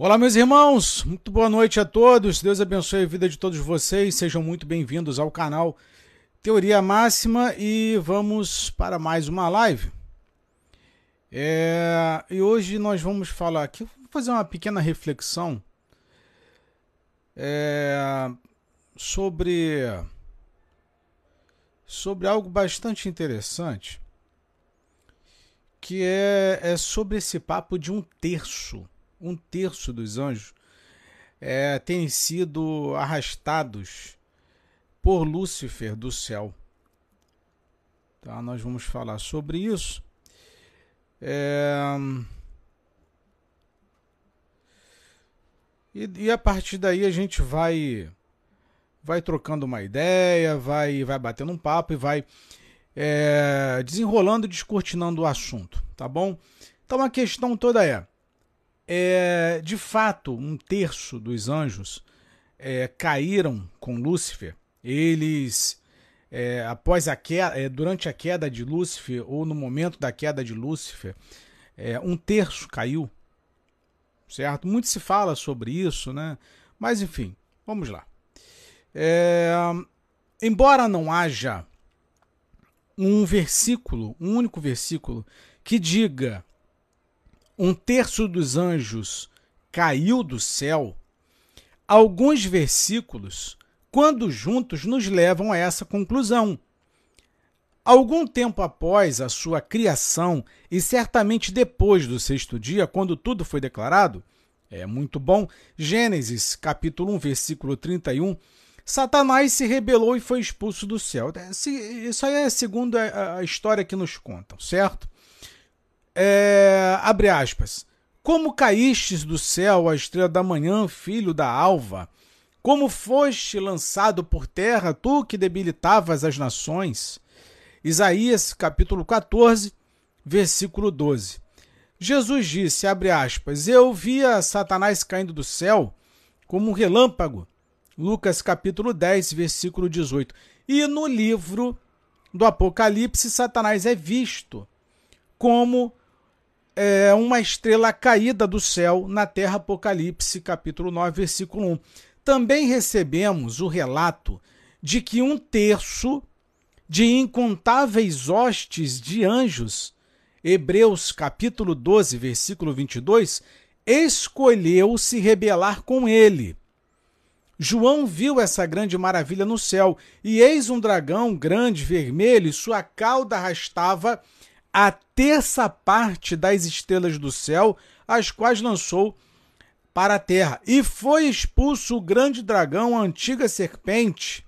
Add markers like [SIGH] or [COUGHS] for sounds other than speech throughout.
Olá, meus irmãos, muito boa noite a todos. Deus abençoe a vida de todos vocês. Sejam muito bem-vindos ao canal Teoria Máxima e vamos para mais uma live. É... E hoje nós vamos falar aqui, vou fazer uma pequena reflexão é... sobre sobre algo bastante interessante, que é, é sobre esse papo de um terço um terço dos anjos é, têm sido arrastados por Lúcifer do céu. Tá, nós vamos falar sobre isso. É... E, e, a partir daí a gente vai vai trocando uma ideia, vai vai batendo um papo e vai é, desenrolando e descortinando o assunto, tá bom? Então a questão toda é é, de fato, um terço dos anjos é, caíram com Lúcifer. Eles, é, após a queda, é, durante a queda de Lúcifer, ou no momento da queda de Lúcifer, é, um terço caiu. Certo? Muito se fala sobre isso, né? Mas enfim, vamos lá. É, embora não haja um versículo, um único versículo, que diga um terço dos anjos caiu do céu, alguns versículos, quando juntos, nos levam a essa conclusão. Algum tempo após a sua criação, e certamente depois do sexto dia, quando tudo foi declarado, é muito bom, Gênesis capítulo 1, versículo 31, Satanás se rebelou e foi expulso do céu. Isso aí é segundo a história que nos contam, certo? É, abre aspas. Como caístes do céu, a estrela da manhã, filho da alva? Como foste lançado por terra, tu que debilitavas as nações? Isaías capítulo 14, versículo 12. Jesus disse, abre aspas, eu via Satanás caindo do céu como um relâmpago. Lucas capítulo 10, versículo 18. E no livro do Apocalipse, Satanás é visto como é, uma estrela caída do céu na terra, Apocalipse, capítulo 9, versículo 1. Também recebemos o relato de que um terço de incontáveis hostes de anjos, Hebreus capítulo 12, versículo 22, escolheu se rebelar com ele. João viu essa grande maravilha no céu, e eis um dragão grande, vermelho, e sua cauda arrastava a terça parte das estrelas do céu, as quais lançou para a terra. E foi expulso o grande dragão, a antiga serpente,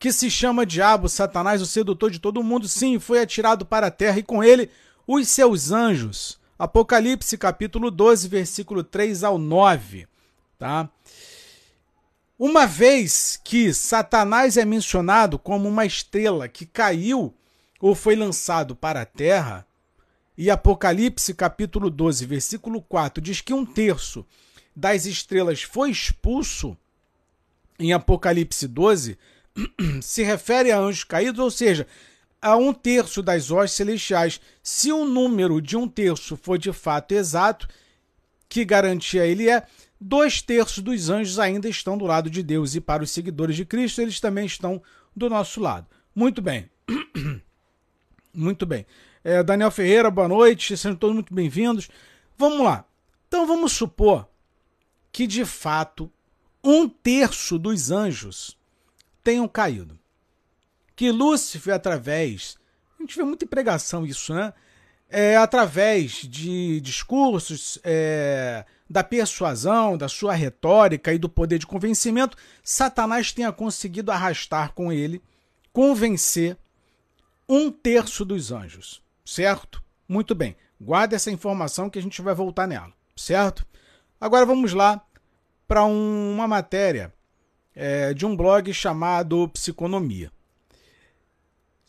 que se chama Diabo, Satanás, o sedutor de todo mundo. Sim, foi atirado para a terra e com ele os seus anjos. Apocalipse capítulo 12, versículo 3 ao 9, tá? Uma vez que Satanás é mencionado como uma estrela que caiu ou foi lançado para a terra, e Apocalipse capítulo 12, versículo 4 diz que um terço das estrelas foi expulso, em Apocalipse 12, [CLEARS THROAT] se refere a anjos caídos, ou seja, a um terço das hostes celestiais. Se o número de um terço for de fato exato, que garantia ele é, dois terços dos anjos ainda estão do lado de Deus, e para os seguidores de Cristo, eles também estão do nosso lado. Muito bem. [CLEARS THROAT] Muito bem. É, Daniel Ferreira, boa noite, sejam todos muito bem-vindos. Vamos lá. Então vamos supor que de fato um terço dos anjos tenham caído. Que Lúcifer, através. A gente vê muita pregação isso, né? É, através de discursos, é, da persuasão, da sua retórica e do poder de convencimento, Satanás tenha conseguido arrastar com ele, convencer um terço dos anjos, certo? Muito bem, guarda essa informação que a gente vai voltar nela, certo? Agora vamos lá para um, uma matéria é, de um blog chamado Psiconomia.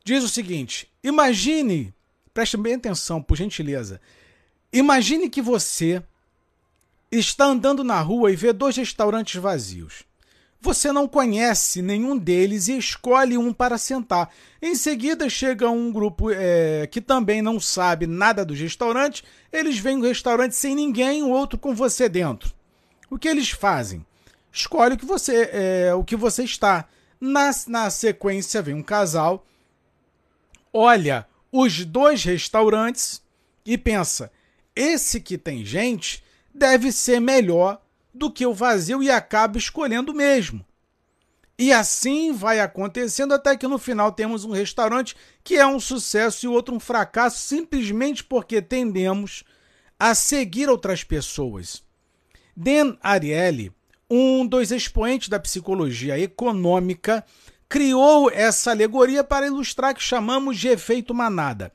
Diz o seguinte: imagine, preste bem atenção, por gentileza. Imagine que você está andando na rua e vê dois restaurantes vazios. Você não conhece nenhum deles e escolhe um para sentar. Em seguida, chega um grupo é, que também não sabe nada dos restaurantes. Eles vêm no restaurante sem ninguém, o outro com você dentro. O que eles fazem? Escolhe o que você, é, o que você está. Na, na sequência, vem um casal, olha os dois restaurantes e pensa: esse que tem gente deve ser melhor do que o vazio e acaba escolhendo mesmo. E assim vai acontecendo até que no final temos um restaurante que é um sucesso e outro um fracasso, simplesmente porque tendemos a seguir outras pessoas. Dan Ariely, um dos expoentes da psicologia econômica, criou essa alegoria para ilustrar o que chamamos de efeito manada.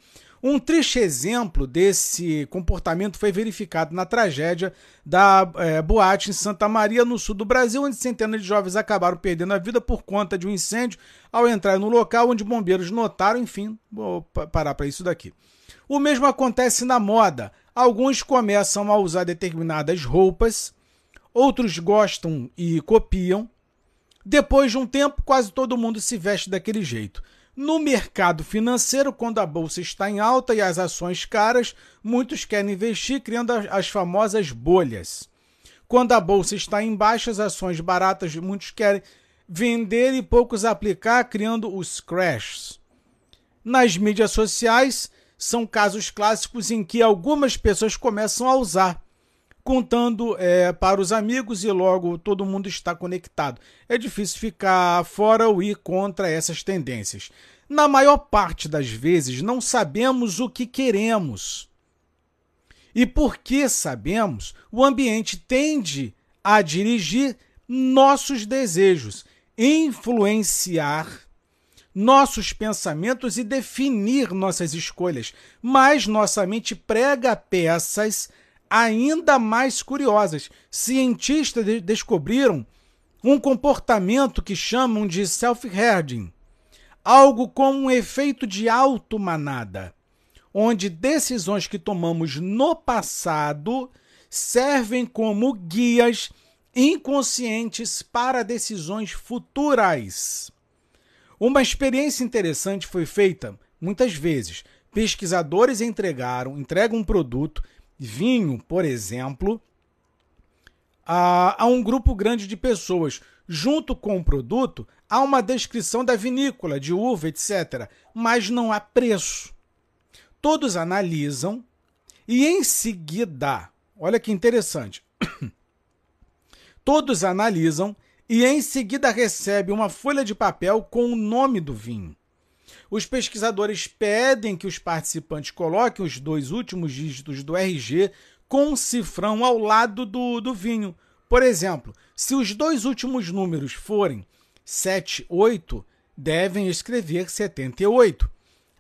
Um triste exemplo desse comportamento foi verificado na tragédia da é, boate em Santa Maria, no sul do Brasil, onde centenas de jovens acabaram perdendo a vida por conta de um incêndio ao entrar no local onde bombeiros notaram. Enfim, vou parar para isso daqui. O mesmo acontece na moda. Alguns começam a usar determinadas roupas, outros gostam e copiam. Depois de um tempo, quase todo mundo se veste daquele jeito. No mercado financeiro, quando a bolsa está em alta e as ações caras, muitos querem investir criando as famosas bolhas. Quando a bolsa está em baixa, as ações baratas, muitos querem vender e poucos aplicar, criando os crashs. Nas mídias sociais, são casos clássicos em que algumas pessoas começam a usar contando é, para os amigos e logo todo mundo está conectado. É difícil ficar fora ou ir contra essas tendências. Na maior parte das vezes, não sabemos o que queremos. E porque sabemos, o ambiente tende a dirigir nossos desejos, influenciar nossos pensamentos e definir nossas escolhas. Mas nossa mente prega peças ainda mais curiosas. Cientistas de descobriram um comportamento que chamam de self-herding, algo como um efeito de auto-manada, onde decisões que tomamos no passado servem como guias inconscientes para decisões futuras. Uma experiência interessante foi feita muitas vezes. Pesquisadores entregaram, entregam um produto vinho, por exemplo, a, a um grupo grande de pessoas. Junto com o produto, há uma descrição da vinícola, de uva, etc., mas não há preço. Todos analisam e em seguida, olha que interessante, [COUGHS] todos analisam e em seguida recebe uma folha de papel com o nome do vinho. Os pesquisadores pedem que os participantes coloquem os dois últimos dígitos do RG com um cifrão ao lado do, do vinho. Por exemplo, se os dois últimos números forem 78, devem escrever 78.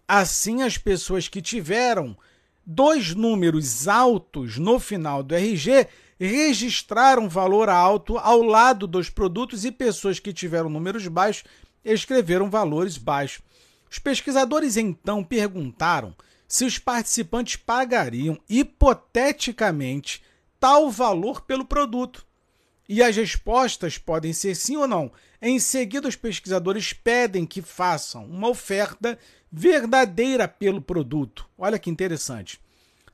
Assim, as pessoas que tiveram dois números altos no final do RG registraram valor alto ao lado dos produtos e pessoas que tiveram números baixos escreveram valores baixos. Os pesquisadores então perguntaram se os participantes pagariam hipoteticamente tal valor pelo produto. E as respostas podem ser sim ou não. Em seguida, os pesquisadores pedem que façam uma oferta verdadeira pelo produto. Olha que interessante.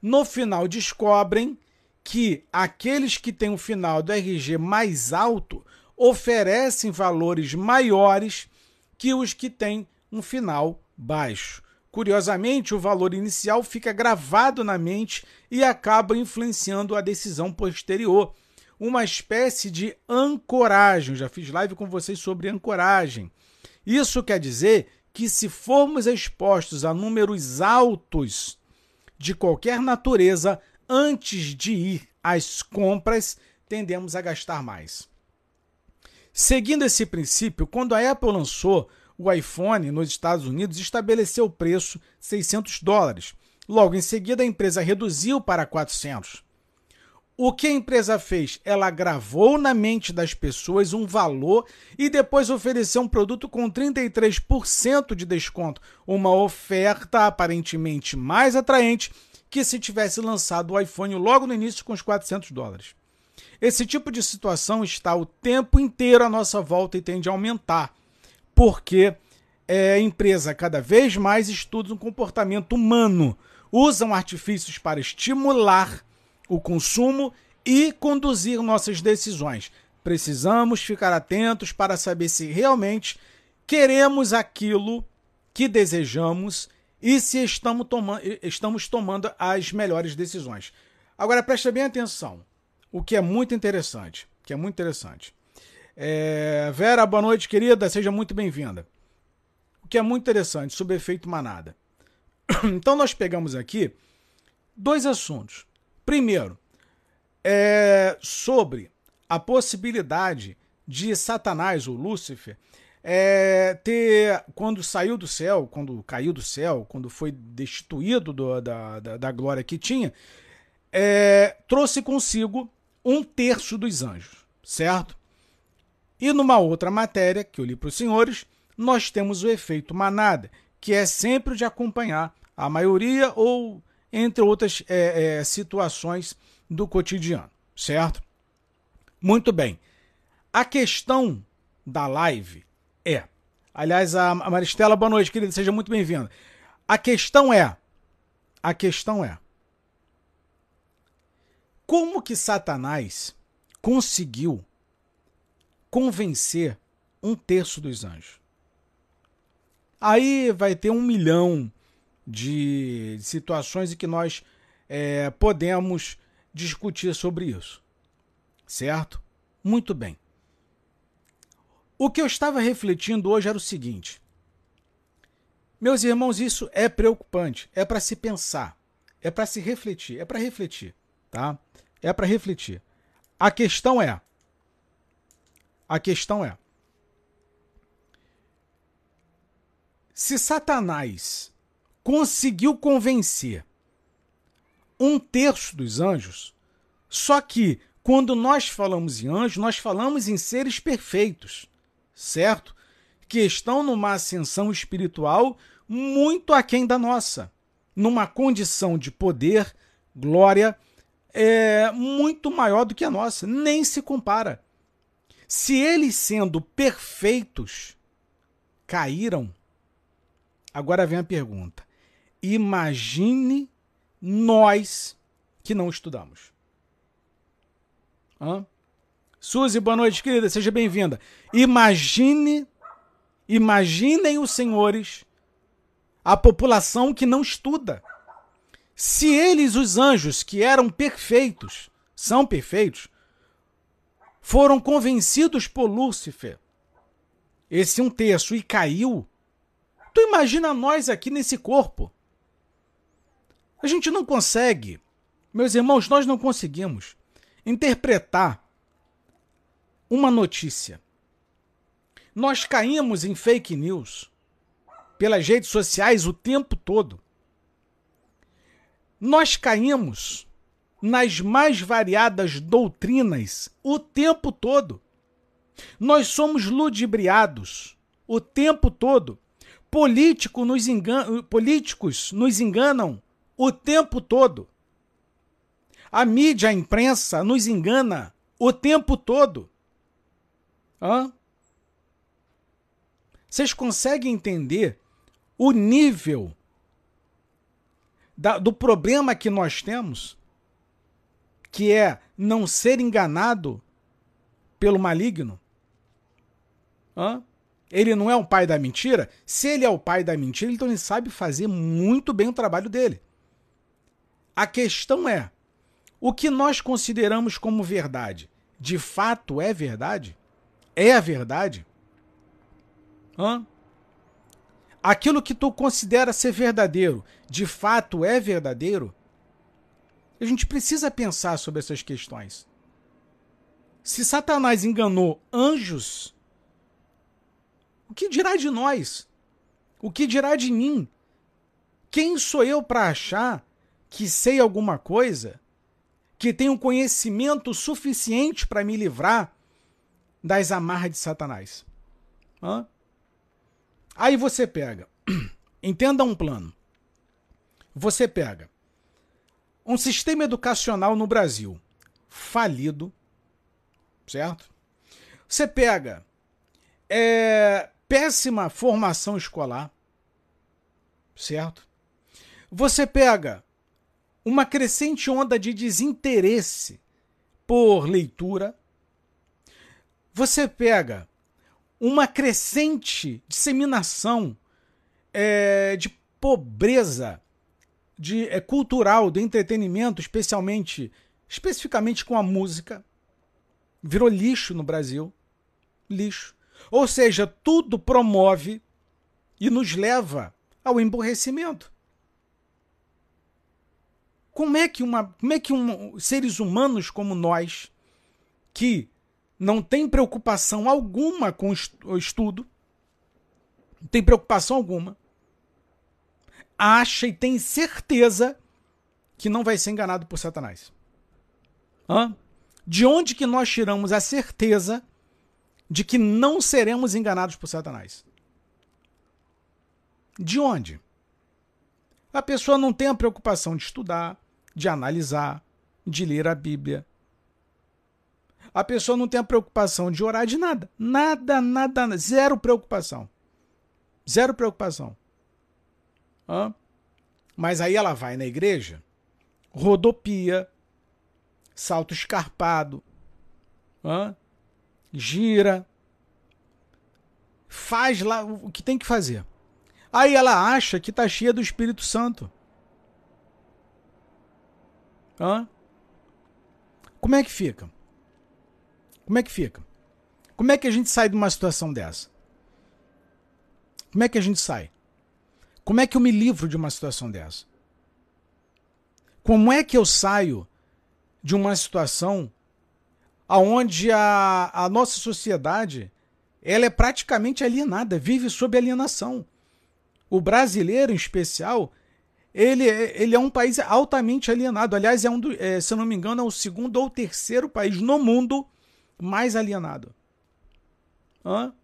No final, descobrem que aqueles que têm o final do RG mais alto oferecem valores maiores que os que têm um final baixo. Curiosamente, o valor inicial fica gravado na mente e acaba influenciando a decisão posterior. Uma espécie de ancoragem. já fiz live com vocês sobre ancoragem. Isso quer dizer que, se formos expostos a números altos de qualquer natureza antes de ir às compras, tendemos a gastar mais. Seguindo esse princípio, quando a Apple lançou o iPhone nos Estados Unidos estabeleceu o preço 600 dólares. Logo em seguida, a empresa reduziu para 400. O que a empresa fez? Ela gravou na mente das pessoas um valor e depois ofereceu um produto com 33% de desconto, uma oferta aparentemente mais atraente que se tivesse lançado o iPhone logo no início com os 400 dólares. Esse tipo de situação está o tempo inteiro à nossa volta e tende a aumentar, porque é, a empresa cada vez mais estuda o comportamento humano, usam artifícios para estimular o consumo e conduzir nossas decisões. Precisamos ficar atentos para saber se realmente queremos aquilo que desejamos e se estamos, toma estamos tomando as melhores decisões. Agora preste bem atenção, o que é muito interessante, que é muito interessante. É... Vera, boa noite, querida, seja muito bem-vinda. O que é muito interessante sobre efeito manada. [CLEARS THROAT] Então nós pegamos aqui dois assuntos. Primeiro, é sobre a possibilidade de Satanás, ou Lúcifer, é, ter, quando saiu do céu, quando caiu do céu, quando foi destituído do, da, da, da, glória que tinha, é, trouxe consigo um terço dos anjos, certo? E numa outra matéria que eu li para os senhores, nós temos o efeito manada, que é sempre de acompanhar a maioria ou entre outras é, é, situações do cotidiano, certo? Muito bem. A questão da live é. Aliás, a Maristela, boa noite, querida, seja muito bem-vinda. A questão é. A questão é. Como que Satanás conseguiu convencer um terço dos anjos? Aí vai ter um milhão de situações em que nós é, podemos discutir sobre isso. Certo? Muito bem. O que eu estava refletindo hoje era o seguinte: meus irmãos, isso é preocupante, é para se pensar, é para se refletir, é para refletir, tá? É para refletir. A questão é a questão é se Satanás conseguiu convencer um terço dos anjos, só que quando nós falamos em anjos, nós falamos em seres perfeitos certo? Que estão numa ascensão espiritual muito aquém da nossa, numa condição de poder, glória, é, muito maior do que a nossa, nem se compara. Se eles sendo perfeitos caíram, agora vem a pergunta: imagine nós que não estudamos. Hã? Suzy, boa noite, querida, seja bem-vinda. Imagine, imaginem os senhores, a população que não estuda. Se eles, os anjos, que eram perfeitos, são perfeitos, foram convencidos por Lúcifer, esse um terço, e caiu, tu imagina nós aqui nesse corpo. A gente não consegue, meus irmãos, nós não conseguimos interpretar uma notícia. Nós caímos em fake news pelas redes sociais o tempo todo. Nós caímos nas mais variadas doutrinas o tempo todo. Nós somos ludibriados o tempo todo. Político nos engana, políticos nos enganam o tempo todo. A mídia, a imprensa nos engana o tempo todo. Hã? Vocês conseguem entender o nível da, do problema que nós temos? Que é não ser enganado pelo maligno? Hã? Ele não é o pai da mentira? Se ele é o pai da mentira, então ele sabe fazer muito bem o trabalho dele. A questão é: o que nós consideramos como verdade, de fato é verdade? é a verdade? Hã? Aquilo que tu considera ser verdadeiro, de fato é verdadeiro? A gente precisa pensar sobre essas questões. Se Satanás enganou anjos, o que dirá de nós? O que dirá de mim? Quem sou eu para achar que sei alguma coisa, que tenho conhecimento suficiente para me livrar das amarras de Satanás. Hã? Aí você pega, [CLEARS THROAT] entenda um plano. Você pega um sistema educacional no Brasil falido, certo? Você pega é, péssima formação escolar, certo? Você pega uma crescente onda de desinteresse por leitura. Você pega uma crescente disseminação é, de pobreza de é, cultural, do entretenimento, especialmente, especificamente com a música, virou lixo no Brasil, lixo. Ou seja, tudo promove e nos leva ao emborrecimento. Como é que, uma, como é que um, seres humanos como nós, que não tem preocupação alguma com o estudo, não tem preocupação alguma, acha e tem certeza que não vai ser enganado por Satanás? Hã? De onde que nós tiramos a certeza de que não seremos enganados por Satanás? De onde? A pessoa não tem a preocupação de estudar, de analisar, de ler a Bíblia. A pessoa não tem a preocupação de orar de nada. Nada, nada, zero preocupação. Zero preocupação. Hã? Mas aí ela vai na igreja, rodopia, salto escarpado, hã? gira, faz lá o que tem que fazer. Aí ela acha que está cheia do Espírito Santo. Hã? Como é que fica? Como é que fica? Como é que a gente sai de uma situação dessa? Como é que a gente sai? Como é que eu me livro de uma situação dessa? Como é que eu saio de uma situação onde a, a nossa sociedade ela é praticamente alienada, vive sob alienação. O brasileiro, em especial, ele, ele é um país altamente alienado. Aliás, é um do, é, se eu não me engano, é o segundo ou terceiro país no mundo mais alienado. Hã?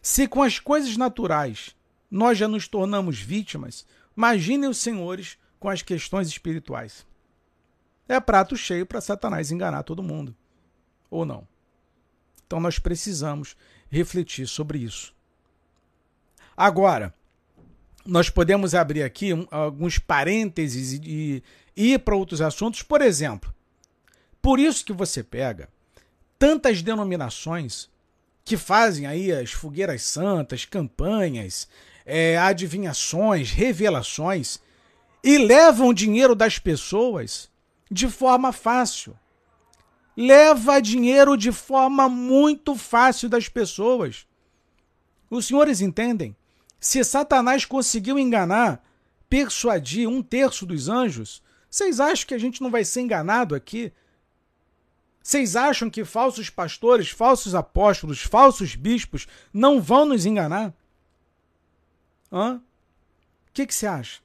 Se com as coisas naturais nós já nos tornamos vítimas, imaginem os senhores com as questões espirituais. É prato cheio para Satanás enganar todo mundo. Ou não? Então nós precisamos refletir sobre isso. Agora, nós podemos abrir aqui alguns parênteses e ir para outros assuntos. Por exemplo, por isso que você pega tantas denominações que fazem aí as fogueiras santas, campanhas, é, adivinhações, revelações e levam dinheiro das pessoas de forma fácil. Leva dinheiro de forma muito fácil das pessoas. Os senhores entendem? Se Satanás conseguiu enganar, persuadir um terço dos anjos, vocês acham que a gente não vai ser enganado aqui? Vocês acham que falsos pastores, falsos apóstolos, falsos bispos não vão nos enganar? O que, que você acha?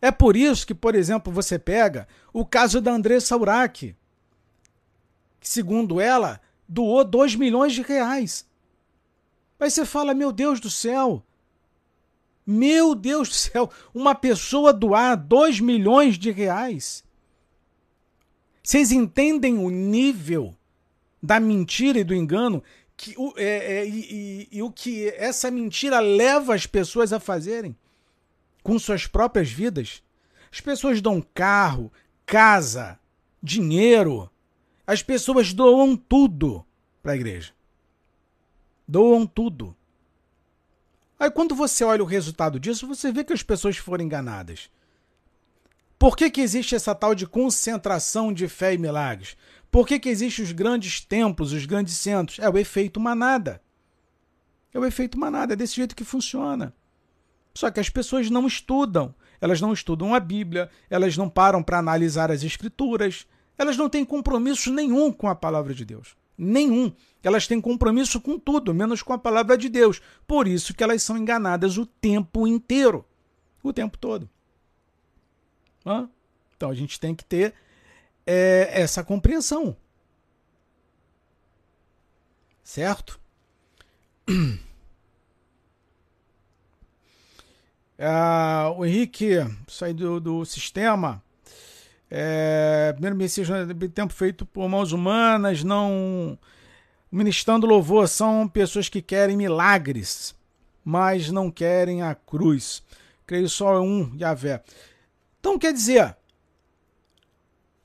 É por isso que, por exemplo, você pega o caso da Andressa Urach, que, segundo ela, doou 2 milhões de reais. Aí você fala, meu Deus do céu, meu Deus do céu, uma pessoa doar 2 milhões de reais. Vocês entendem o nível da mentira e do engano que, o, é, é, e, e, e o que essa mentira leva as pessoas a fazerem com suas próprias vidas? As pessoas dão carro, casa, dinheiro. As pessoas doam tudo para a igreja. Doam tudo. Aí quando você olha o resultado disso, você vê que as pessoas foram enganadas. Por que, que existe essa tal de concentração de fé e milagres? Por que, que existem os grandes templos, os grandes centros? É o efeito manada. É o efeito manada, é desse jeito que funciona. Só que as pessoas não estudam. Elas não estudam a Bíblia, elas não param para analisar as Escrituras, elas não têm compromisso nenhum com a palavra de Deus nenhum. Elas têm compromisso com tudo, menos com a palavra de Deus. Por isso que elas são enganadas o tempo inteiro. O tempo todo. Então a gente tem que ter é, essa compreensão. Certo? [CLEARS THROAT] Ah, o Henrique saiu do, do sistema. É, primeiro Messias tempo feito por mãos humanas, não ministrando louvor, são pessoas que querem milagres, mas não querem a cruz. Creio só em um, Yahvé. Então quer dizer,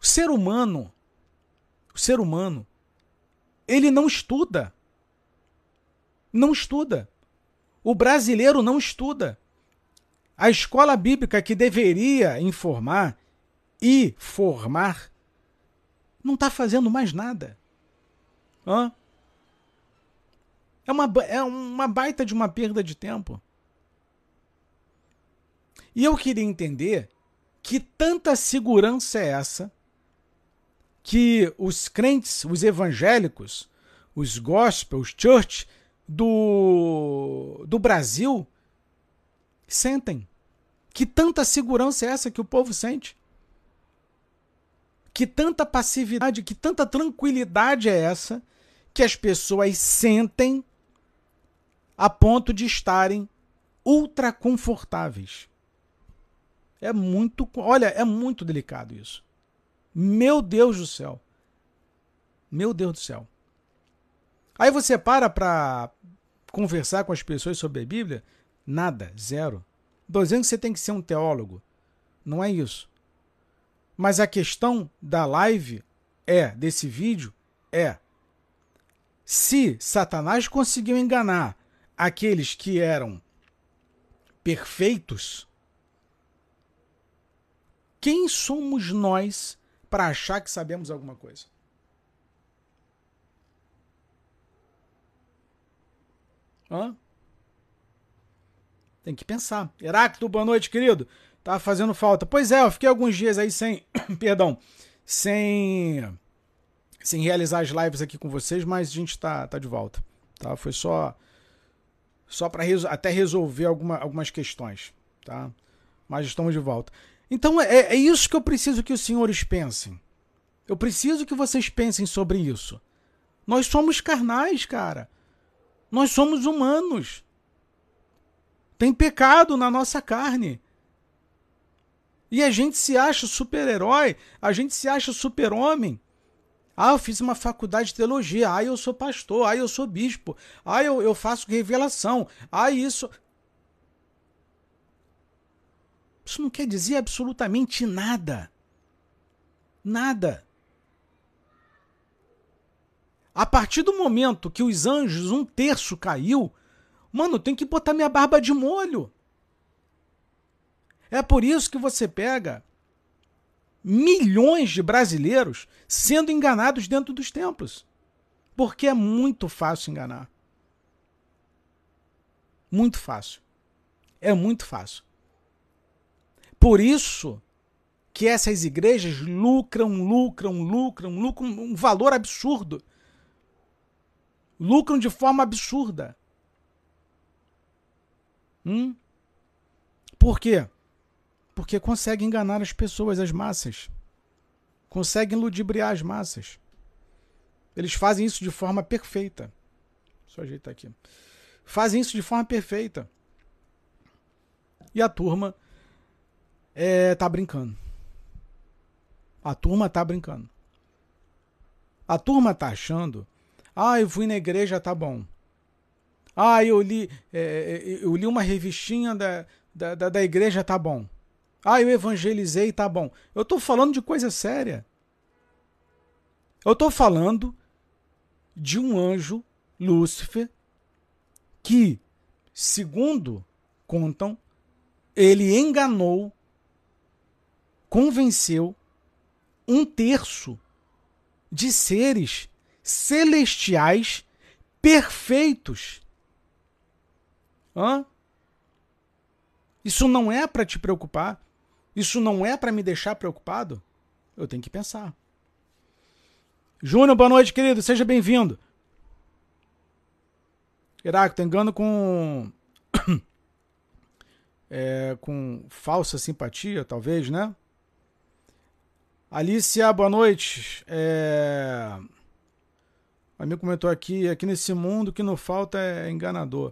o ser humano, o ser humano, ele não estuda. Não estuda. O brasileiro não estuda. A escola bíblica que deveria informar e formar não está fazendo mais nada. Hã? É uma, é uma baita de uma perda de tempo. E eu queria entender que tanta segurança é essa que os crentes, os evangélicos, os gospels, church do, do Brasil sentem. Que tanta segurança é essa que o povo sente? Que tanta passividade, que tanta tranquilidade é essa que as pessoas sentem a ponto de estarem ultra confortáveis? É muito, olha, é muito delicado isso. Meu Deus do céu. Meu Deus do céu. Aí você para para conversar com as pessoas sobre a Bíblia, nada, zero. Estou dizendo que você tem que ser um teólogo. Não é isso. Mas a questão da live é, desse vídeo, é: se Satanás conseguiu enganar aqueles que eram perfeitos, quem somos nós para achar que sabemos alguma coisa? Hã? Tem que pensar. Heráclito, boa noite, querido. Tá fazendo falta. Pois é, eu fiquei alguns dias aí sem. [COUGHS] perdão. Sem. Sem realizar as lives aqui com vocês, mas a gente tá, tá de volta. Tá? Foi só. Só para até resolver alguma, algumas questões. Tá? Mas estamos de volta. Então é, é isso que eu preciso que os senhores pensem. Eu preciso que vocês pensem sobre isso. Nós somos carnais, cara. Nós somos humanos. Tem pecado na nossa carne. E a gente se acha super-herói, a gente se acha super-homem. Ah, eu fiz uma faculdade de teologia. Ah, eu sou pastor. Ah, eu sou bispo. Ah, eu, eu faço revelação. Ah, isso. Isso não quer dizer absolutamente nada. Nada. A partir do momento que os anjos, um terço caiu, mano, tem que botar minha barba de molho. É por isso que você pega milhões de brasileiros sendo enganados dentro dos templos. Porque é muito fácil enganar. Muito fácil. É muito fácil. Por isso que essas igrejas lucram, lucram, lucram, lucram um valor absurdo. Lucram de forma absurda. Hum? Por quê? Porque conseguem enganar as pessoas, as massas. Conseguem ludibriar as massas. Eles fazem isso de forma perfeita. Só ajeitar aqui. Fazem isso de forma perfeita. E a turma é, tá brincando. A turma tá brincando. A turma tá achando. Ah, eu fui na igreja, tá bom. Ah, eu li, é, é eu li uma revistinha da, da, da, da igreja, tá bom. Ah, eu evangelizei, tá bom. Eu estou falando de coisa séria. Eu estou falando de um anjo, Lúcifer, que, segundo contam, ele enganou convenceu um terço de seres celestiais perfeitos. Hã? Isso não é para te preocupar? Isso não é para me deixar preocupado? Eu tenho que pensar. Júnior, boa noite, querido. Seja bem-vindo. Iraco, engano com. [COUGHS] é, com falsa simpatia, talvez, né? Alicia, boa noite. É... O amigo comentou aqui, aqui nesse mundo que não falta é enganador.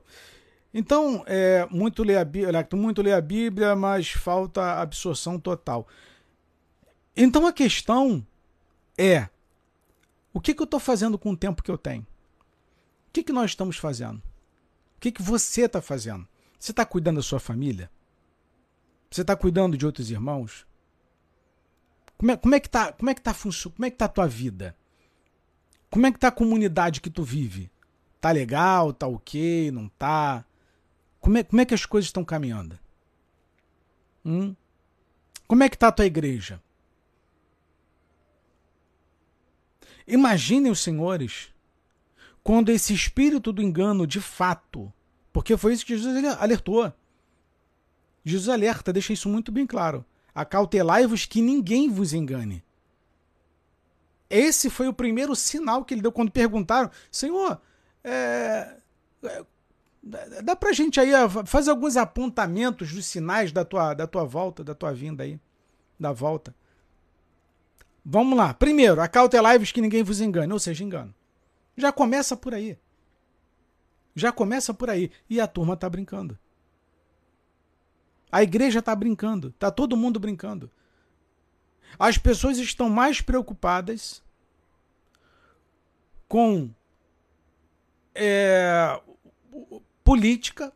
Então, é, muito ler a Bíblia, muito ler a Bíblia, mas falta absorção total. Então a questão é: o que, que eu estou fazendo com o tempo que eu tenho? O que, que nós estamos fazendo? O que, que você está fazendo? Você está cuidando da sua família? Você está cuidando de outros irmãos? Como é, como é que está como é que tá, como é que tá a tua vida? Como é que tá a comunidade que tu vive? Tá legal, tá ok, não tá? Como é, como é que as coisas estão caminhando? Hum? Como é que tá a tua igreja? Imaginem os senhores quando esse espírito do engano de fato, porque foi isso que Jesus alertou. Jesus alerta, deixa isso muito bem claro. Acautelai-vos que ninguém vos engane. Esse foi o primeiro sinal que ele deu quando perguntaram: Senhor, é, é, dá pra gente aí fazer alguns apontamentos dos sinais da tua, da tua volta, da tua vinda aí, da volta. Vamos lá. Primeiro, acautelai-vos que ninguém vos engane, ou seja, engano. Já começa por aí. Já começa por aí. E a turma tá brincando. A igreja tá brincando. Tá todo mundo brincando. As pessoas estão mais preocupadas com é, política,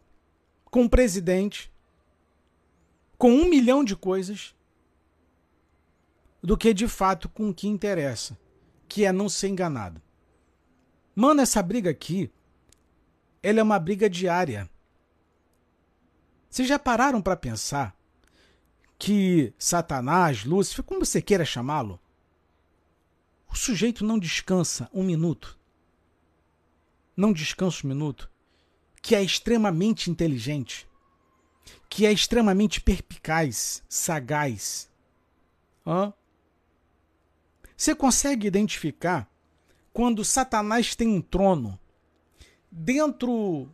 com presidente, com um milhão de coisas, do que de fato com o que interessa, que é não ser enganado. Mano, essa briga aqui, ela é uma briga diária. Vocês já pararam para pensar que Satanás, Lúcifer, como você queira chamá-lo, o sujeito não descansa um minuto. Não descansa um minuto. Que é extremamente inteligente. Que é extremamente perpicaz, sagaz. Hã? Você consegue identificar quando Satanás tem um trono dentro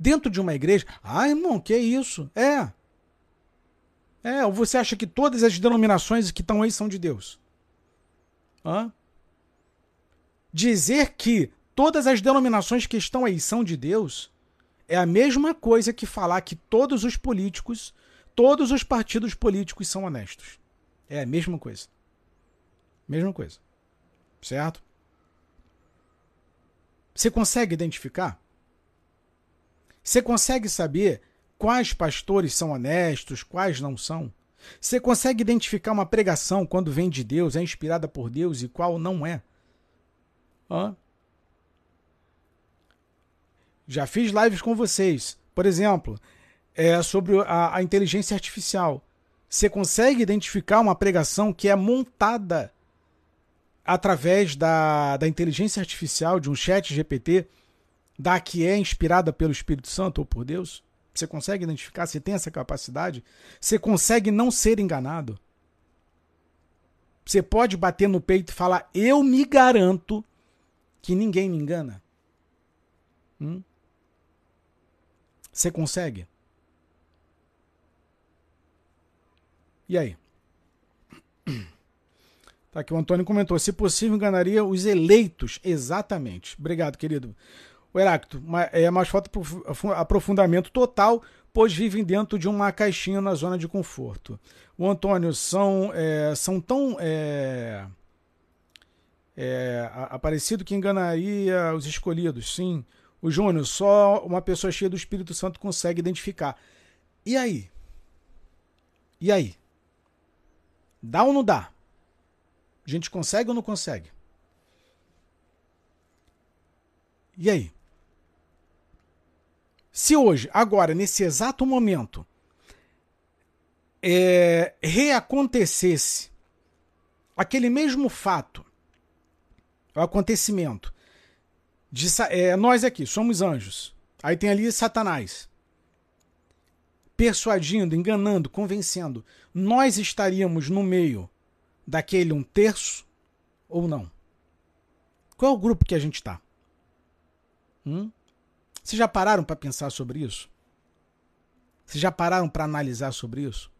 dentro de uma igreja? Ah, irmão, que isso? É. É, ou você acha que todas as denominações que estão aí são de Deus? Hã? Dizer que todas as denominações que estão aí são de Deus é a mesma coisa que falar que todos os políticos, todos os partidos políticos são honestos. É a mesma coisa. Mesma coisa. Certo? Você consegue identificar? Você consegue saber quais pastores são honestos, quais não são? Você consegue identificar uma pregação quando vem de Deus, é inspirada por Deus e qual não é? Hã? Já fiz lives com vocês, por exemplo, é sobre a, a inteligência artificial. Você consegue identificar uma pregação que é montada através da, da inteligência artificial, de um chat GPT, da que é inspirada pelo Espírito Santo ou por Deus? Você consegue identificar? Você tem essa capacidade? Você consegue não ser enganado? Você pode bater no peito e falar: Eu me garanto que ninguém me engana? Hum? Você consegue? E aí? Tá aqui o Antônio comentou: se possível, enganaria os eleitos. Exatamente. Obrigado, querido. O Heráclito, é mais falta aprofundamento total, pois vivem dentro de uma caixinha na zona de conforto. O Antônio, são, é, são tão é, é, aparecido que enganaria os escolhidos, sim. O Júnior, só uma pessoa cheia do Espírito Santo consegue identificar. E aí? E aí? Dá ou não dá? A gente consegue ou não consegue? E aí? Se hoje, agora, nesse exato momento, é, reacontecesse aquele mesmo fato, o acontecimento, de, é, nós aqui somos anjos, aí tem ali Satanás, persuadindo, enganando, convencendo, nós estaríamos no meio daquele um terço ou não? Qual é o grupo que a gente está? Hum? Vocês já pararam para pensar sobre isso? Vocês já pararam para analisar sobre isso?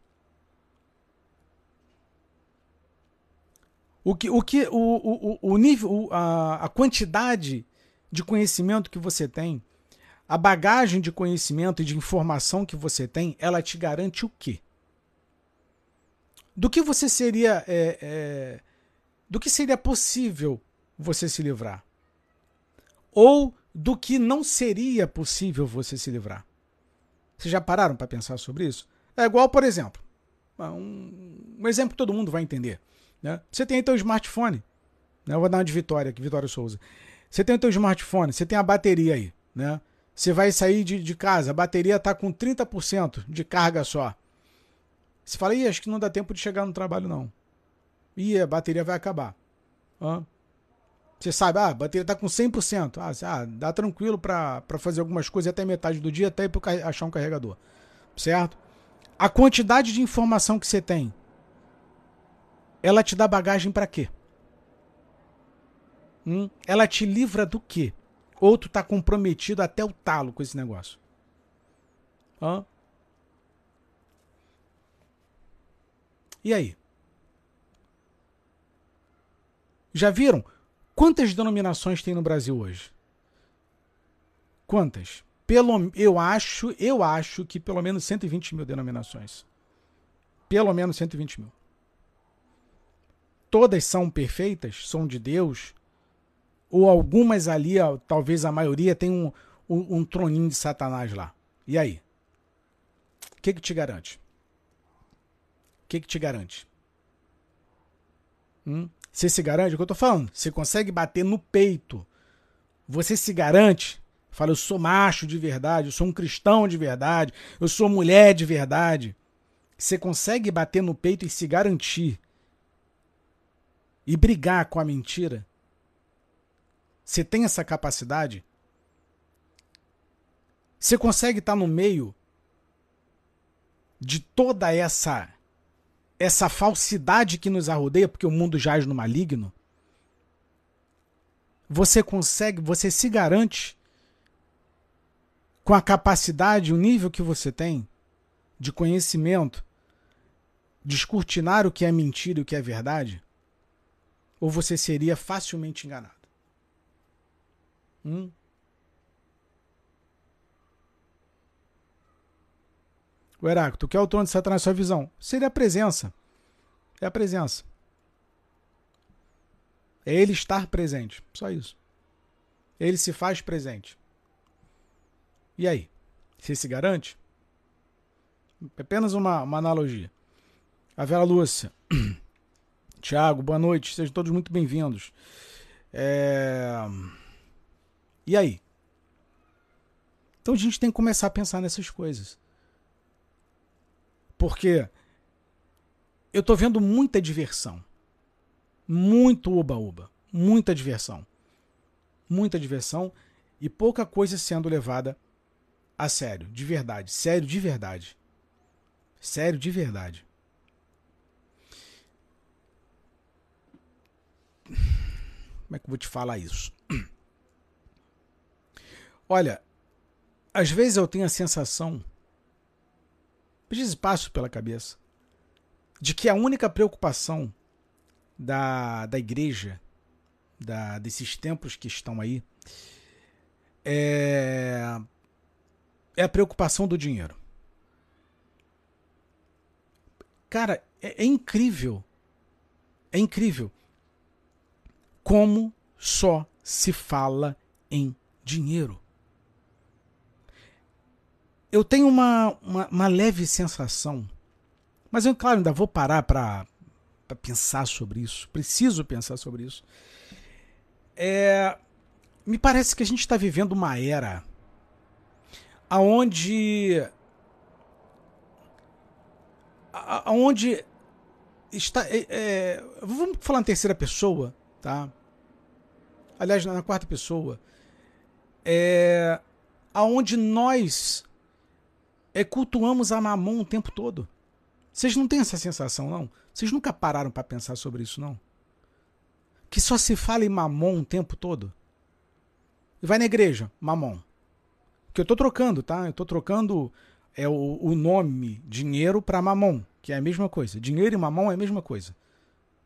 O que, o que, o, o, o nível, a, a quantidade de conhecimento que você tem, a bagagem de conhecimento e de informação que você tem, ela te garante o quê? do que você seria. É, é, do que seria possível você se livrar? Ou do que não seria possível você se livrar? Vocês já pararam para pensar sobre isso? É igual, por exemplo, um, um, exemplo que todo mundo vai entender. Né? Você tem aí teu smartphone. Né? Eu vou dar uma de Vitória aqui, Vitória Souza. Você tem o teu smartphone, você tem a bateria aí. Né? Você vai sair de, de casa, a bateria está com 30% de carga só. Você fala, ih, acho que não dá tempo de chegar no trabalho, não. Ih, a bateria vai acabar. Hã? Você sabe, ah, a bateria está com 100%. Ah, ah dá tranquilo para fazer algumas coisas até metade do dia, até para achar um carregador. Certo? A quantidade de informação que você tem, ela te dá bagagem para quê? Hum? Ela te livra do quê? Ou tu tá comprometido até o talo com esse negócio? Hã? E aí? Já viram quantas denominações tem no Brasil hoje? Quantas? Pelo, eu acho, eu acho que pelo menos 120 mil denominações. Pelo menos 120 mil. Todas são perfeitas, são de Deus, ou algumas ali, talvez a maioria, tem um, um, um troninho de Satanás lá. E aí? O que, que te garante? O que, que te garante? Hum? Você se garante? É o que eu tô falando. Você consegue bater no peito. Você se garante. Fala, eu sou macho de verdade, eu sou um cristão de verdade, eu sou mulher de verdade. Você consegue bater no peito e se garantir e brigar com a mentira? Você tem essa capacidade? Você consegue estar no meio de toda essa essa falsidade que nos arrodeia, porque o mundo jaz no maligno? Você consegue, você se garante com a capacidade, o nível que você tem de conhecimento, descortinar o que é mentira e o que é verdade? Ou você seria facilmente enganado? Hum? O Heráclito, tu quer o trono de Satanás sua visão? Seria a presença. É a presença. É ele estar presente. Só isso. Ele se faz presente. E aí? Você se garante? É apenas uma, uma analogia. A Vera Lúcia. [CLEARS THROAT] Tiago, boa noite. Sejam todos muito bem-vindos. É... E aí? Então a gente tem que começar a pensar nessas coisas. Porque eu tô vendo muita diversão. Muito uba-uba. Muita diversão. Muita diversão e pouca coisa sendo levada a sério. De verdade. Sério de verdade. Sério de verdade. Como é que eu vou te falar isso? Olha, às vezes eu tenho a sensação, vezes passo pela cabeça, de que a única preocupação da, da igreja, da, desses tempos que estão aí, é, é a preocupação do dinheiro. Cara, é, é incrível. É incrível como só se fala em dinheiro eu tenho uma, uma, uma, leve sensação, mas eu, claro, ainda vou parar para pensar sobre isso. Preciso pensar sobre isso. É, me parece que a gente está vivendo uma era aonde aonde está é, é, vamos falar em terceira pessoa tá aliás na quarta pessoa é aonde nós é, cultuamos a Mamon o tempo todo. Vocês não têm essa sensação, não? Vocês nunca pararam para pensar sobre isso, não? Que só se fala em Mamon o tempo todo? E vai na igreja, Mamon. Que eu tô trocando, tá? Eu tô trocando é o, o nome dinheiro para Mamon, que é a mesma coisa. Dinheiro e Mamon é a mesma coisa.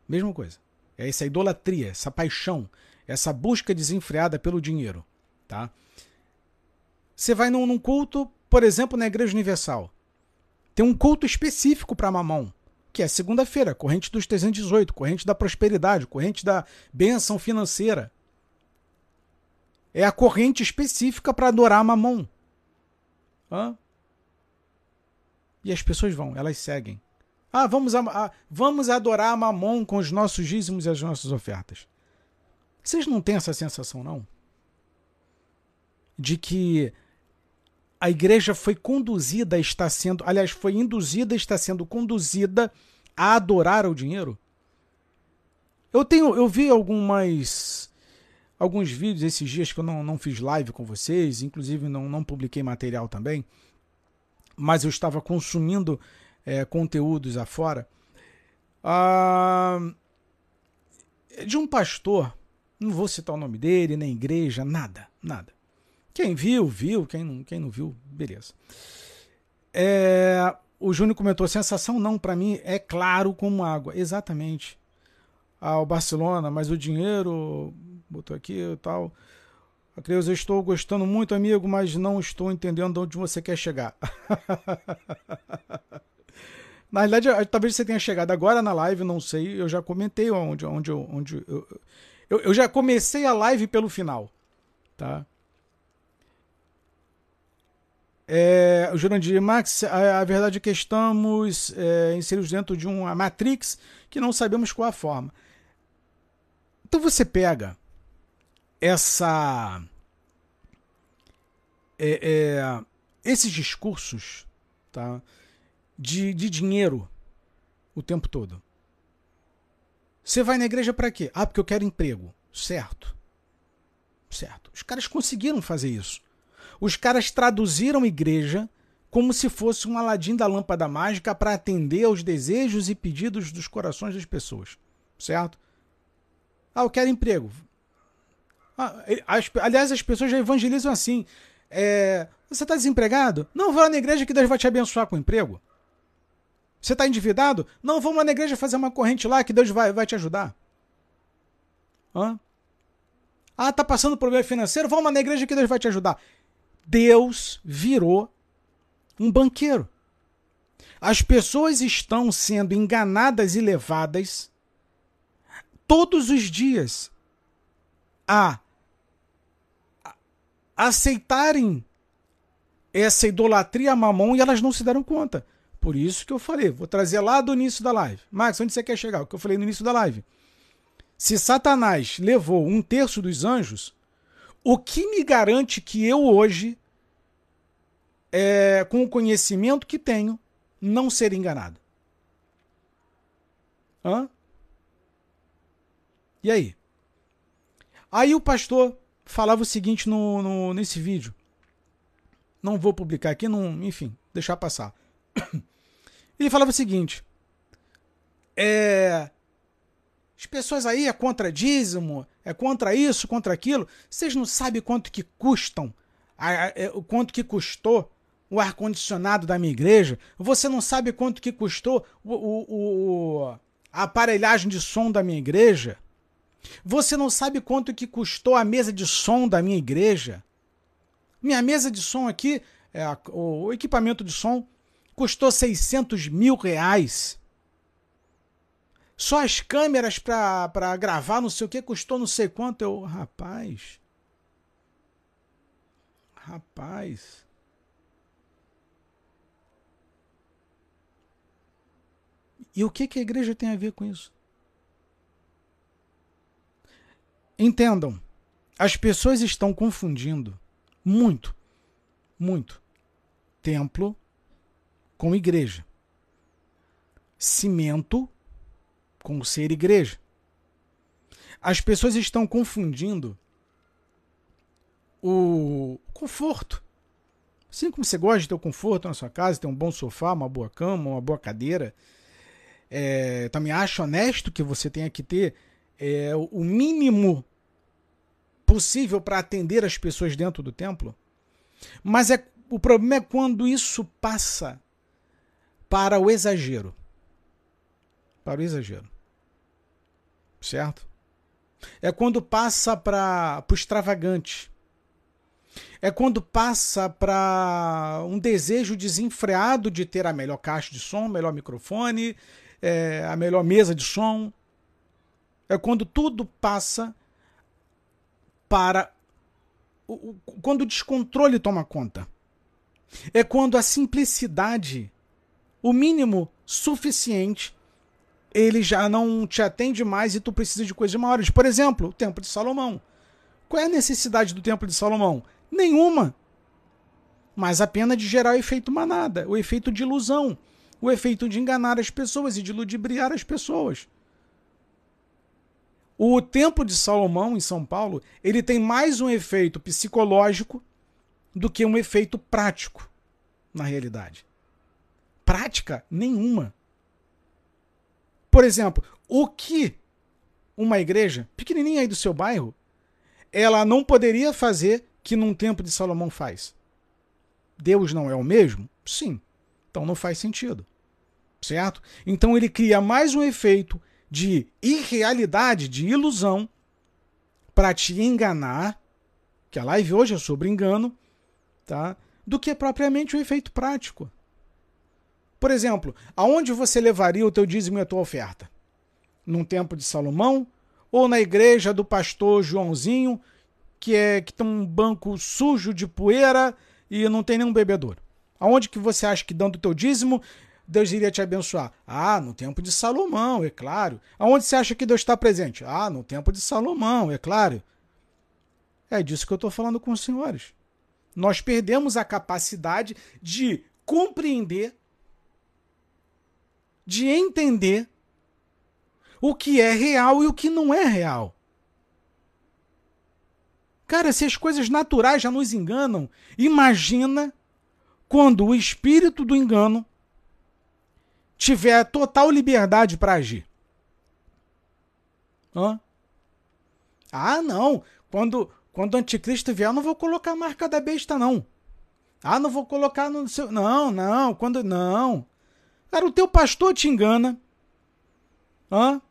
Mesma coisa. É essa idolatria, essa paixão, essa busca desenfreada pelo dinheiro, tá? Você vai num, num culto, por exemplo, na Igreja Universal. Tem um culto específico para mamão. que é segunda-feira, corrente dos 318, corrente da prosperidade, corrente da bênção financeira. É a corrente específica para adorar Mamon. Hã? E as pessoas vão, elas seguem. Ah, vamos, a, a, vamos adorar Mamon com os nossos dízimos e as nossas ofertas. Vocês não têm essa sensação, não? De que a igreja foi conduzida, está sendo, aliás, foi induzida, está sendo conduzida a adorar o dinheiro? Eu tenho, eu vi algumas alguns vídeos esses dias que eu não, não fiz live com vocês, inclusive não, não publiquei material também, mas eu estava consumindo é, conteúdos afora. Ah, de um pastor, não vou citar o nome dele, nem igreja, nada, nada. Quem viu, viu. Quem não, quem não viu, beleza. É, o Júnior comentou: sensação não, para mim é claro como água. Exatamente. Ah, o Barcelona, mas o dinheiro. Botou aqui e tal. Acreus, eu estou gostando muito, amigo, mas não estou entendendo onde você quer chegar. [LAUGHS] na realidade, talvez você tenha chegado agora na live, não sei. Eu já comentei onde, onde, onde eu, eu, eu já comecei a live pelo final, tá? É, o Jurandir Max, a, a, verdade é que estamos é, inseridos dentro de uma matrix que não sabemos qual a forma. Então você pega essa é, é, esses discursos tá, de, de dinheiro o tempo todo. Você vai na igreja para quê? Ah, porque eu quero emprego. Certo. Certo. Os caras conseguiram fazer isso. Os caras traduziram igreja como se fosse um aladim da lâmpada mágica para atender aos desejos e pedidos dos corações das pessoas. Certo? Ah, eu quero emprego. Ah, as, aliás, as pessoas já evangelizam assim. É, você está desempregado? Não, vá na igreja que Deus vai te abençoar com emprego. Você está endividado? Não, vamos lá na igreja fazer uma corrente lá que Deus vai, vai te ajudar. Hã? Ah, tá passando problema financeiro? Vamos lá na igreja que Deus vai te ajudar. Deus virou um banqueiro. As pessoas estão sendo enganadas e levadas todos os dias a aceitarem essa idolatria a mamon e elas não se deram conta. Por isso que eu falei, vou trazer lá do início da live. Max, onde você quer chegar? O que eu falei no início da live. Se Satanás levou um terço dos anjos, o que me garante que eu hoje, é, com o conhecimento que tenho, não ser enganado? Hã? E aí? Aí o pastor falava o seguinte no, no, nesse vídeo. Não vou publicar aqui, não, enfim, deixar passar. [COUGHS] Ele falava o seguinte: é, as pessoas aí é contra dízimo, é contra isso, contra aquilo. Vocês não sabem quanto que custam, é, o quanto que custou o ar-condicionado da minha igreja. Você não sabe quanto que custou o, o, o, a aparelhagem de som da minha igreja. Você não sabe quanto que custou a mesa de som da minha igreja. Minha mesa de som aqui, é, o equipamento de som, custou 600 mil reais. Só as câmeras para gravar, não sei o que, custou não sei quanto. Eu, rapaz. Rapaz. E o que, que a igreja tem a ver com isso? Entendam, as pessoas estão confundindo muito, muito templo com igreja. Cimento com ser igreja. As pessoas estão confundindo o conforto. Assim como você gosta de ter o conforto na sua casa, ter um bom sofá, uma boa cama, uma boa cadeira. É, também acho honesto que você tenha que ter é, o mínimo possível para atender as pessoas dentro do templo. Mas é, o problema é quando isso passa para o exagero. Para o exagero certo? É quando passa para o extravagante. É quando passa para um desejo desenfreado de ter a melhor caixa de som, melhor microfone, é, a melhor mesa de som. É quando tudo passa para. Quando o descontrole toma conta. É quando a simplicidade, o mínimo suficiente, ele já não te atende mais e tu precisa de coisas maiores. Por exemplo, o Templo de Salomão. Qual é a necessidade do Templo de Salomão? Nenhuma. Mas apenas de gerar o efeito manada, o efeito de ilusão, o efeito de enganar as pessoas e de ludibriar as pessoas. O Templo de Salomão, em São Paulo, ele tem mais um efeito psicológico do que um efeito prático na realidade. Prática nenhuma. Por exemplo, o que uma igreja pequenininha aí do seu bairro, ela não poderia fazer que num Templo de Salomão faz? Deus não é o mesmo? Sim. Então não faz sentido. Certo? Então ele cria mais um efeito de irrealidade, de ilusão, para te enganar, que a live hoje é sobre engano, tá? do que propriamente o um efeito prático. Por exemplo, aonde você levaria o teu dízimo e a tua oferta? Num templo de Salomão ou na igreja do pastor Joãozinho, que é que tem um banco sujo de poeira e não tem nenhum bebedouro? Aonde que você acha que dando o teu dízimo Deus iria te abençoar? Ah, no tempo de Salomão, é claro. Aonde você acha que Deus está presente? Ah, no tempo de Salomão, é claro. É disso que eu estou falando com os senhores. Nós perdemos a capacidade de compreender, de entender o que é real e o que não é real. Cara, se as coisas naturais já nos enganam, imagina quando o espírito do engano tiver total liberdade para agir. Hã? Ah, não. Quando, quando o anticristo vier, eu não vou colocar a marca da besta, não. Ah, não vou colocar no seu. Não, não. Quando. Não. Cara, o teu pastor te engana. Hã?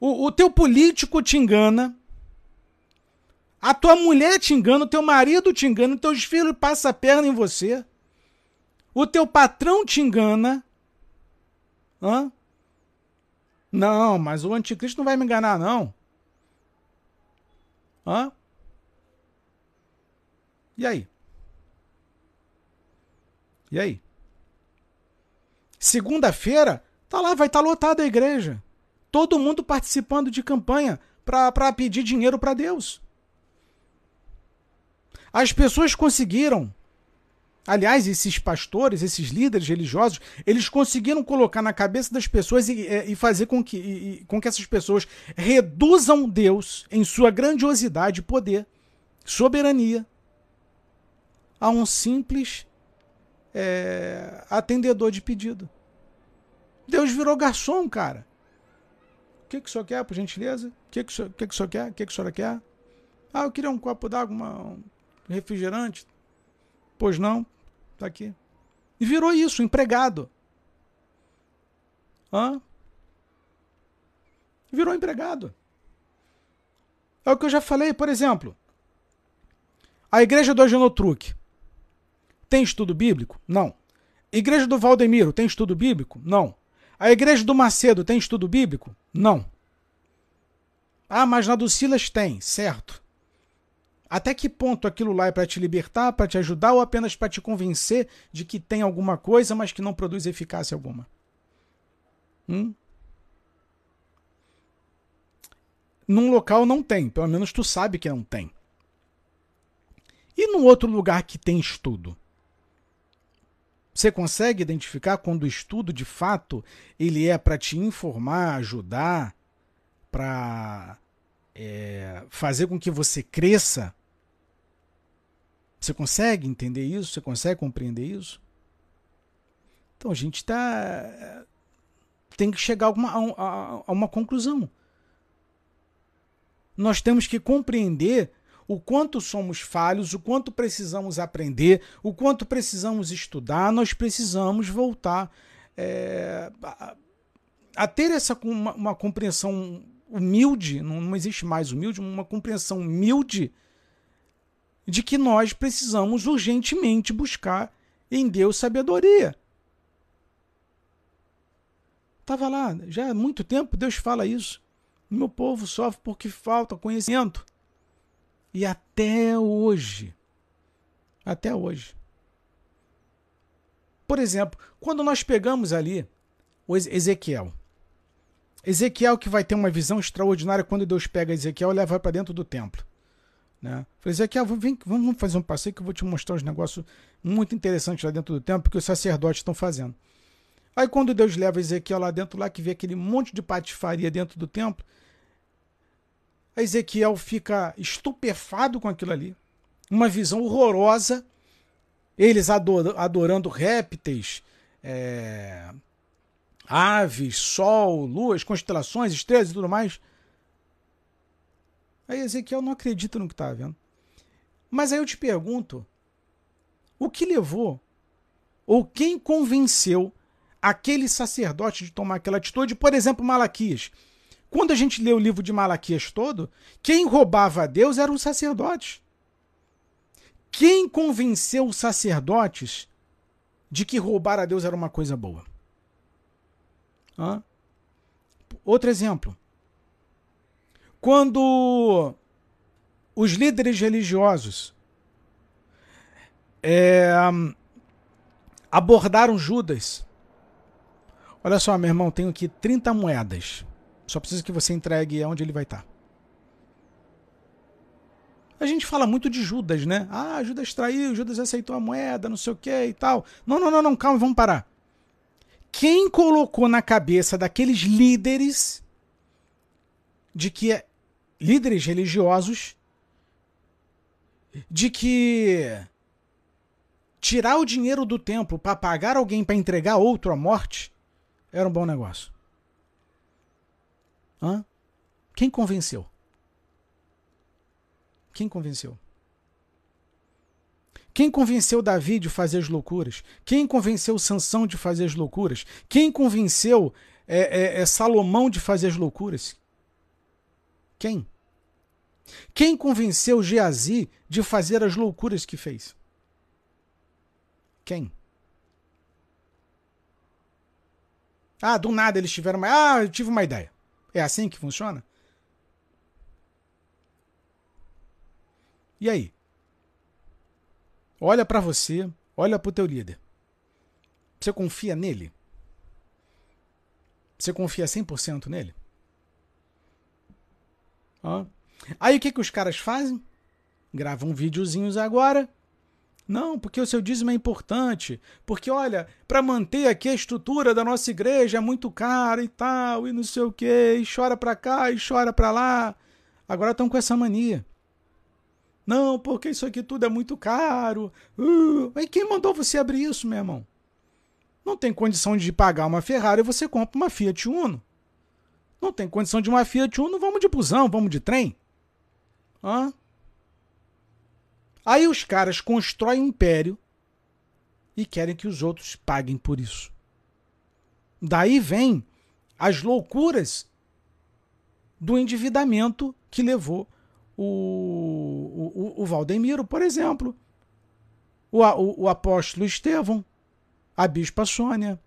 O, o teu político te engana. A tua mulher te engana, o teu marido te engana, os teus filhos passam a perna em você. O teu patrão te engana. Hã? Não, mas o anticristo não vai me enganar, não. Hã? E aí? E aí? Segunda-feira, tá lá, vai estar tá lotada a igreja. Todo mundo participando de campanha para pedir dinheiro para Deus. As pessoas conseguiram Aliás, esses pastores, esses líderes religiosos, eles conseguiram colocar na cabeça das pessoas e, e fazer com que, e, com que essas pessoas reduzam Deus em sua grandiosidade, poder, soberania, a um simples é, atendedor de pedido. Deus virou garçom, cara. O que, que o senhor quer, por gentileza? O que, que, o, senhor, que, que o senhor quer? O que, que a senhora quer? Ah, eu queria um copo d'água, um refrigerante. Pois não. Tá aqui. E virou isso, empregado. Hã? Virou empregado. É o que eu já falei, por exemplo. A igreja do Agenotruque tem estudo bíblico? Não. Igreja do Valdemiro tem estudo bíblico? Não. A igreja do Macedo tem estudo bíblico? Não. Ah, mas na do Silas tem, certo. Até que ponto aquilo lá é para te libertar, para te ajudar ou apenas para te convencer de que tem alguma coisa, mas que não produz eficácia alguma? Hum? Num local não tem, pelo menos tu sabe que não tem. E num outro lugar que tem estudo? Você consegue identificar quando o estudo de fato ele é para te informar, ajudar, para é, fazer com que você cresça? Você consegue entender isso? Você consegue compreender isso? Então a gente tá, tem que chegar a uma, a, a uma conclusão. Nós temos que compreender o quanto somos falhos, o quanto precisamos aprender, o quanto precisamos estudar, nós precisamos voltar é, a, a, ter essa uma, uma, compreensão humilde, não, não existe mais humilde, uma compreensão humilde de que nós precisamos urgentemente buscar em Deus sabedoria. Estava lá, já há muito tempo Deus fala isso. Meu povo sofre porque falta conhecimento. E até hoje, até hoje. Por exemplo, quando nós pegamos ali o Ezequiel, Ezequiel que vai ter uma visão extraordinária quando Deus pega Ezequiel e leva para dentro do templo. Né? Falei, Ezequiel, vem, vamos fazer um passeio que eu vou te mostrar uns negócios muito interessantes lá dentro do templo que os sacerdotes estão fazendo. Aí quando Deus leva Ezequiel lá dentro, lá que vê aquele monte de patifaria dentro do templo, Ezequiel fica estupefado com aquilo ali. Uma visão horrorosa. Eles adorando répteis, é, aves, sol, luas, constelações, estrelas e tudo mais. Aí Ezequiel não acredita no que está vendo. Mas aí eu te pergunto: o que levou, ou quem convenceu aquele sacerdote de tomar aquela atitude? Por exemplo, Malaquias. Quando a gente lê o livro de Malaquias todo, quem roubava a Deus eram os sacerdotes. Quem convenceu os sacerdotes de que roubar a Deus era uma coisa boa? Hã? Outro exemplo. Quando os líderes religiosos é, abordaram Judas. Olha só, meu irmão, tenho aqui 30 moedas. Só preciso que você entregue onde ele vai estar. A gente fala muito de Judas, né? Ah, Judas traiu, Judas aceitou a moeda, não sei o que e tal. Não, não, não, não, calma, vamos parar. Quem colocou na cabeça daqueles líderes de que líderes religiosos de que tirar o dinheiro do templo para pagar alguém para entregar outro à morte era um bom negócio. Hã? Quem convenceu? Quem convenceu? Quem convenceu Davi de fazer as loucuras? Quem convenceu Sansão de fazer as loucuras? Quem convenceu é, é, é Salomão de fazer as loucuras? Quem? Quem convenceu Geazi de fazer as loucuras que fez? Quem? Ah, do nada eles tiveram uma. Ah, eu tive uma ideia. É assim que funciona? E aí? Olha para você, olha para o teu líder. Você confia nele? Você confia 100% nele? Ó. Aí o que, que os caras fazem? Gravam videozinhos agora. Não, porque o seu dízimo é importante. Porque, olha, para manter aqui a estrutura da nossa igreja é muito caro e tal, e não sei o quê, e chora para cá e chora para lá. Agora estão com essa mania. Não, porque isso aqui tudo é muito caro. Uh, mas quem mandou você abrir isso, meu irmão? Não tem condição de pagar uma Ferrari, você compra uma Fiat Uno. Não tem condição de uma Fiat Uno, vamos de busão, vamos de trem. Hã? Aí os caras constroem um império e querem que os outros paguem por isso. Daí vem as loucuras do endividamento que levou o, o, o Valdemiro, por exemplo, o, o, o apóstolo Estevão, a bispa Sônia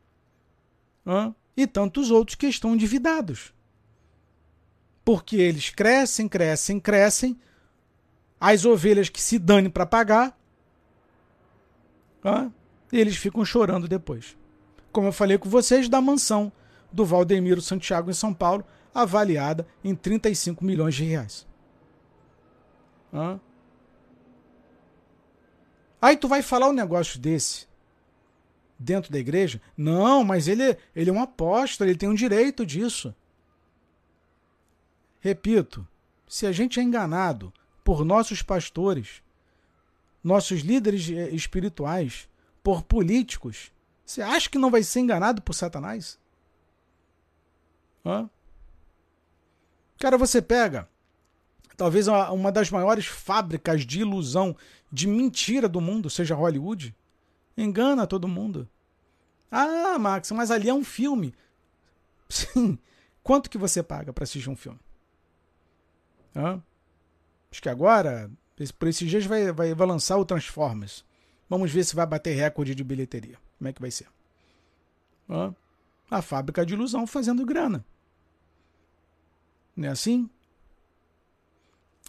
hã? e tantos outros que estão endividados porque eles crescem, crescem, crescem. As ovelhas que se dane para pagar, tá? eles ficam chorando depois. Como eu falei com vocês, da mansão do Valdemiro Santiago em São Paulo, avaliada em 35 milhões de reais. Tá? Aí tu vai falar um negócio desse dentro da igreja? Não, mas ele, ele é um apóstolo, ele tem um direito disso. Repito, se a gente é enganado por nossos pastores, nossos líderes eh, espirituais, por políticos, você acha que não vai ser enganado por Satanás? Hã? Cara, você pega talvez uma das maiores fábricas de ilusão, de mentira do mundo, seja Hollywood. Engana todo mundo. Ah, Max, mas ali é um filme. Sim. Quanto que você paga para assistir um filme? Hã? Acho que agora, por esses dias, vai, vai, vai lançar o Transformers. Vamos ver se vai bater recorde de bilheteria. Como é que vai ser? A fábrica de ilusão fazendo grana. Não é assim?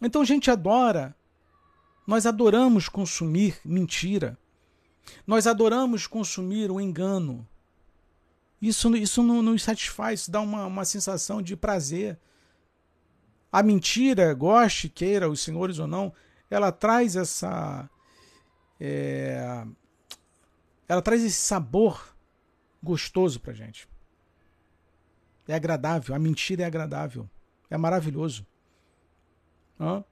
Então a gente adora, nós adoramos consumir mentira. Nós adoramos consumir o engano. Isso, isso não nos satisfaz, isso dá uma, uma sensação de prazer. A mentira, goste, queira os senhores ou não, ela traz essa. É, ela traz esse sabor gostoso pra gente. É agradável, a mentira é agradável, é maravilhoso. Hã?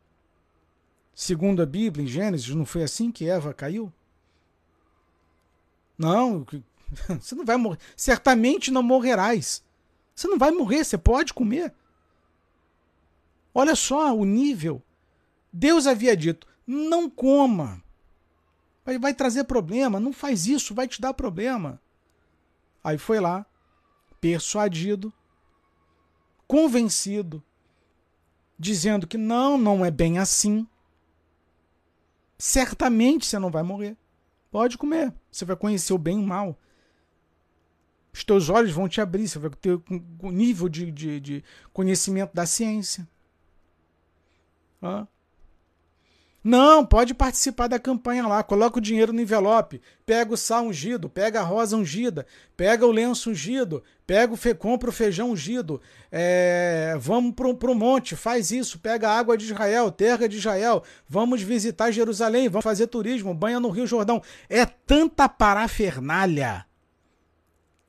Segundo a Bíblia, em Gênesis, não foi assim que Eva caiu? Não, [LAUGHS] você não vai morrer. Certamente não morrerás. Você não vai morrer, você pode comer. Olha só o nível. Deus havia dito: não coma. Vai, trazer problema. Não faz isso, vai te dar problema. Aí foi lá, persuadido, convencido, dizendo que não, não é bem assim. Certamente você não vai morrer. Pode comer. Você vai conhecer o bem e o mal. Os teus olhos vão te abrir, você vai ter o nível de, de, de conhecimento da ciência. Não, pode participar da campanha lá. Coloca o dinheiro no envelope. Pega o sal ungido, pega a rosa ungida, pega o lenço ungido, pega o fe, compra o feijão ungido. É, vamos para o monte, faz isso. Pega a água de Israel, terra de Israel. Vamos visitar Jerusalém, vamos fazer turismo, banha no Rio Jordão. É tanta parafernália.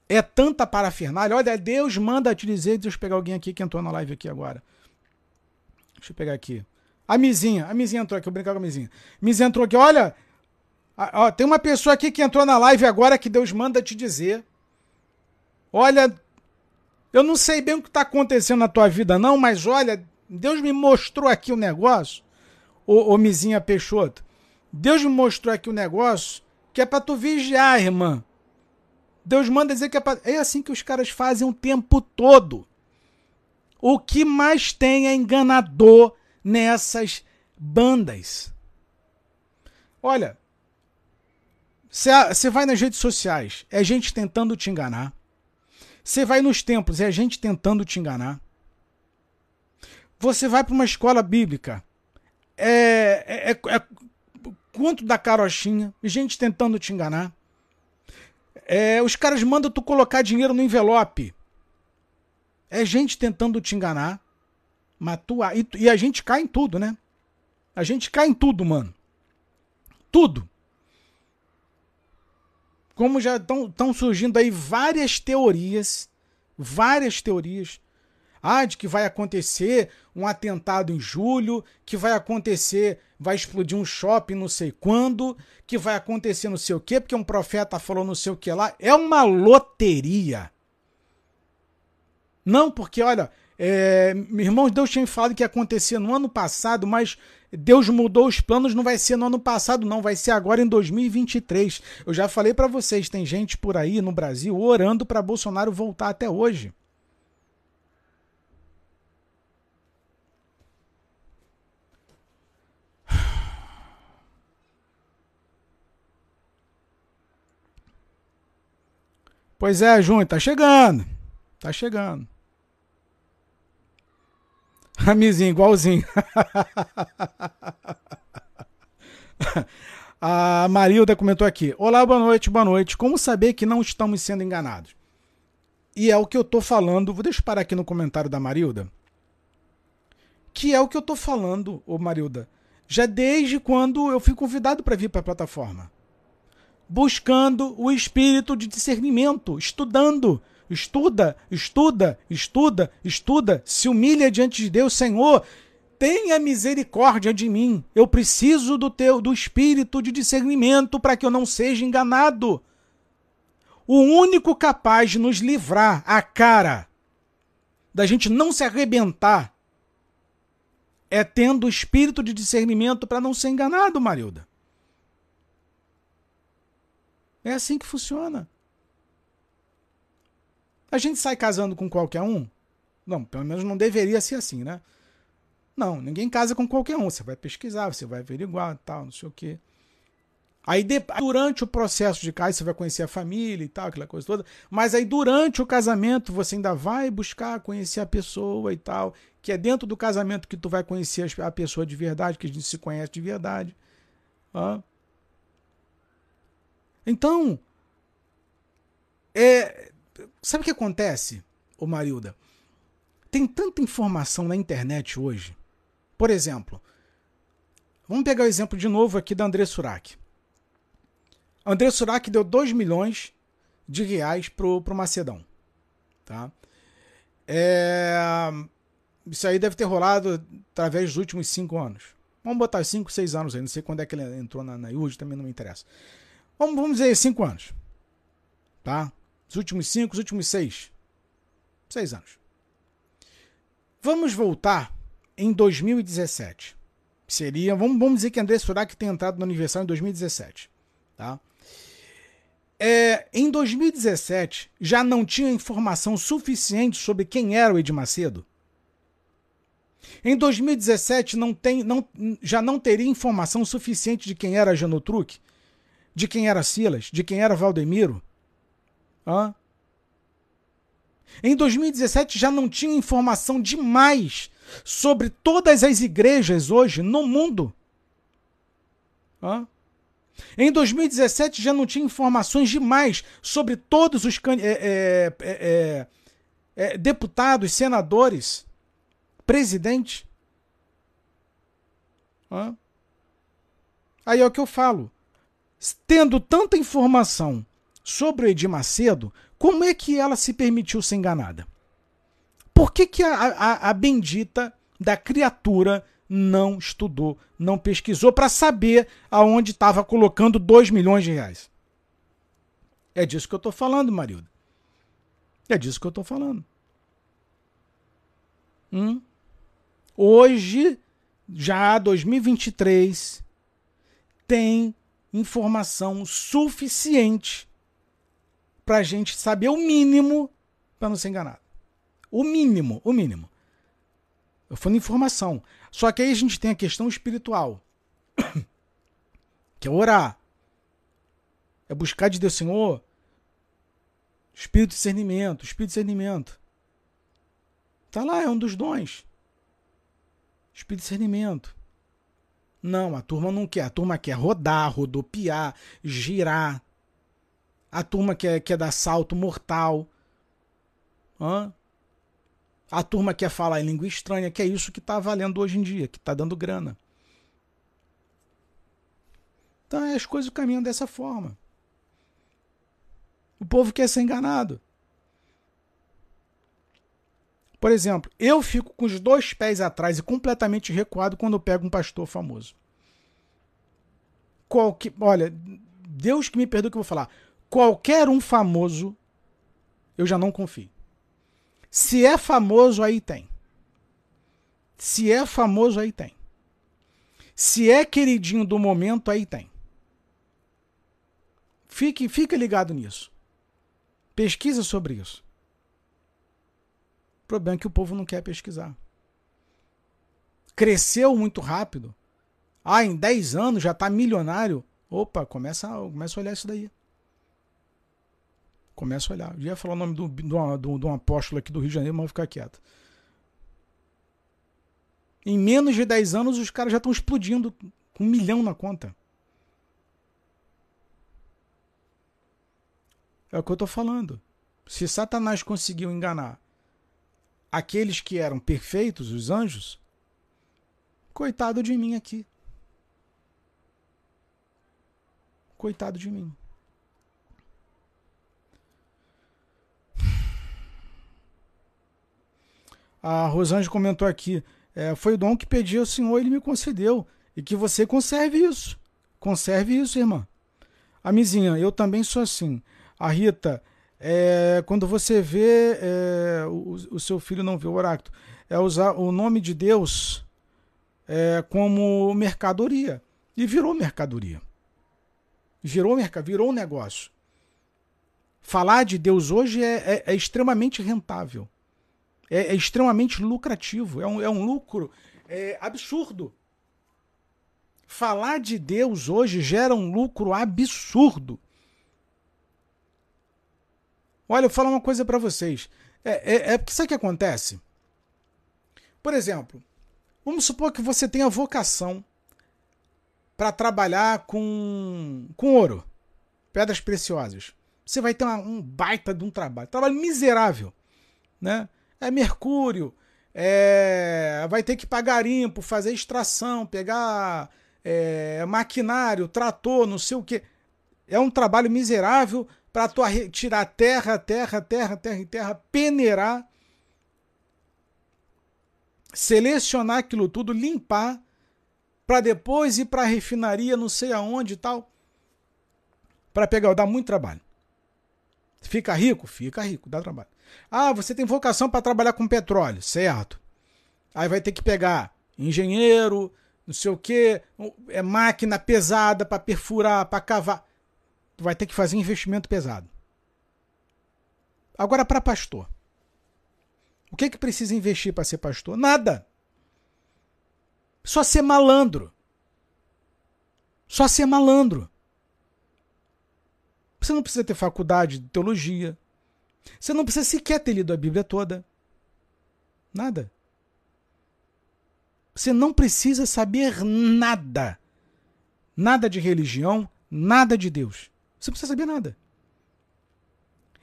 É tanta parafernália. Olha, Deus manda te dizer. Deixa eu pegar alguém aqui que entrou na live aqui agora. Deixa eu pegar aqui. A Mizinha, a Mizinha entrou aqui, eu brincar com a Mizinha. Mizinha entrou aqui, olha, ó, tem uma pessoa aqui que entrou na live agora que Deus manda te dizer. Olha, eu não sei bem o que está acontecendo na tua vida, não, mas olha, Deus me mostrou aqui o um negócio, ô, ô Mizinha Peixoto. Deus me mostrou aqui o um negócio que é para tu vigiar, irmã. Deus manda dizer que é pra... É assim que os caras fazem o tempo todo. O que mais tem é enganador nessas bandas. Olha, você vai nas redes sociais, é gente tentando te enganar. Você vai nos templos, é gente tentando te enganar. Você vai para uma escola bíblica, é, é, é, é da carochinha, gente tentando te enganar. É, os caras mandam tu colocar dinheiro no envelope. É gente tentando te enganar. Matua. E, e a gente cai em tudo, né? A gente cai em tudo, mano. Tudo. Como já estão surgindo aí várias teorias, várias teorias, ah, de que vai acontecer um atentado em julho, que vai acontecer, vai explodir um shopping não sei quando, que vai acontecer não sei o quê, porque um profeta falou não sei o que lá. É uma loteria. Não, porque olha, é, irmãos, Deus tinha falado que ia acontecer no ano passado, mas Deus mudou os planos, não vai ser no ano passado, não, vai ser agora em 2023. Eu já falei para vocês, tem gente por aí no Brasil orando para Bolsonaro voltar até hoje. [SIGHS] Pois é, Júnior, tá chegando. Tá chegando. Ramizinho, igualzinho. A Marilda comentou aqui: Olá, boa noite, boa noite. Como saber que não estamos sendo enganados? E é o que eu tô falando. Vou deixar parar aqui no comentário da Marilda. Que é o que eu tô falando, ô Marilda. Já desde quando eu fui convidado para vir para a plataforma. Buscando o espírito de discernimento, estudando estuda, estuda, estuda, estuda, se humilha diante de Deus, Senhor, tenha misericórdia de mim. Eu preciso do teu do espírito de discernimento para que eu não seja enganado. O único capaz de nos livrar a cara da gente não se arrebentar é tendo o espírito de discernimento para não ser enganado, Marilda. É assim que funciona. A gente sai casando com qualquer um? Não, pelo menos não deveria ser assim, né? Não, ninguém casa com qualquer um. Você vai pesquisar, você vai averiguar tal, não sei o quê. Aí durante o processo de casa você vai conhecer a família e tal, aquela coisa toda. Mas aí durante o casamento você ainda vai buscar conhecer a pessoa e tal. Que é dentro do casamento que tu vai conhecer a pessoa de verdade, que a gente se conhece de verdade. Então, é, sabe o que acontece, ô Marilda? Tem tanta informação na internet hoje. Por exemplo, vamos pegar o exemplo de novo aqui da André Surak. André Surak deu 2 milhões de reais pro, pro Macedão. Tá? É, isso aí deve ter rolado através dos últimos 5 anos. Vamos botar 5, 6 anos aí. Não sei quando é que ele entrou na, na também não me interessa. Vamos, vamos dizer 5 anos. Tá? Os últimos 5, os últimos 6. 6 anos. Vamos voltar em 2017. Seria, vamos, vamos dizer que André Surak tem entrado no aniversário em 2017. Tá? É, em 2017, já não tinha informação suficiente sobre quem era o Ed Macedo? Em 2017, não tem, não, já não teria informação suficiente de quem era Janotruc? De quem era Silas? De quem era Valdemiro? Hã? Em 2017 já não tinha informação demais sobre todas as igrejas hoje no mundo? Hã? Em 2017 já não tinha informações demais sobre todos os é, é, é, é, deputados, senadores, presidente. Hã? Aí é o que eu falo. Tendo tanta informação sobre o Edir Macedo, como é que ela se permitiu ser enganada? Por que, que a, a, a bendita da criatura não estudou, não pesquisou para saber aonde estava colocando 2 milhões de reais. É disso que eu estou falando, Marilda. É disso que eu estou falando. Hum? Hoje, já 2023, tem informação suficiente para a gente saber o mínimo para não ser enganado. O mínimo, o mínimo. Eu fui informação. Só que aí a gente tem a questão espiritual, [COUGHS] que é orar. É buscar de Deus, Senhor, espírito de discernimento, espírito de discernimento. Tá lá, é um dos dons. Espírito de discernimento. Não, a turma não quer. A turma quer rodar, rodopiar, girar. A turma quer, quer dar salto mortal. Hã? A turma quer falar em língua estranha, que é isso que está valendo hoje em dia, que está dando grana. Então as coisas caminham dessa forma. O povo quer ser enganado. Por exemplo, eu fico com os dois pés atrás e completamente recuado quando eu pego um pastor famoso. Qualque, olha, Deus que me perdoe que eu vou falar. Qualquer um famoso, eu já não confio. Se é famoso, aí tem. Se é famoso, aí tem. Se é queridinho do momento, aí tem. Fique, fique ligado nisso. Pesquisa sobre isso. O problema é que o povo não quer pesquisar. Cresceu muito rápido. Ah, em 10 anos já está milionário. Opa, começa, começa a olhar isso daí. Começa a olhar. Eu ia falar o nome do, do um apóstolo aqui do Rio de Janeiro, mas vou ficar quieto. Em menos de 10 anos, os caras já estão explodindo com um milhão na conta. É o que eu estou falando. Se Satanás conseguiu enganar aqueles que eram perfeitos, os anjos, coitado de mim aqui. Coitado de mim. A Rosângela comentou aqui: é, foi o dom que pedi ao Senhor, ele me concedeu. E que você conserve isso. Conserve isso, irmã. A Mizinha, eu também sou assim. A Rita, é, quando você vê é, o, o, seu filho não vê o oráculo, é usar o nome de Deus é, como mercadoria. E virou mercadoria. Virou, virou um negócio. Falar de Deus hoje é, é, é extremamente rentável é, é extremamente lucrativo, é um, é um lucro é, absurdo. Falar de Deus hoje gera um lucro absurdo. Olha, eu falar uma coisa para vocês. É, é, é porque sabe o que acontece? Por exemplo, vamos supor que você tenha vocação para trabalhar com, com ouro, pedras preciosas. Você vai ter uma, um baita de um trabalho. Trabalho miserável. Né? É mercúrio, é, vai ter que pagar garimpo, fazer extração, pegar é, maquinário, trator, não sei o que. É um trabalho miserável para tirar terra, terra, terra, terra e terra, peneirar, selecionar aquilo tudo, limpar, para depois ir para a refinaria, não sei aonde e tal, para pegar, dá muito trabalho. Fica rico? Fica rico, dá trabalho. Ah, você tem vocação para trabalhar com petróleo, certo? Aí vai ter que pegar engenheiro, não sei o que, é máquina pesada para perfurar, para cavar. Vai ter que fazer investimento pesado. Agora para pastor. O que é que precisa investir para ser pastor? Nada. Só ser malandro. Só ser malandro. Você não precisa ter faculdade de teologia. Você não precisa sequer ter lido a Bíblia toda. Nada. Você não precisa saber nada. Nada de religião, nada de Deus. Você não precisa saber nada.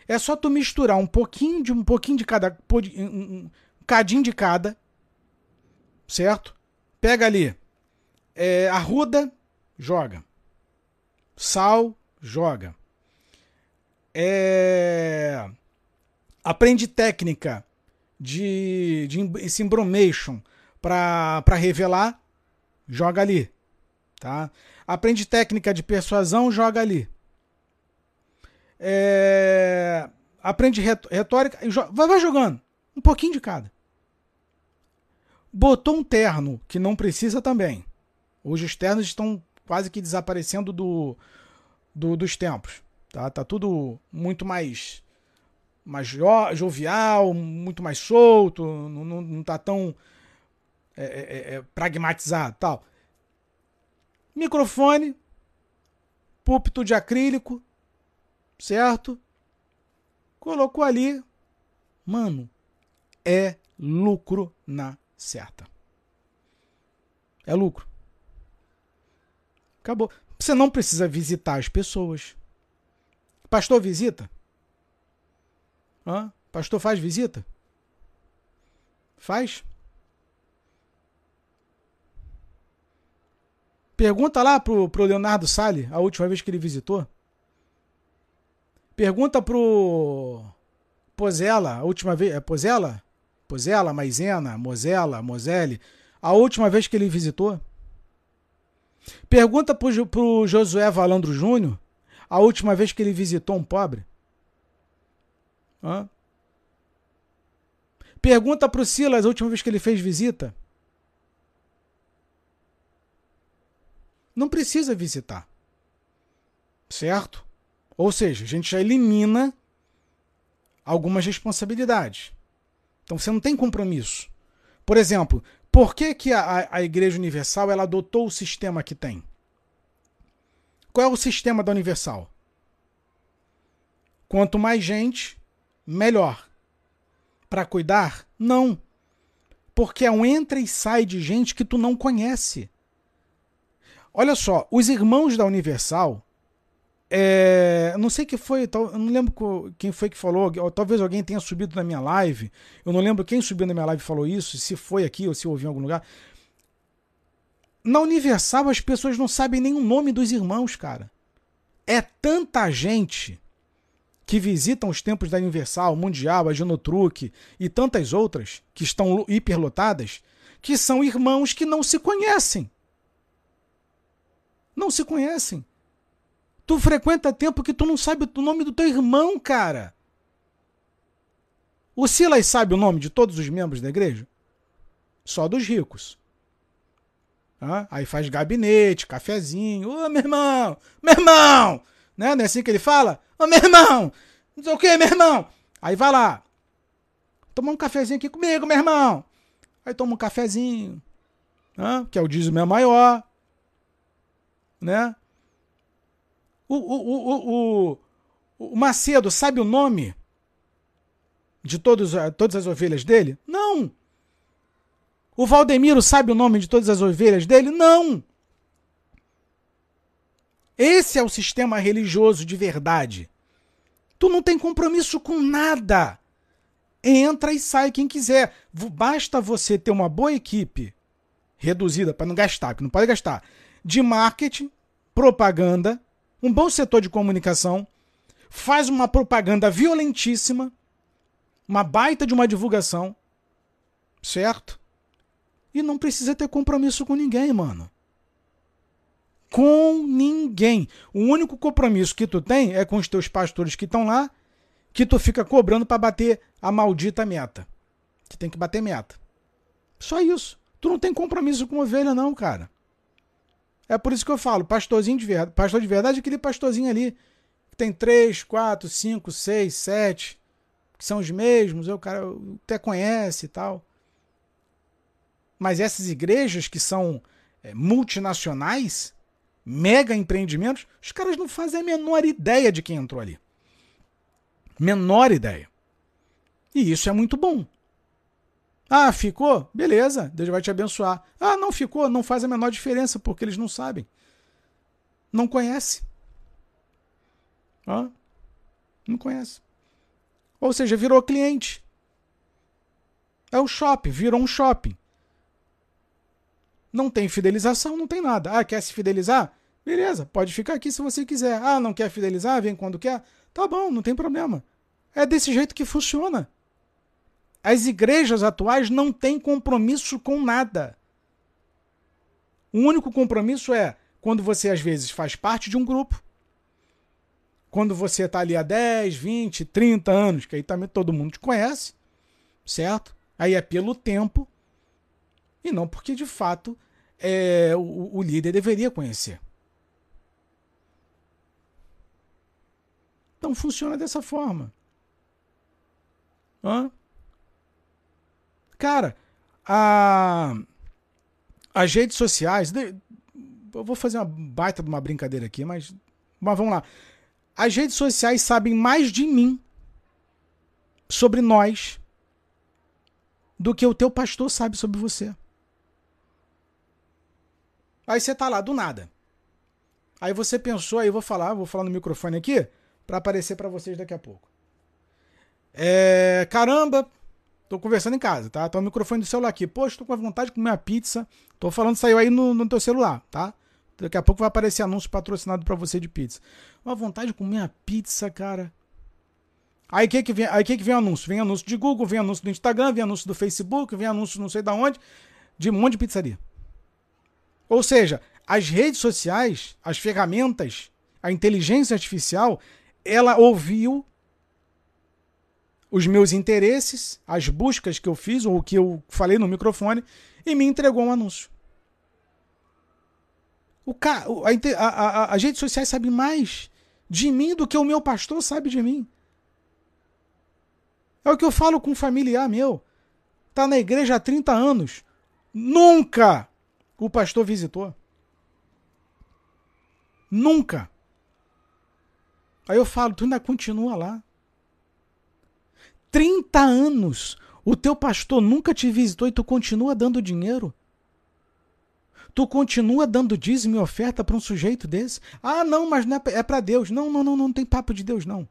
É só tu misturar um pouquinho de um pouquinho de cada, um, cadinho de cada, certo? Pega ali é, arruda, joga. Sal, joga. É, aprende técnica de, de simbromation para revelar, joga ali. Tá? Aprende técnica de persuasão, joga ali. É... Aprende retórica, vai, vai jogando. Um pouquinho de cada. Botou um terno, que não precisa também. Hoje os ternos estão quase que desaparecendo do, do dos tempos. Tá? tá tudo muito mais mais jovial, muito mais solto, não, não, não tá tão é, é, é, é, pragmatizado tal. Microfone, púlpito de acrílico, certo? Colocou ali, mano, é lucro na certa. É lucro. Acabou. Você não precisa visitar as pessoas. Pastor visita? Hã? Pastor faz visita? Faz? Pergunta lá pro, pro Leonardo Sale, a última vez que ele visitou. Pergunta pro Pozella, a última vez. É Pozella? Pozella, Maisena, Mosella, Moselle, a última vez que ele visitou. Pergunta pro, pro Josué Valandro Júnior, a última vez que ele visitou um pobre. Hã? Pergunta pro Silas a última vez que ele fez visita. não precisa visitar. Certo? Ou seja, a gente já elimina algumas responsabilidades. Então você não tem compromisso. Por exemplo, por que, que a, a Igreja Universal ela adotou o sistema que tem? Qual é o sistema da Universal? Quanto mais gente, melhor. Para cuidar? Não. Porque é um entra e sai de gente que tu não conhece. Olha só, os irmãos da Universal, é, não sei que foi, eu não lembro quem foi que falou, talvez alguém tenha subido na minha live, eu não lembro quem subiu na minha live e falou isso, se foi aqui ou se ouviu em algum lugar. Na Universal as pessoas não sabem nem o nome dos irmãos, cara. É tanta gente que visitam os templos da Universal, Mundial, a Genotruque e tantas outras que estão hiperlotadas, que são irmãos que não se conhecem não se conhecem. Tu frequenta tempo que tu não sabe o nome do teu irmão, cara. O Silas sabe o nome de todos os membros da igreja? Só dos ricos. Ah, aí faz gabinete, cafezinho. Ô, meu irmão! Meu irmão! Né? Não é assim que ele fala? Ô, meu irmão! Não sei o que, meu irmão! Aí vai lá. Toma um cafezinho aqui comigo, meu irmão. Aí toma um cafezinho. Ah, que é o dízimo é maior. né? O, o, o, o, o Macedo sabe o nome de todos, todas as ovelhas dele? Não. O Valdemiro sabe o nome de todas as ovelhas dele? Não. Esse é o sistema religioso de verdade. Tu não tem compromisso com nada. Entra e sai quem quiser. Basta você ter uma boa equipe reduzida para não gastar, que não pode gastar, de marketing, propaganda, um bom setor de comunicação, faz uma propaganda violentíssima, uma baita de uma divulgação, certo? E não precisa ter compromisso com ninguém, mano. Com ninguém. O único compromisso que tu tem é com os teus pastores que estão lá, que tu fica cobrando para bater a maldita meta. Que tem que bater meta. Só isso. Tu não tem compromisso com ovelha, não, cara. É por isso que eu falo, pastorzinho de verdade. Pastor de verdade é aquele pastorzinho ali. Que tem três, quatro, cinco, seis, sete. Que são os mesmos. O cara até conhece e tal. Mas essas igrejas que são é, multinacionais, mega empreendimentos, os caras não fazem a menor ideia de quem entrou ali. Menor ideia. E isso é muito bom. Ah, ficou? Beleza, Deus vai te abençoar. Ah, não ficou? Não faz a menor diferença, porque eles não sabem. Não conhece. Ah, não conhece. Ou seja, virou cliente. É o shopping, virou um shopping. Não tem fidelização, não tem nada. Ah, quer se fidelizar? Beleza, pode ficar aqui se você quiser. Ah, não quer fidelizar? Vem quando quer. Tá bom, não tem problema. É desse jeito que funciona. As igrejas atuais não têm compromisso com nada. O único compromisso é quando você às vezes faz parte de um grupo, quando você está ali há 10, 20, 30 anos, que aí também todo mundo te conhece, certo? Aí é pelo tempo e não porque de fato é, o, o líder deveria conhecer. Então funciona dessa forma. Hã? Cara, a, as redes sociais. Eu vou fazer uma baita de uma brincadeira aqui, mas, mas vamos lá. As redes sociais sabem mais de mim sobre nós do que o teu pastor sabe sobre você. Aí você tá lá do nada. Aí você pensou, aí eu vou falar, vou falar no microfone aqui para aparecer para vocês daqui a pouco. É, caramba, tô conversando em casa, tá? Tô o microfone do celular aqui. Poxa, tô com vontade de comer uma pizza. Tô falando, saiu aí no, no teu celular, tá? Daqui a pouco vai aparecer anúncio patrocinado para você de pizza. Uma vontade de comer uma pizza, cara. Aí que que vem, aí que que vem anúncio? Vem anúncio de Google, vem anúncio do Instagram, vem anúncio do Facebook, vem anúncio não sei da onde, de um monte de pizzaria. Ou seja, as redes sociais, as ferramentas, a inteligência artificial, ela ouviu os meus interesses, as buscas que eu fiz, ou o que eu falei no microfone, e me entregou um anúncio. O ca... a, a, a, as redes sociais sabem mais de mim do que o meu pastor sabe de mim. É o que eu falo com um familiar meu. Tá na igreja há 30 anos. Nunca o pastor visitou. Nunca. Aí eu falo, tu ainda continua lá. 30 anos. O teu pastor nunca te visitou e tu continua dando dinheiro? Tu continua dando dízimo e oferta para um sujeito desse? Ah, não, mas não é, é para Deus. Não, não, não, não tem papo de Deus, não.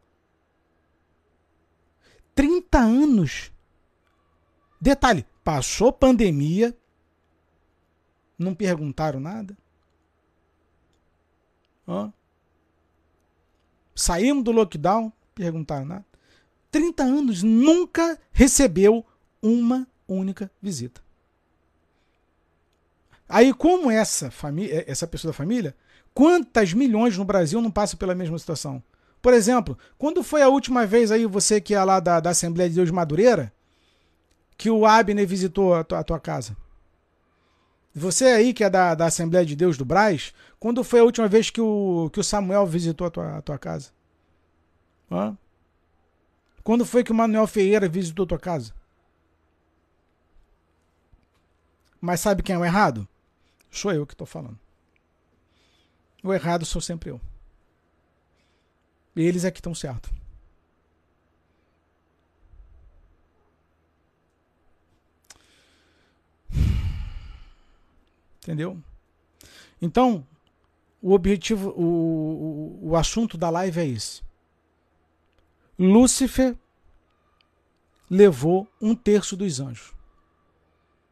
30 anos. Detalhe, passou pandemia, não perguntaram nada? Hã? Saímos do lockdown, perguntaram nada. 30 anos, nunca recebeu uma única visita. Aí, como essa família, essa pessoa da família, quantas milhões no Brasil não passam pela mesma situação? Por exemplo, quando foi a última vez aí você que é lá da, da Assembleia de Deus de Madureira, que o Abner visitou a tua, a tua casa? Você aí que é da, da Assembleia de Deus do Braz, quando foi a última vez que o, que o Samuel visitou a tua, a tua casa? Hã? Quando foi que o Manuel Ferreira visitou a tua casa? Mas sabe quem é o errado? Sou eu que estou falando. O errado sou sempre eu. Eles é que estão certo. Entendeu? Então, o objetivo, o, o, o assunto da live é esse. Lúcifer levou um terço dos anjos.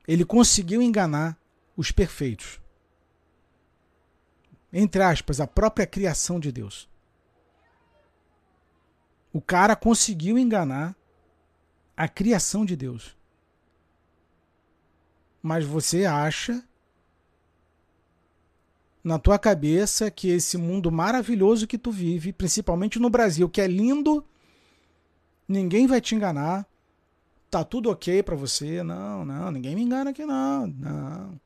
Ele conseguiu enganar os perfeitos. Entre aspas, a própria criação de Deus. O cara conseguiu enganar a criação de Deus. Mas você acha na tua cabeça que esse mundo maravilhoso que tu vive, principalmente no Brasil, que é lindo, ninguém vai te enganar. Tá tudo ok para você? Não, não, ninguém me engana aqui não, não.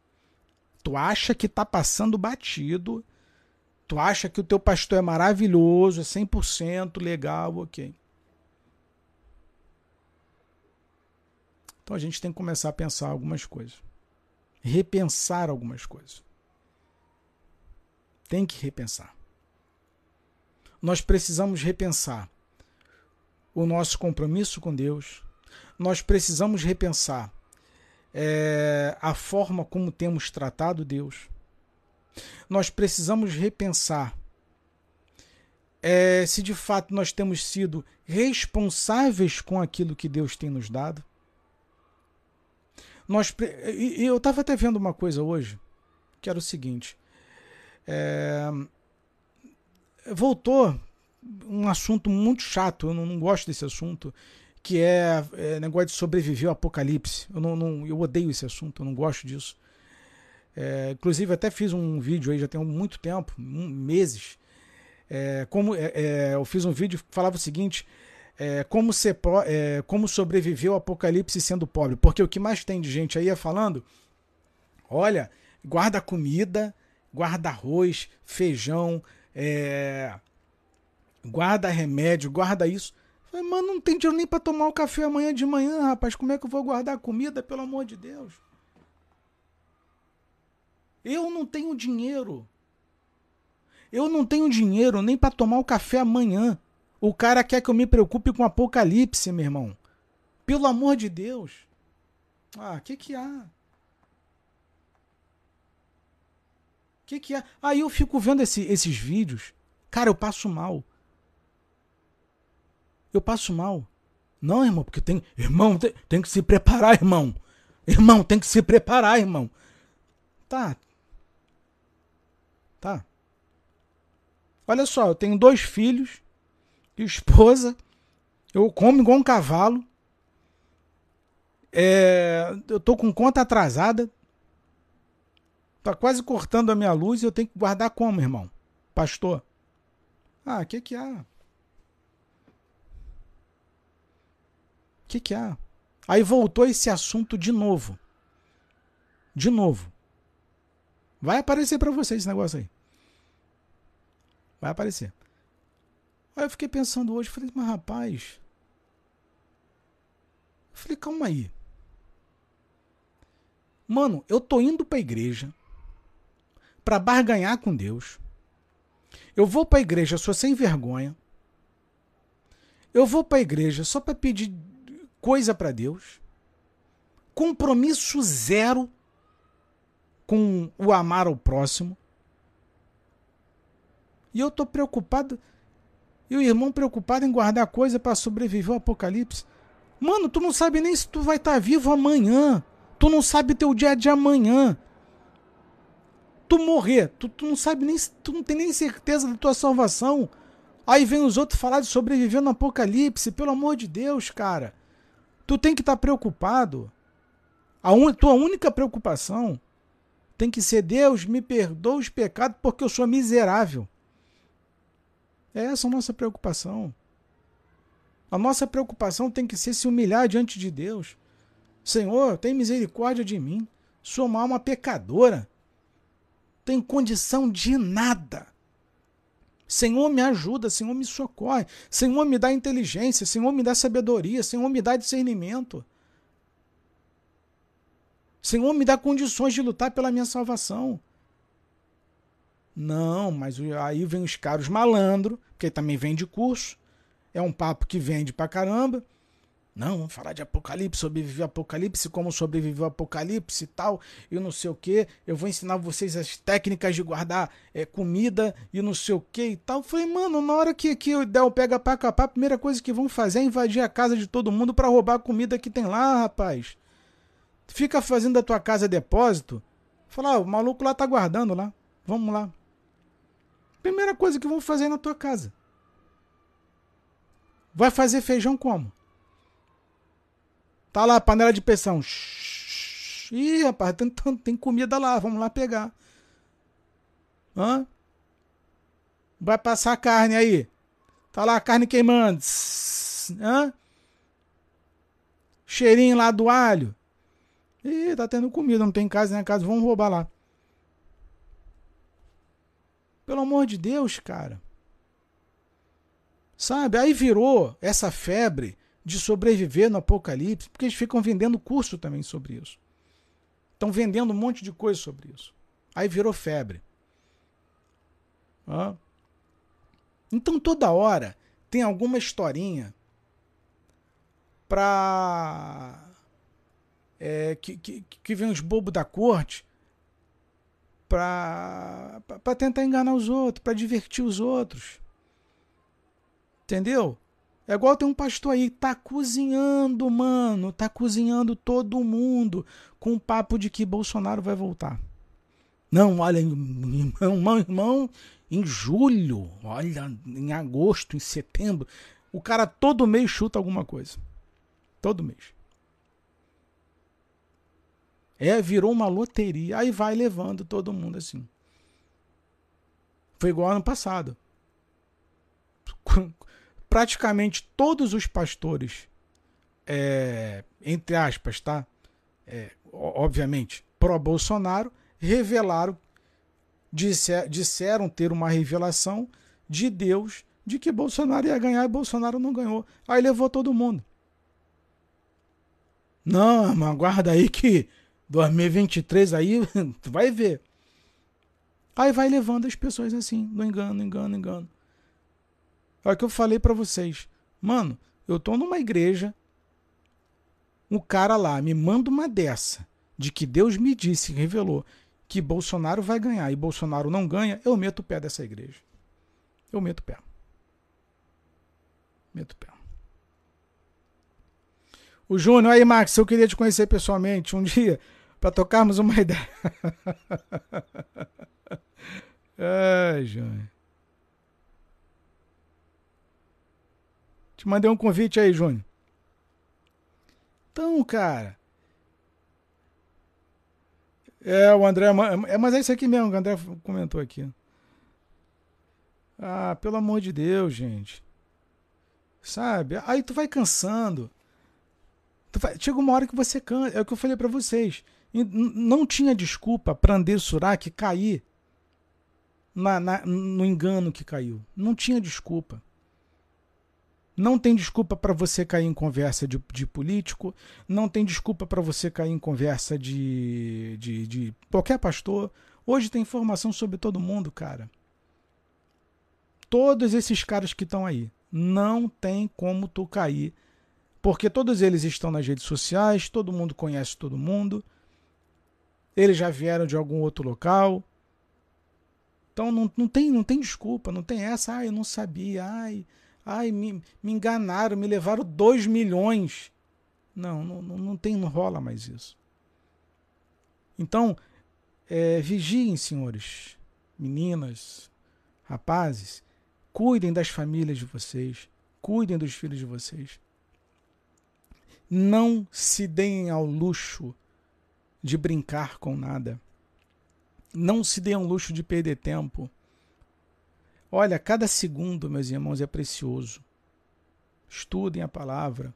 Tu acha que tá passando batido. Tu acha que o teu pastor é maravilhoso, é 100% legal, ok. Então a gente tem que começar a pensar algumas coisas. Repensar algumas coisas. Tem que repensar. Nós precisamos repensar o nosso compromisso com Deus. Nós precisamos repensar é, a forma como temos tratado Deus. Nós precisamos repensar é, se de fato nós temos sido responsáveis com aquilo que Deus tem nos dado. Nós, e eu estava até vendo uma coisa hoje, que era o seguinte: é, voltou um assunto muito chato, eu não, não gosto desse assunto, que é, é, negócio de sobreviver ao apocalipse. Eu, não, não, eu odeio esse assunto, eu não gosto disso. É, inclusive, até fiz um vídeo aí, já tem muito tempo, um, meses. É, como é, é, Eu fiz um vídeo que falava o seguinte: é, como, ser, como sobreviver ao apocalipse sendo pobre. Porque o que mais tem de gente aí é falando: olha, guarda comida, guarda arroz, feijão, é, guarda remédio, guarda isso. falei, mano, não tem dinheiro nem para tomar o café amanhã de manhã, rapaz. Como é que eu vou guardar comida, pelo amor de Deus? Eu não tenho dinheiro. Eu não tenho dinheiro nem para tomar o café amanhã. O cara quer que eu me preocupe com o apocalipse, meu irmão. Pelo amor de Deus. Ah, que que há? Que, que é? Aí eu fico vendo esse, esses vídeos. Cara, eu passo mal. Eu passo mal. Não, irmão, porque tem. Irmão, tem, tem que se preparar, irmão. Irmão, tem que se preparar, irmão. Tá. Tá. Olha só, eu tenho dois filhos, esposa, eu como igual um cavalo. É, eu tô com conta atrasada, Tá quase cortando a minha luz e eu tenho que guardar como, irmão? Pastor. Ah, o que que há? O que que há? Aí voltou esse assunto de novo. De novo. Vai aparecer para vocês esse negócio aí. Vai aparecer. Aí eu fiquei pensando hoje, falei, mas rapaz. Falei, calma aí. Mano, eu tô indo pra igreja para barganhar com Deus. Eu vou para a igreja só sem vergonha. Eu vou para a igreja só para pedir coisa para Deus. Compromisso zero com o amar ao próximo. E eu estou preocupado. E o irmão preocupado em guardar coisa para sobreviver ao apocalipse. Mano, tu não sabe nem se tu vai estar tá vivo amanhã. Tu não sabe teu dia de amanhã tu morrer, tu, tu não sabe nem, tu não tem nem certeza da tua salvação. Aí vem os outros falar de sobreviver no apocalipse, pelo amor de Deus, cara. Tu tem que estar tá preocupado. A un, tua única preocupação tem que ser Deus, me perdoa os pecados porque eu sou miserável. É essa a nossa preocupação. A nossa preocupação tem que ser se humilhar diante de Deus. Senhor, tem misericórdia de mim. Sou uma alma pecadora tem condição de nada. Senhor, me ajuda, Senhor, me socorre. Senhor, me dá inteligência, Senhor, me dá sabedoria, Senhor, me dá discernimento. Senhor, me dá condições de lutar pela minha salvação. Não, mas aí vem os caras malandro, porque também vende curso. É um papo que vende pra caramba. Não, vamos falar de Apocalipse, sobreviver ao Apocalipse, como sobreviver ao Apocalipse e tal, e não sei o que. Eu vou ensinar vocês as técnicas de guardar é, comida e não sei o que e tal. Eu falei, mano, na hora que, que o pega pra capar, a primeira coisa que vão fazer é invadir a casa de todo mundo para roubar a comida que tem lá, rapaz. Fica fazendo da tua casa depósito. Falar, ah, o maluco lá tá guardando lá. Vamos lá. Primeira coisa que vão fazer na tua casa. Vai fazer feijão como? Tá lá, panela de pressão. Ih, rapaz, tem, tem comida lá, vamos lá pegar. Hã? Vai passar carne aí. Tá lá a carne queimando. Hã? Cheirinho lá do alho. Ih, tá tendo comida, não tem casa nem casa, vamos roubar lá. Pelo amor de Deus, cara. Sabe? Aí virou essa febre de sobreviver no apocalipse, porque eles ficam vendendo curso também sobre isso. Estão vendendo um monte de coisa sobre isso. Aí virou febre. Então toda hora tem alguma historinha para é, que, que, que vem os bobos da corte para tentar enganar os outros, para divertir os outros. Entendeu? É igual tem um pastor aí, tá cozinhando, mano, tá cozinhando todo mundo com o papo de que Bolsonaro vai voltar. Não, olha, irmão, irmão, em julho, olha, em agosto, em setembro, o cara todo mês chuta alguma coisa. Todo mês. É, virou uma loteria, aí vai levando todo mundo assim. Foi igual ano passado praticamente todos os pastores, é, entre aspas, tá? É, obviamente, pró-Bolsonaro, revelaram, disser, disseram ter uma revelação de Deus de que Bolsonaro ia ganhar e Bolsonaro não ganhou. Aí levou todo mundo. Não, mas aguarda aí que 2023 aí, [LAUGHS] tu vai ver. Aí vai levando as pessoas assim, no engano, engano, engano. É o que eu falei para vocês. Mano, eu tô numa igreja, um cara lá me manda uma dessa, de que Deus me disse, revelou, que Bolsonaro vai ganhar e Bolsonaro não ganha, eu meto o pé dessa igreja. Eu meto o pé. Meto o pé. O Júnior, aí, Max, eu queria te conhecer pessoalmente um dia para tocarmos uma [LAUGHS] ideia. Ai, [LAUGHS] Júnior. Te mandei um convite aí, Júnior. Então, cara. É, o André. É, mas é isso aqui mesmo que o André comentou aqui. Ah, pelo amor de Deus, gente. Sabe? Aí tu vai cansando. Tu vai, chega uma hora que você cansa. É o que eu falei para vocês. Não tinha desculpa para André Surak cair na, na, no engano que caiu. Não tinha desculpa. Não tem desculpa para você cair em conversa de, de político, não tem desculpa para você cair em conversa de, de, de qualquer pastor. Hoje tem informação sobre todo mundo, cara. Todos esses caras que estão aí. Não tem como tu cair. Porque todos eles estão nas redes sociais, todo mundo conhece todo mundo. Eles já vieram de algum outro local. Então não, não, tem, não tem desculpa, não tem essa, ah, eu não sabia, ai, Ai, me, me enganaram, me levaram 2 milhões. Não, não, não tem, não rola mais isso. Então, é, vigiem, senhores, meninas, rapazes, cuidem das famílias de vocês, cuidem dos filhos de vocês. Não se deem ao luxo de brincar com nada. Não se deem ao luxo de perder tempo. Olha, cada segundo, meus irmãos, é precioso. Estudem a palavra.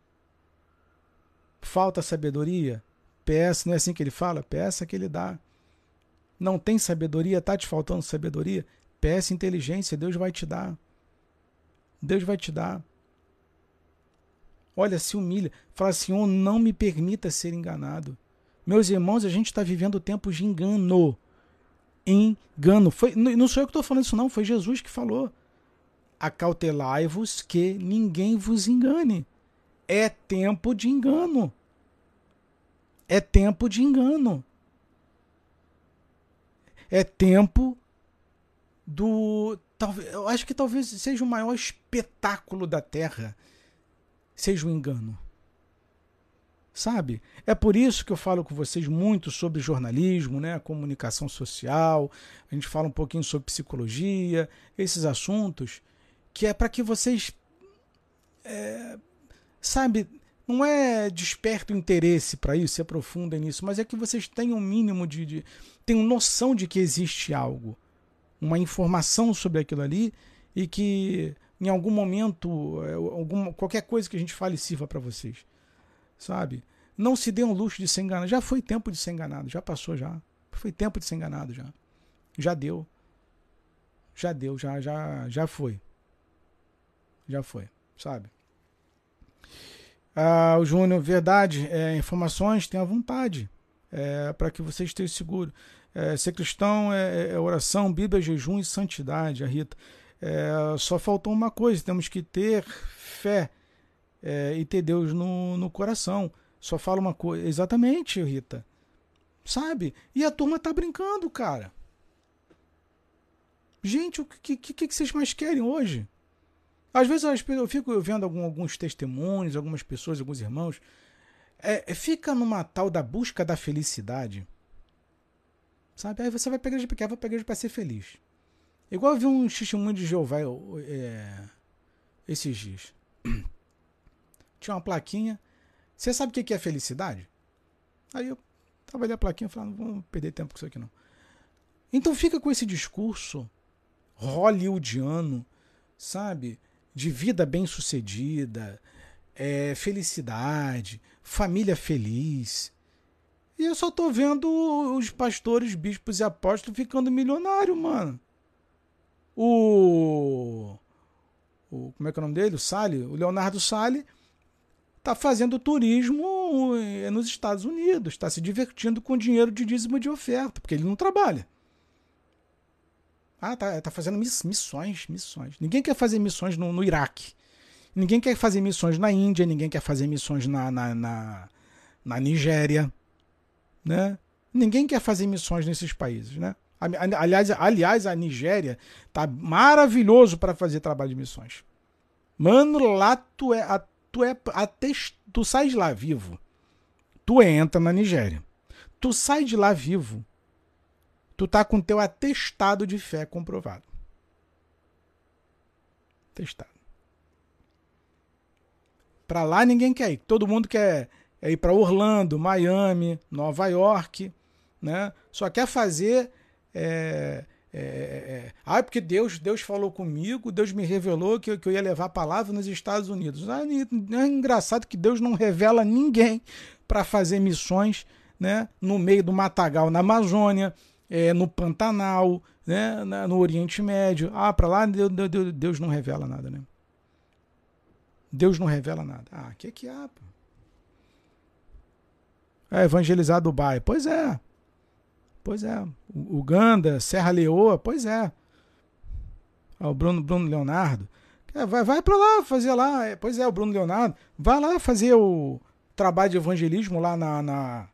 Falta sabedoria? Peça, não é assim que ele fala? Peça que ele dá. Não tem sabedoria? Está te faltando sabedoria? Peça inteligência, Deus vai te dar. Deus vai te dar. Olha, se humilha. Fala, Senhor, não me permita ser enganado. Meus irmãos, a gente está vivendo tempos de engano. Engano. Foi, não sou eu que estou falando isso, não. Foi Jesus que falou. Acautelai-vos que ninguém vos engane. É tempo de engano. É tempo de engano. É tempo do. Eu acho que talvez seja o maior espetáculo da Terra. Seja o engano sabe? É por isso que eu falo com vocês muito sobre jornalismo, né, comunicação social, a gente fala um pouquinho sobre psicologia, esses assuntos, que é para que vocês, é, sabe, não é desperta o interesse para isso, se aprofundem nisso, mas é que vocês tenham um mínimo de, de tenham noção de que existe algo, uma informação sobre aquilo ali e que em algum momento, é, alguma, qualquer coisa que a gente fale sirva para vocês sabe? Não se dê um luxo de ser enganado. Já foi tempo de ser enganado, já passou já. Foi tempo de ser enganado já. Já deu. Já deu, já já já foi. Já foi, sabe? Ah, o Júnior, verdade, é, informações, tenha vontade, é, para que você esteja seguro. É, ser cristão é, é, oração, Bíblia, jejum e santidade, a Rita. É, só faltou uma coisa, temos que ter fé é, e ter Deus no, no coração. Só fala uma coisa. Exatamente, Rita. Sabe? E a turma tá brincando, cara. Gente, o que, que, que vocês mais querem hoje? Às vezes eu fico vendo algum, alguns testemunhos, algumas pessoas, alguns irmãos. É, é, fica numa tal da busca da felicidade. Sabe? Aí você vai pegar de pequeno, vai pegar para ser feliz. Igual eu vi um testemunho de Jeová é, esses dias. [CLEARS THROAT] Tinha uma plaquinha. Você sabe o que é felicidade? Aí eu tava ali a plaquinha falando, não vamos perder tempo com isso aqui não. Então fica com esse discurso hollywoodiano, sabe? De vida bem sucedida, é, felicidade, família feliz. E eu só tô vendo os pastores, bispos e apóstolos ficando milionário, mano. O, o. Como é que é o nome dele? O Sale? O Leonardo Sale está fazendo turismo nos Estados Unidos, está se divertindo com dinheiro de dízimo de oferta, porque ele não trabalha. Ah, tá, tá fazendo missões, missões. Ninguém quer fazer missões no, no Iraque. Ninguém quer fazer missões na Índia, ninguém quer fazer missões na, na, na, na Nigéria. Né? Ninguém quer fazer missões nesses países. Né? Aliás, aliás, a Nigéria tá maravilhoso para fazer trabalho de missões. Mano, lá tu é, a tu é atest... tu sai de lá vivo. Tu entra na Nigéria. Tu sai de lá vivo. Tu tá com teu atestado de fé comprovado. Atestado. Para lá ninguém quer ir. Todo mundo quer ir para Orlando, Miami, Nova York, né? Só quer fazer é, é, é, ah, porque Deus, Deus falou comigo, Deus me revelou que, que eu ia levar a palavra nos Estados Unidos. Ah, é engraçado que Deus não revela ninguém para fazer missões né, no meio do matagal na Amazônia, é, no Pantanal, né, no Oriente Médio. Ah, para lá Deus, Deus, Deus, não revela nada, né? Deus não revela nada. Ah, o que que há? Pô? É evangelizar Dubai. Pois é. Pois é. Uganda, Serra Leoa, pois é. Ah, o Bruno, Bruno Leonardo. É, vai vai para lá fazer lá. É, pois é, o Bruno Leonardo. Vai lá fazer o trabalho de evangelismo lá na, na,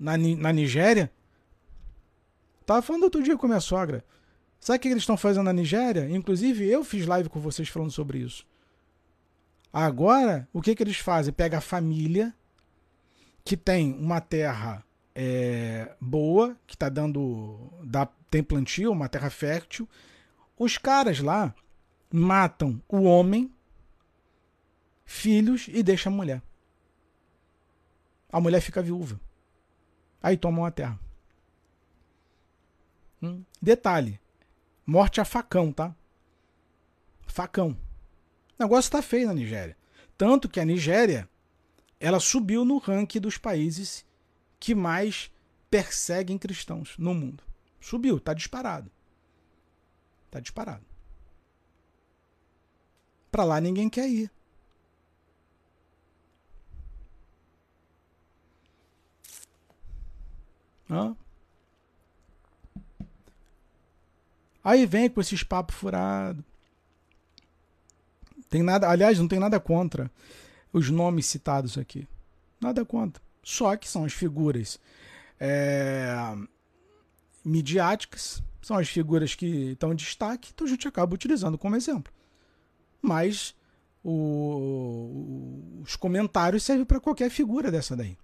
na, na Nigéria. Tava falando outro dia com a minha sogra. Sabe o que eles estão fazendo na Nigéria? Inclusive, eu fiz live com vocês falando sobre isso. Agora, o que, que eles fazem? Pega a família que tem uma terra é, boa, que está dando. Dá, tem plantio, uma terra fértil. Os caras lá matam o homem, filhos e deixam a mulher. A mulher fica viúva. Aí tomam a terra. Hum. Detalhe: morte a facão, tá? Facão. O negócio está feio na Nigéria. Tanto que a Nigéria ela subiu no ranking dos países que mais perseguem cristãos no mundo. Subiu, está disparado. Está disparado. Para lá ninguém quer ir. Hã? Aí vem com esses papos furados. Tem nada, aliás, não tem nada contra os nomes citados aqui. Nada contra. Só que são as figuras é, midiáticas, são as figuras que estão em destaque, então a gente acaba utilizando como exemplo. Mas o, os comentários servem para qualquer figura dessa daí.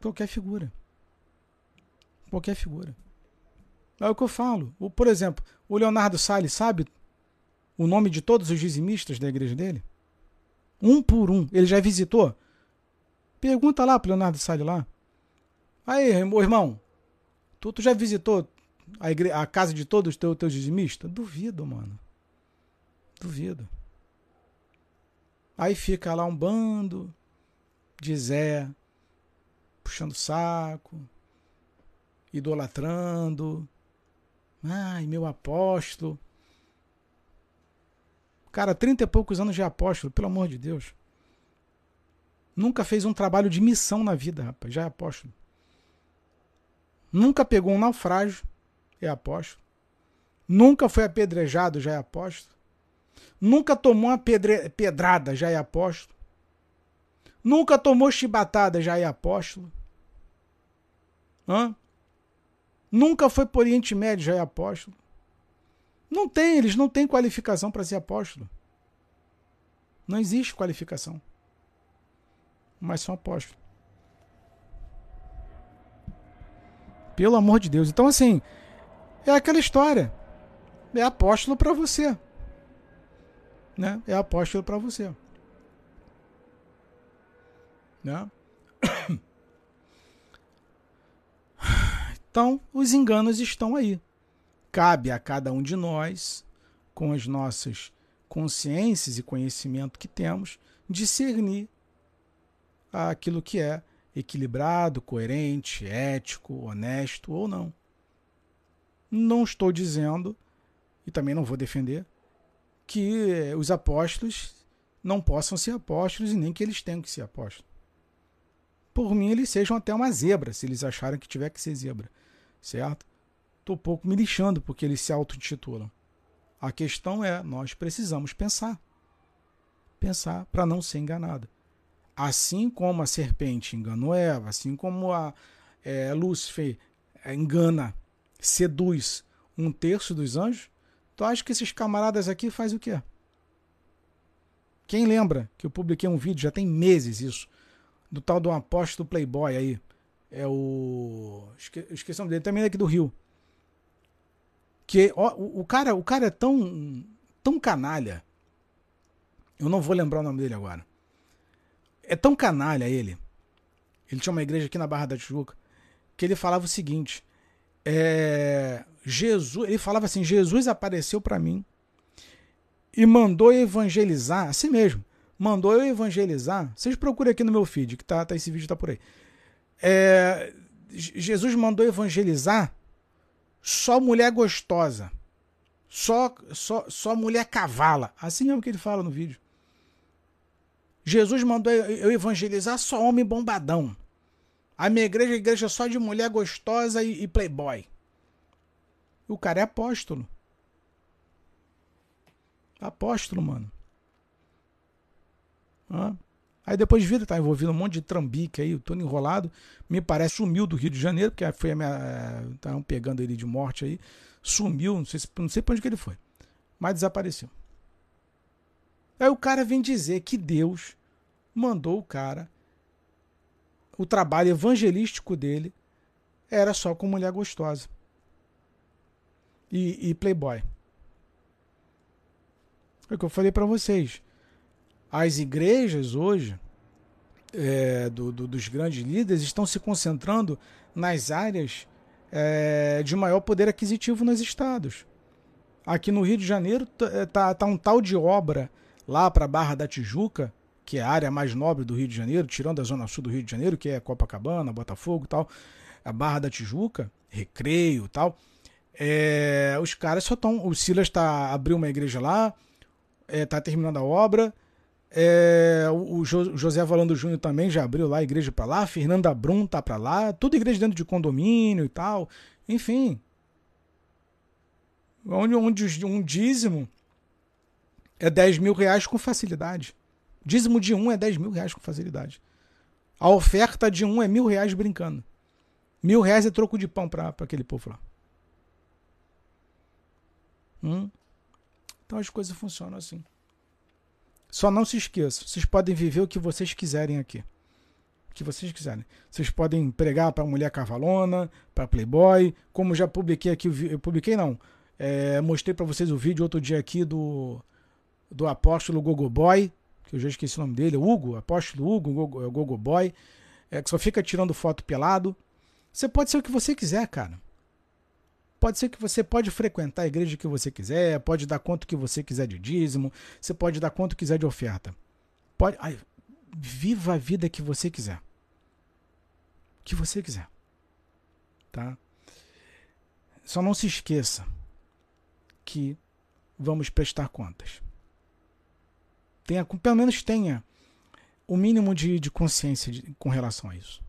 Qualquer figura. Qualquer figura. É o que eu falo. O, por exemplo, o Leonardo Salles sabe o nome de todos os dizimistas da igreja dele? Um por um. Ele já visitou? Pergunta lá pro Leonardo Salles lá. Aí, meu irmão, tu, tu já visitou a, igre... a casa de todos os teus, teus dizimistas? Duvido, mano. Duvido. Aí fica lá um bando de Zé, puxando saco, idolatrando. Ai, meu apóstolo. Cara, trinta e poucos anos de apóstolo, pelo amor de Deus. Nunca fez um trabalho de missão na vida, rapaz, já é apóstolo. Nunca pegou um naufrágio, é apóstolo. Nunca foi apedrejado, já é apóstolo. Nunca tomou uma pedre... pedrada, já é apóstolo. Nunca tomou chibatada, já é apóstolo. Hã? Nunca foi por Oriente Médio, já é apóstolo. Não tem, eles não têm qualificação para ser apóstolo. Não existe qualificação. Mas são apóstolos. Pelo amor de Deus. Então, assim, é aquela história. É apóstolo para você. Né? É apóstolo para você. Né? [COUGHS] Então, os enganos estão aí. Cabe a cada um de nós, com as nossas consciências e conhecimento que temos, discernir aquilo que é equilibrado, coerente, ético, honesto ou não. Não estou dizendo, e também não vou defender, que os apóstolos não possam ser apóstolos e nem que eles tenham que ser apóstolos. Por mim, eles sejam até uma zebra, se eles acharem que tiver que ser zebra, certo? estou pouco me lixando porque eles se auto-intitulam. A questão é, nós precisamos pensar. Pensar para não ser enganado. Assim como a serpente enganou Eva, assim como a é, Lúcifer engana, seduz um terço dos anjos, tu acha que esses camaradas aqui fazem o quê? Quem lembra que eu publiquei um vídeo, já tem meses isso, do tal do apóstolo Playboy aí. É o. Esque... Esqueci o nome dele, também daqui do Rio. Que ó, o, o, cara, o cara é tão, tão canalha. Eu não vou lembrar o nome dele agora. É tão canalha ele. Ele tinha uma igreja aqui na Barra da Tijuca que ele falava o seguinte: é, Jesus, ele falava assim: Jesus apareceu para mim e mandou evangelizar, assim mesmo, mandou eu evangelizar. Vocês procurem aqui no meu feed, que tá, tá esse vídeo tá por aí. É, Jesus mandou evangelizar só mulher gostosa. Só, só, só mulher cavala. Assim mesmo que ele fala no vídeo. Jesus mandou eu evangelizar só homem bombadão. A minha igreja é igreja só de mulher gostosa e, playboy. O cara é apóstolo. Apóstolo, mano. Aí depois de vida tá envolvido um monte de trambique aí, todo enrolado. Me parece sumiu do Rio de Janeiro, porque foi a minha. Estavam pegando ele de morte aí. Sumiu, não sei, não sei pra onde que ele foi. Mas desapareceu. Aí o cara vem dizer que Deus mandou o cara. O trabalho evangelístico dele era só com mulher gostosa. E, e playboy. É o que eu falei para vocês as igrejas hoje, é, do, do, dos grandes líderes, estão se concentrando nas áreas é, de maior poder aquisitivo nos estados. Aqui no Rio de Janeiro tá, tá, tá um tal de obra lá para Barra da Tijuca, que é a área mais nobre do Rio de Janeiro, tirando a zona sul do Rio de Janeiro, que é Copacabana, Botafogo e tal, a Barra da Tijuca, Recreio e tal. É, os caras só estão. O Silas tá, abriu uma igreja lá, é, tá terminando a obra. É, o José Valando Júnior também já abriu lá a igreja para lá, Fernanda Brum tá para lá, tudo igreja dentro de condomínio e tal, enfim. Onde, onde um dízimo é 10 mil reais com facilidade. Dízimo de um é 10 mil reais com facilidade. A oferta de um é mil reais brincando. Mil reais é troco de pão para aquele povo lá. Hum? Então as coisas funcionam assim. Só não se esqueçam, vocês podem viver o que vocês quiserem aqui. O que vocês quiserem. Vocês podem pregar para mulher cavalona, para playboy, como já publiquei aqui, eu publiquei não, é, mostrei para vocês o vídeo outro dia aqui do do apóstolo Gogoboy, que eu já esqueci o nome dele, Hugo, apóstolo Hugo, Gogo, Gogoboy, é, que só fica tirando foto pelado. Você pode ser o que você quiser, cara. Pode ser que você pode frequentar a igreja que você quiser, pode dar quanto que você quiser de dízimo, você pode dar quanto quiser de oferta. Pode, ai, viva a vida que você quiser. Que você quiser. Tá? Só não se esqueça que vamos prestar contas. Tenha, pelo menos tenha o mínimo de, de consciência de, com relação a isso.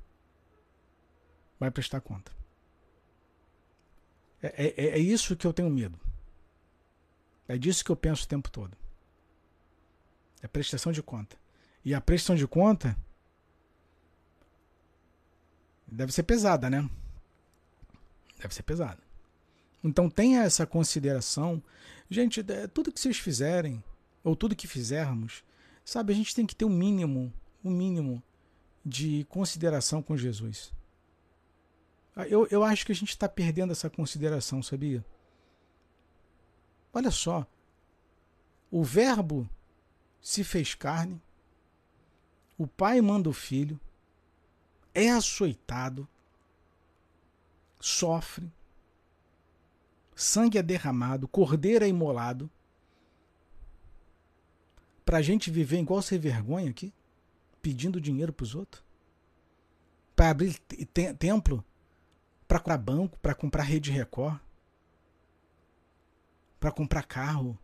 Vai prestar conta. É, é, é isso que eu tenho medo. É disso que eu penso o tempo todo. É prestação de conta. E a prestação de conta deve ser pesada, né? Deve ser pesada. Então tenha essa consideração. Gente, é, tudo que vocês fizerem, ou tudo que fizermos, sabe, a gente tem que ter um mínimo, um mínimo de consideração com Jesus. Ah, eu, eu acho que a gente está perdendo essa consideração, sabia? Olha só. O Verbo se fez carne, o Pai manda o Filho, é açoitado, sofre, sangue é derramado, cordeiro é imolado, para a gente viver igual sem vergonha aqui, pedindo dinheiro para os outros, para abrir templo para comprar banco, para comprar rede Record, para comprar carro.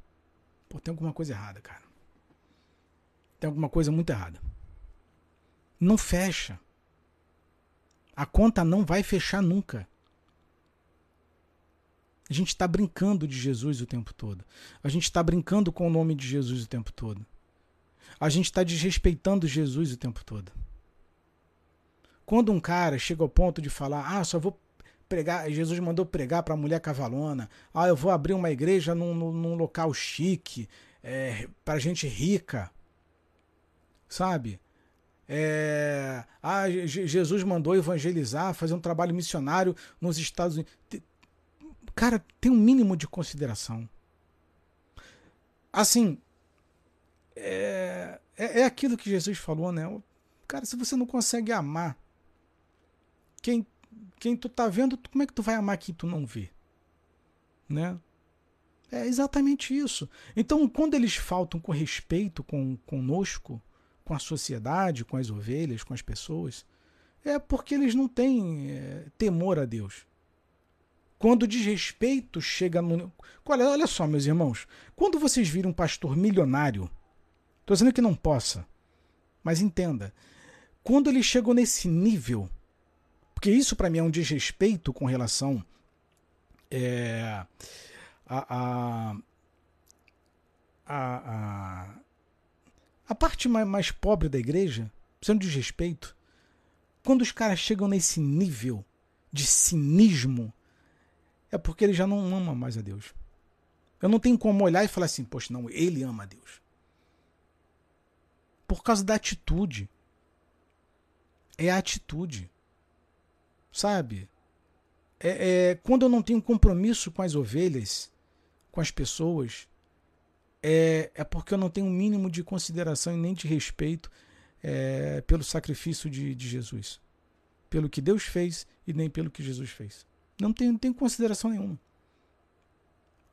Pô, tem alguma coisa errada, cara. Tem alguma coisa muito errada. Não fecha. A conta não vai fechar nunca. A gente está brincando de Jesus o tempo todo. A gente está brincando com o nome de Jesus o tempo todo. A gente está desrespeitando Jesus o tempo todo. Quando um cara chega ao ponto de falar, ah, só vou pregar, Jesus mandou pregar para a mulher cavalona. Ah, eu vou abrir uma igreja num, num, local chique, é, para gente rica. Sabe? É, ah, Jesus mandou evangelizar, fazer um trabalho missionário nos Estados Unidos. Cara, tem um mínimo de consideração. Assim, é, é, é aquilo que Jesus falou, né? Cara, se você não consegue amar quem quem tu tá vendo, como é que tu vai amar quem tu não vê? Né? É exatamente isso. Então, quando eles faltam com respeito com conosco, com a sociedade, com as ovelhas, com as pessoas, é porque eles não têm é, temor a Deus. Quando o desrespeito chega no. Olha, olha só, meus irmãos. Quando vocês viram um pastor milionário, estou dizendo que não possa, mas entenda. Quando eles chegam nesse nível porque isso para mim é um desrespeito com relação é, a, a, a, a, parte mais, mais pobre da igreja, sendo desrespeito. Quando os caras chegam nesse nível de cinismo, é porque ele já não ama mais a Deus. Eu não tenho como olhar e falar assim, poxa, não, ele ama a Deus. Por causa da atitude. É a atitude sabe? É, é, quando eu não tenho compromisso com as ovelhas, com as pessoas, é, é porque eu não tenho um mínimo de consideração e nem de respeito é, pelo sacrifício de, de Jesus. Pelo que Deus fez e nem pelo que Jesus fez. Não tenho, não tenho consideração nenhuma.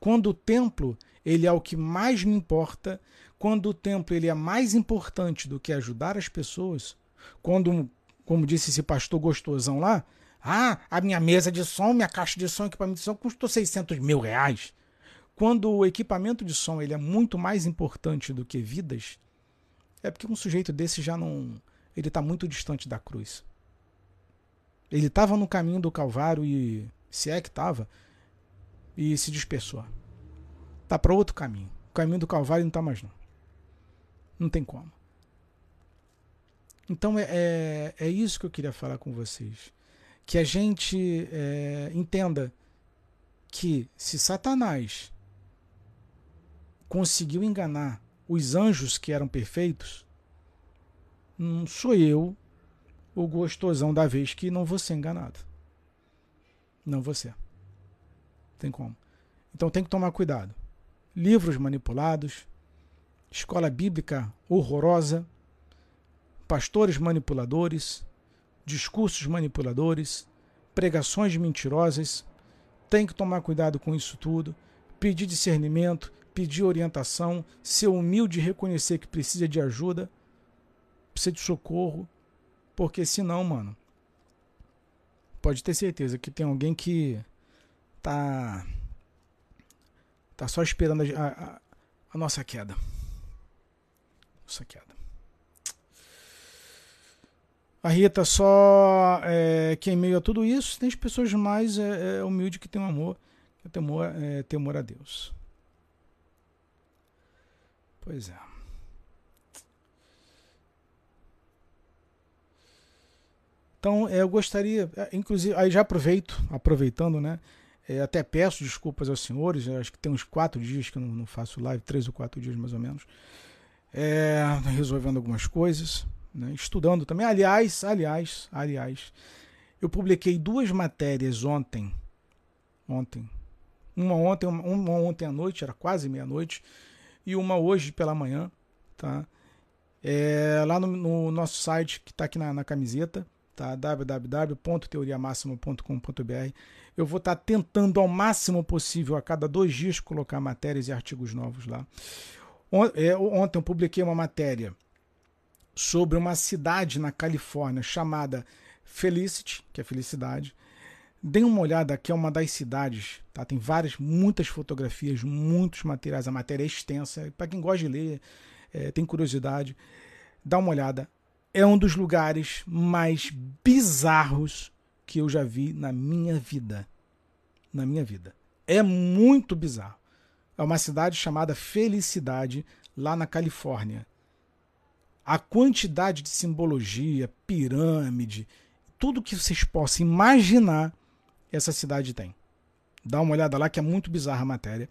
Quando o templo ele é o que mais me importa, quando o templo ele é mais importante do que ajudar as pessoas, quando, como disse esse pastor gostosão lá, ah, a minha mesa de som, minha caixa de som, equipamento de som custou 600 mil reais. Quando o equipamento de som ele é muito mais importante do que vidas, é porque um sujeito desse já não. Ele está muito distante da cruz. Ele estava no caminho do Calvário e. Se é que estava. E se dispersou. Tá para outro caminho. O caminho do Calvário não tá mais não. Não tem como. Então é, é, é isso que eu queria falar com vocês. Que a gente é, entenda que se Satanás conseguiu enganar os anjos que eram perfeitos, não sou eu o gostosão da vez que não vou ser enganado. Não ser. Tem como. Então tem que tomar cuidado. Livros manipulados, escola bíblica horrorosa, pastores manipuladores, discursos manipuladores, pregações mentirosas. Tem que tomar cuidado com isso tudo, pedir discernimento, pedir orientação, ser humilde e reconhecer que precisa de ajuda, precisa de socorro, porque senão, mano, pode ter certeza que tem alguém que tá tá só esperando a, a, a nossa queda. Nossa queda. A Rita só é, que em meio a tudo isso tem as pessoas mais é, é, humildes que tem um amor, que é temor, é, temor a Deus. Pois é. Então, é, eu gostaria, é, inclusive, aí já aproveito, aproveitando, né? É, até peço desculpas aos senhores, acho que tem uns quatro dias que eu não, faço live, três ou quatro dias mais ou menos, é, resolvendo algumas coisas né, estudando também. Aliás, aliás, aliás, eu publiquei duas matérias ontem, ontem, uma ontem, uma, uma ontem à noite, era quase meia-noite, e uma hoje pela manhã, tá? É, lá no, no, nosso site que está aqui na, na, camiseta, tá? www.teoriamaxima.com.br. Eu vou estar tá tentando ao máximo possível a cada dois dias colocar matérias e artigos novos lá. É, ontem eu publiquei uma matéria sobre uma cidade na Califórnia chamada Felicity, que é felicidade. Deem uma olhada, que é uma das cidades, tá? Tem várias, muitas fotografias, muitos materiais, a matéria é extensa. Para quem gosta de ler, é, tem curiosidade, dá uma olhada. É um dos lugares mais bizarros que eu já vi na minha vida. Na minha vida. É muito bizarro. É uma cidade chamada Felicidade, lá na Califórnia a quantidade de simbologia, pirâmide, tudo que vocês possam imaginar, essa cidade tem. Dá uma olhada lá que é muito bizarra a matéria.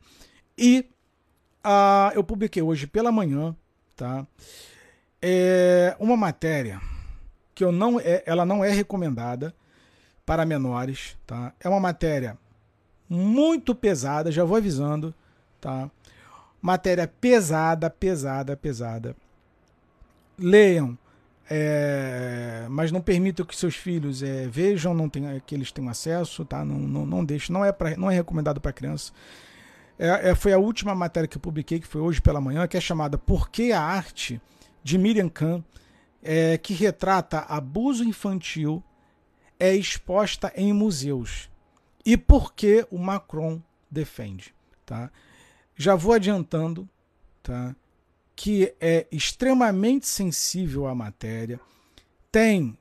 E uh, eu publiquei hoje pela manhã, tá? É uma matéria que eu não é, ela não é recomendada para menores, tá? É uma matéria muito pesada, já vou avisando, tá? Matéria pesada, pesada, pesada leiam, é, mas não permitam que seus filhos é, vejam, não tem, que eles tenham acesso, tá? Não, não, não deixe, não é, pra, não é recomendado para criança. É, é, foi a última matéria que eu publiquei, que foi hoje pela manhã, que é chamada Por que a Arte, de Miriam Kahn, é, que retrata abuso infantil é exposta em museus. E por que o Macron defende. Tá? Já vou adiantando tá? que é extremamente sensível à matéria, tem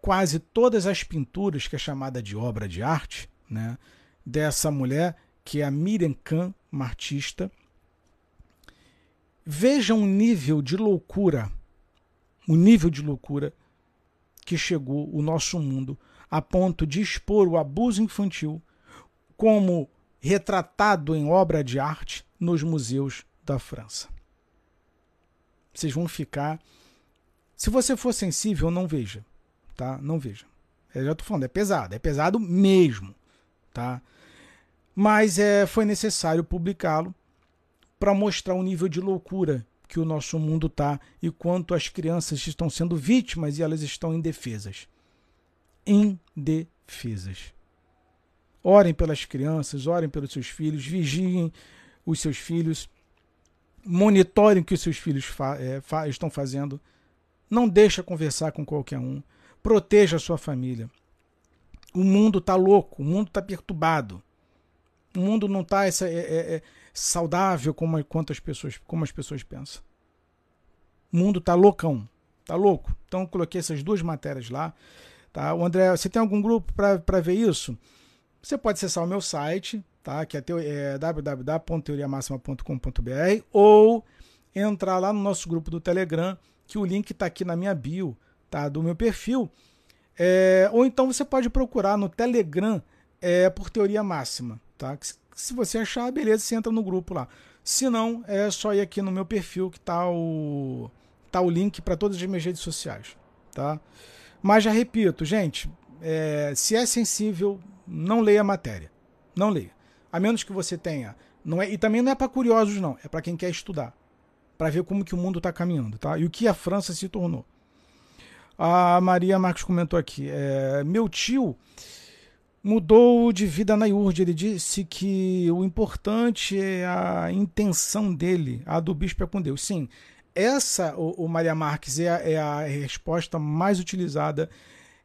quase todas as pinturas que é chamada de obra de arte, né, dessa mulher que é a Miriam Kahn, uma artista. Veja o nível de loucura, o nível de loucura que chegou o nosso mundo a ponto de expor o abuso infantil como retratado em obra de arte nos museus da França. Vocês vão ficar. Se você for sensível, não veja. Tá? Não veja. Eu já tô falando, é pesado. É pesado mesmo. Tá? Mas é, foi necessário publicá-lo para mostrar o nível de loucura que o nosso mundo tá e quanto as crianças estão sendo vítimas e elas estão indefesas. Indefesas. Orem pelas crianças, orem pelos seus filhos, vigiem os seus filhos monitorem o que os seus filhos fa é, fa estão fazendo. Não deixa conversar com qualquer um. Proteja a sua família. O mundo está louco, o mundo está perturbado. O mundo não está é, é, é, saudável como, quanto pessoas, como as pessoas pensam. O mundo está loucão, está louco. Então coloquei essas duas matérias lá. Tá? O André, você tem algum grupo para ver isso? Você pode acessar o meu site, tá? que é, é www.teoriamaxima.com.br ou entrar lá no nosso grupo do Telegram, que o link está aqui na minha bio, tá? do meu perfil. É, ou então você pode procurar no Telegram é, por teoria máxima. Tá? Se você achar, beleza, você entra no grupo lá. Se não, é só ir aqui no meu perfil que tá o, tá o link para todas as minhas redes sociais. Tá? Mas já repito, gente, é, se é sensível, não leia a matéria. Não leia. A menos que você tenha. Não é, e também não é para curiosos, não. É para quem quer estudar. Para ver como que o mundo está caminhando. Tá? E o que a França se tornou. A Maria Marcos comentou aqui. É, meu tio mudou de vida na IURD. Ele disse que o importante é a intenção dele, a do bispo é com Deus. Sim, essa, o, o Maria Marques, é a, é a resposta mais utilizada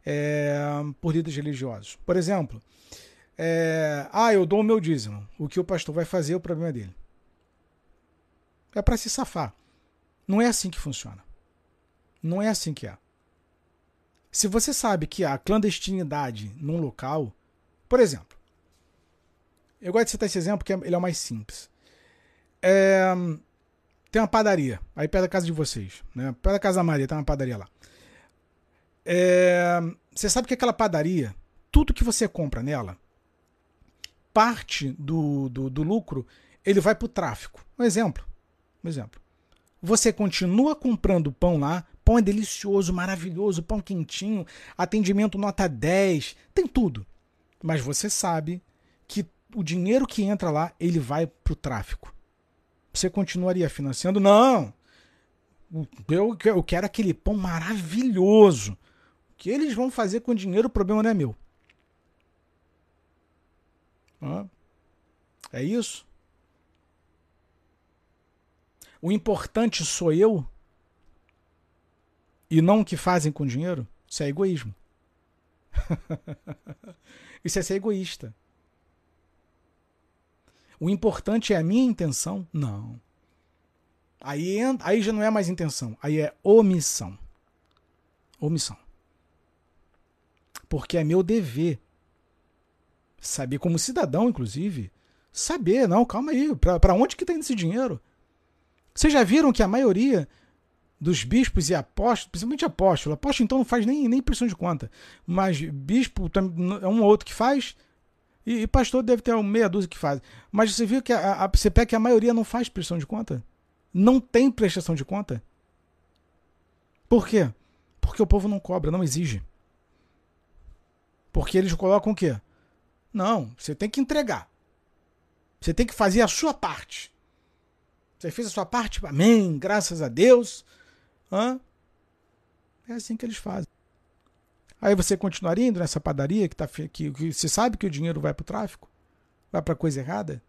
é, por líderes religiosos. Por exemplo, é, ah, eu dou o meu dízimo. O que o pastor vai fazer é o problema dele. É para se safar. Não é assim que funciona. Não é assim que é. Se você sabe que há clandestinidade num local, por exemplo, eu gosto de citar esse exemplo porque ele é o mais simples. É, tem uma padaria aí perto da casa de vocês, né? Perto da casa da Maria tem uma padaria lá. É, você sabe que aquela padaria, tudo que você compra nela, parte do, do, do lucro, ele vai para o tráfico. Um exemplo. Um exemplo. Você continua comprando pão lá, pão é delicioso, maravilhoso, pão quentinho, atendimento nota 10, tem tudo. Mas você sabe que o dinheiro que entra lá, ele vai para o tráfico. Você continuaria financiando? Não! Eu, eu quero aquele pão maravilhoso. O que eles vão fazer com o dinheiro, o problema não é meu. É isso? O importante sou eu e não o que fazem com dinheiro? Isso é egoísmo. [LAUGHS] Isso é ser egoísta. O importante é a minha intenção? Não. Aí, aí já não é mais intenção, aí é omissão. Omissão. Porque é meu dever saber, como cidadão, inclusive, saber, não, calma aí, para onde que está indo esse dinheiro? Vocês já viram que a maioria dos bispos e apóstolos, principalmente apóstolo. Apóstolo então não faz nem, nem pressão de conta. Mas bispo é um ou outro que faz. E, e pastor deve ter meia dúzia que faz. Mas você viu que a, a, que a maioria não faz pressão de conta? Não tem prestação de conta? Por quê? Porque o povo não cobra, não exige. Porque eles colocam o quê? Não, você tem que entregar. Você tem que fazer a sua parte. Você fez a sua parte? Amém, graças a Deus. Hã? É assim que eles fazem. Aí você continuaria indo nessa padaria que, tá, que, que você sabe que o dinheiro vai para o tráfico? Vai para coisa errada?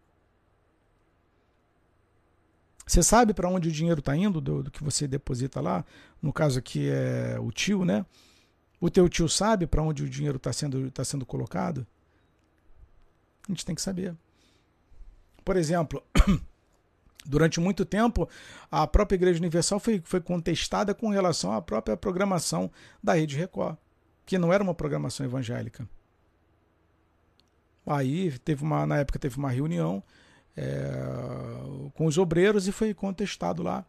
Você sabe para onde o dinheiro está indo do, do, que você deposita lá? No caso aqui é o tio, né? O teu tio sabe para onde o dinheiro está sendo, tá sendo colocado? A gente tem que saber. Por exemplo, [CLEARS THROAT] Durante muito tempo, a própria Igreja Universal foi, foi contestada com relação à própria programação da Rede Record, que não era uma programação evangélica. Aí teve uma, na época teve uma reunião é, com os obreiros e foi contestado lá.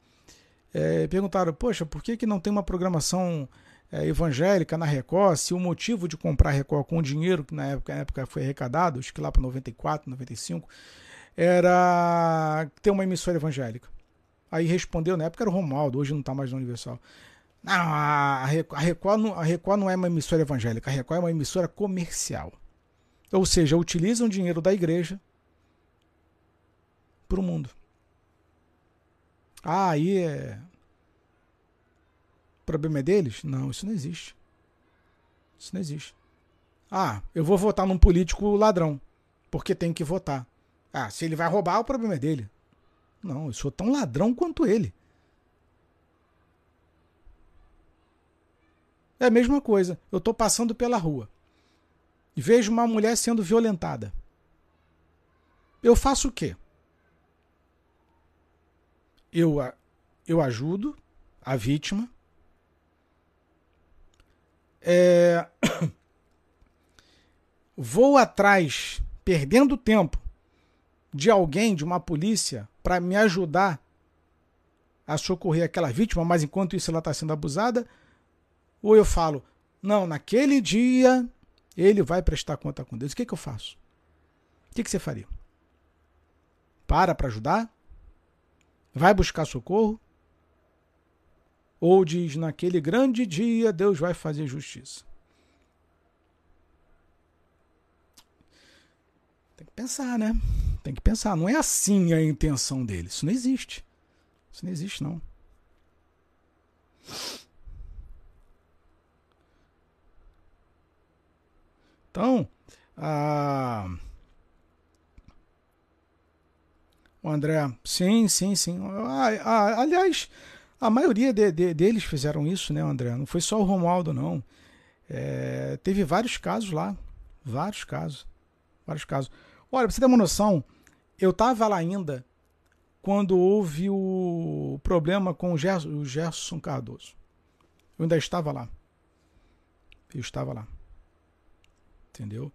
É, perguntaram, poxa, por que, que não tem uma programação é, evangélica na Record, se o motivo de comprar a Record com o dinheiro que na época, na época foi arrecadado, acho que lá para 94, 95, era ter uma emissora evangélica. Aí respondeu, na época era o Romualdo, hoje não está mais no Universal. Não, a Record, não, a Record não é uma emissora evangélica, a Record é uma emissora comercial. Ou seja, utilizam o dinheiro da igreja para o mundo. Ah, aí é. O problema é deles? Não, isso não existe. Isso não existe. Ah, eu vou votar num político ladrão. Porque tem que votar. Ah, se ele vai roubar, o problema é dele. Não, eu sou tão ladrão quanto ele. É a mesma coisa. Eu estou passando pela rua e vejo uma mulher sendo violentada. Eu faço o quê? Eu, eu ajudo a vítima. É... [COUGHS] Vou atrás, perdendo tempo, de alguém, de uma polícia, para me ajudar a socorrer aquela vítima, mas enquanto isso ela está sendo abusada? Ou eu falo, não, naquele dia ele vai prestar conta com Deus. O que, que eu faço? O que, que você faria? Para para ajudar? Vai buscar socorro? Ou diz, naquele grande dia Deus vai fazer justiça? Tem que pensar, né? Tem que pensar. Não é assim a intenção dele. Isso não existe. Isso não existe, não. Então, a... o André, sim, sim, sim. aliás, a maioria de, de, deles fizeram isso, né, André? Não foi só o Romualdo, não. É, teve vários casos lá. Vários casos. Vários casos. Olha, pra você ter uma noção, eu tava lá ainda quando houve o problema com o Gerson, o Gerson Cardoso. Eu ainda estava lá. Eu estava lá. Entendeu?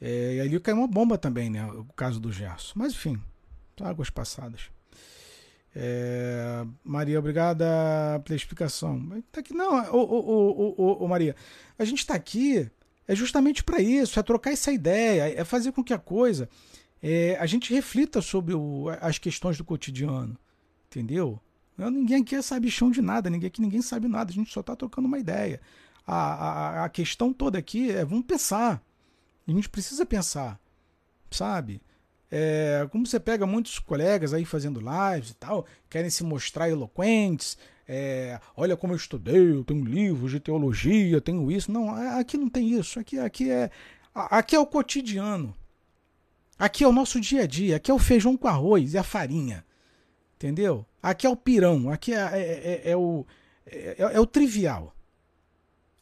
É, e ali caiu uma bomba também, né? O caso do Gerson. Mas enfim, águas passadas. É, Maria, obrigada pela explicação. Tá aqui, não, ô, ô, ô, ô, Maria, a gente está aqui é justamente para isso, é trocar essa ideia, é fazer com que a coisa é, a gente reflita sobre o, as questões do cotidiano, entendeu? Ninguém aqui é sabichão de nada, ninguém aqui ninguém sabe nada, a gente só está trocando uma ideia. A, a, a questão toda aqui é vamos pensar. A gente precisa pensar, sabe? É, como você pega muitos colegas aí fazendo lives e tal, querem se mostrar eloquentes, é, olha como eu estudei, eu tenho livros de teologia, tenho isso. Não, aqui não tem isso. Aqui, aqui, é, aqui é o cotidiano. Aqui é o nosso dia a dia. Aqui é o feijão com arroz e a farinha. Entendeu? Aqui é o pirão. Aqui é, é, é, é o, é, é o trivial.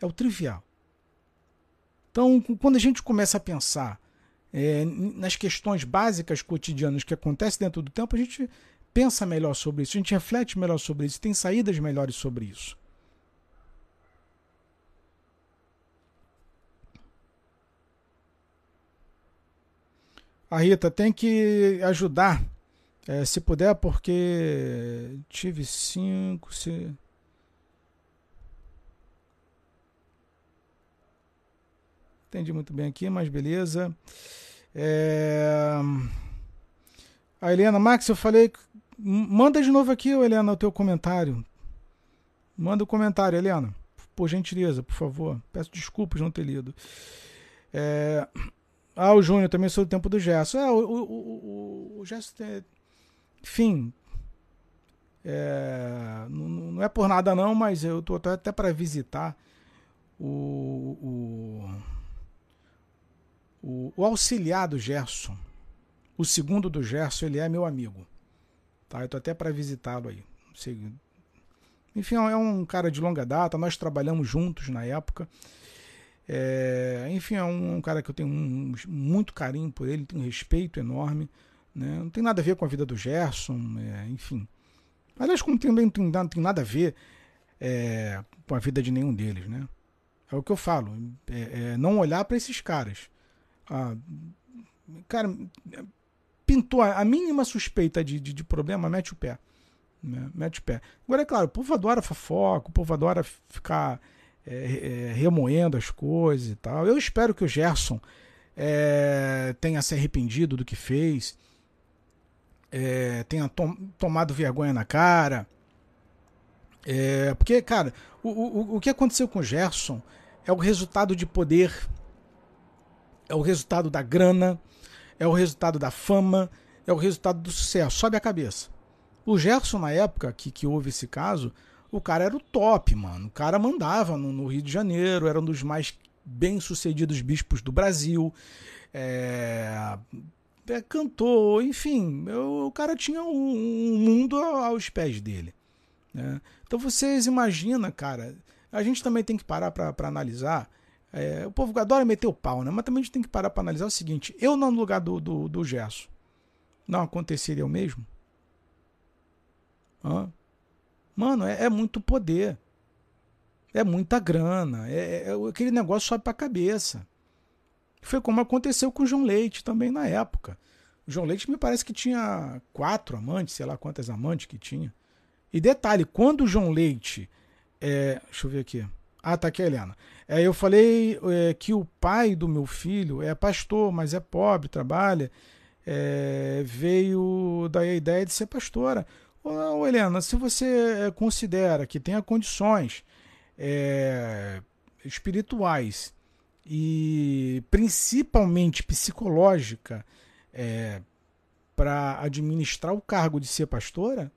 É o trivial. Então, quando a gente começa a pensar é, nas questões básicas cotidianas que acontecem dentro do tempo, a gente pensa melhor sobre isso, a gente reflete melhor sobre isso, tem saídas melhores sobre isso. A Rita tem que ajudar, é, se puder, porque tive cinco. Se... Entendi muito bem aqui, mas beleza. É... A Helena, Max, eu falei Manda de novo aqui, Helena, o teu comentário. Manda o um comentário, Helena. Por gentileza, por favor. Peço desculpas não ter lido. É... Ah, o Júnior também sou do tempo do Gesso. É, o, o, o, o Gesso tem... Enfim. É... Não, não, é por nada não, mas eu tô até para visitar o, o, o, auxiliar do Gerson. O segundo do Gerson, ele é meu amigo. Tá? Eu tô até para visitá-lo aí. Enfim, é um cara de longa data, nós trabalhamos juntos na época. É, enfim, é um, um, cara que eu tenho um, muito carinho por ele, tenho um respeito enorme. Né? Não tem nada a ver com a vida do Gerson, é, enfim. Aliás, como também tem, não tem nada a ver é, com a vida de nenhum deles. Né? É o que eu falo, é, é não olhar para esses caras. Ah, cara, pintou a, mínima suspeita de, de, de, problema, mete o pé. Né? Mete o pé. Agora, é claro, o povo adora fofoca, o povo adora ficar é, é, remoendo as coisas e tal. Eu espero que o Gerson é, tenha se arrependido do que fez, é, tenha tom, tomado vergonha na cara. É, porque, cara, o, o, o que aconteceu com o Gerson é o resultado de poder, é o resultado da grana, é o resultado da fama, é o resultado do sucesso. Sobe a cabeça. O Gerson, na época que, que houve esse caso, o cara era o top, mano. O cara mandava no, no Rio de Janeiro, era um dos mais bem-sucedidos bispos do Brasil. É, é, enfim, eu, o cara tinha um, um mundo aos pés dele. Né? Então vocês imaginam, cara, a gente também tem que parar para analisar é, o povo adora meter o pau, né? Mas também a gente tem que parar para analisar o seguinte: eu não no lugar do, do, do não aconteceria o mesmo? Hã? Mano, é, é, muito poder. É muita grana. É, é, é aquele negócio sobe para a cabeça. Foi como aconteceu com o João Leite também na época. O João Leite me parece que tinha quatro amantes, sei lá quantas amantes que tinha. E detalhe, quando o João Leite. É, deixa eu ver aqui. Ah, tá aqui a Helena. É, eu falei é, que o pai do meu filho é pastor, mas é pobre, trabalha. É, veio daí a ideia de ser pastora. Ô, Helena, se você é, considera que tenha condições é, espirituais e principalmente psicológica é, para administrar o cargo de ser pastora,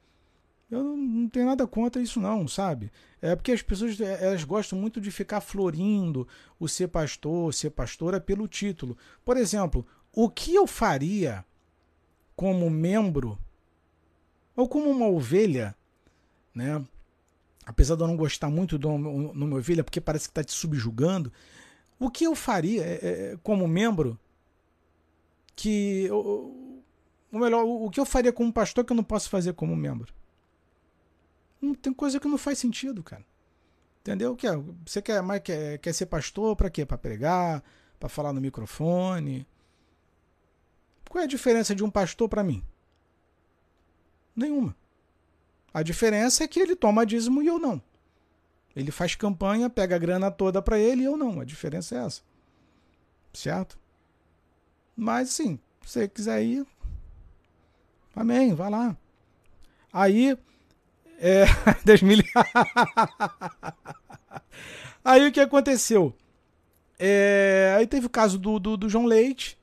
eu não, tenho nada contra isso não, sabe? É porque as pessoas elas gostam muito de ficar florindo o ser pastor, ser pastora pelo título. Por exemplo, o que eu faria como membro ou como uma ovelha, né? Apesar de eu não gostar muito do nome ovelha, porque parece que está te subjugando, o que eu faria é, é, como membro que. Ou, melhor, o que eu faria como pastor que eu não posso fazer como membro? Não tem coisa que não faz sentido, cara. Entendeu? Que você quer mais quer, quer ser pastor para quê? Para pregar, para falar no microfone. Qual é a diferença de um pastor para mim? Nenhuma. A diferença é que ele toma dízimo e eu não. Ele faz campanha, pega a grana toda para ele e eu não. A diferença é essa. Certo? Mas sim, se você quiser ir, amém, vá lá. Aí, é, [LAUGHS] 2000. [LAUGHS] aí o que aconteceu? É, aí teve o caso do, do, do João Leite,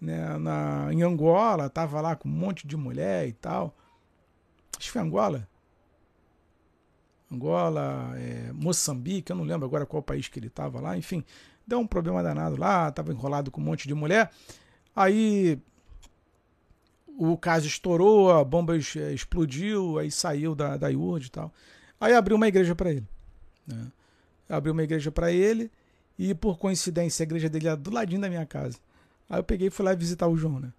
né, na, em Angola, tava lá com um monte de mulher e tal. Acho que foi Angola. Angola, é, Moçambique, eu não lembro agora qual país que ele estava lá, enfim, deu um problema danado lá, estava enrolado com um monte de mulher. Aí o caso estourou, a bomba explodiu, aí saiu da, da IURD e tal. Aí abriu uma igreja para ele. Né? Abriu uma igreja para ele e, por coincidência, a igreja dele era do ladinho da minha casa. Aí eu peguei e fui lá visitar o João, né?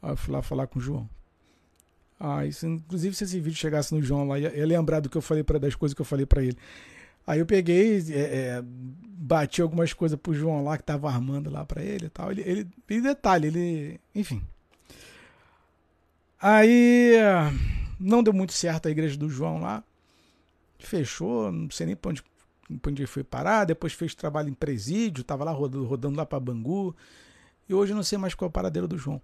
Aí eu fui lá falar com o João. Ah, isso, inclusive, se esse vídeo chegasse no João lá, ia, ia lembrar do que eu falei para das coisas que eu falei para ele. Aí eu peguei, é, é, bati algumas coisas pro João lá que tava armando lá para ele e tal. Ele, ele, em detalhe, ele, enfim. Aí não deu muito certo a igreja do João lá. Fechou, não sei nem pra onde, pra onde foi parar. Depois fez trabalho em presídio, tava lá rodando, rodando lá para Bangu. E hoje eu não sei mais qual é o paradeiro do João.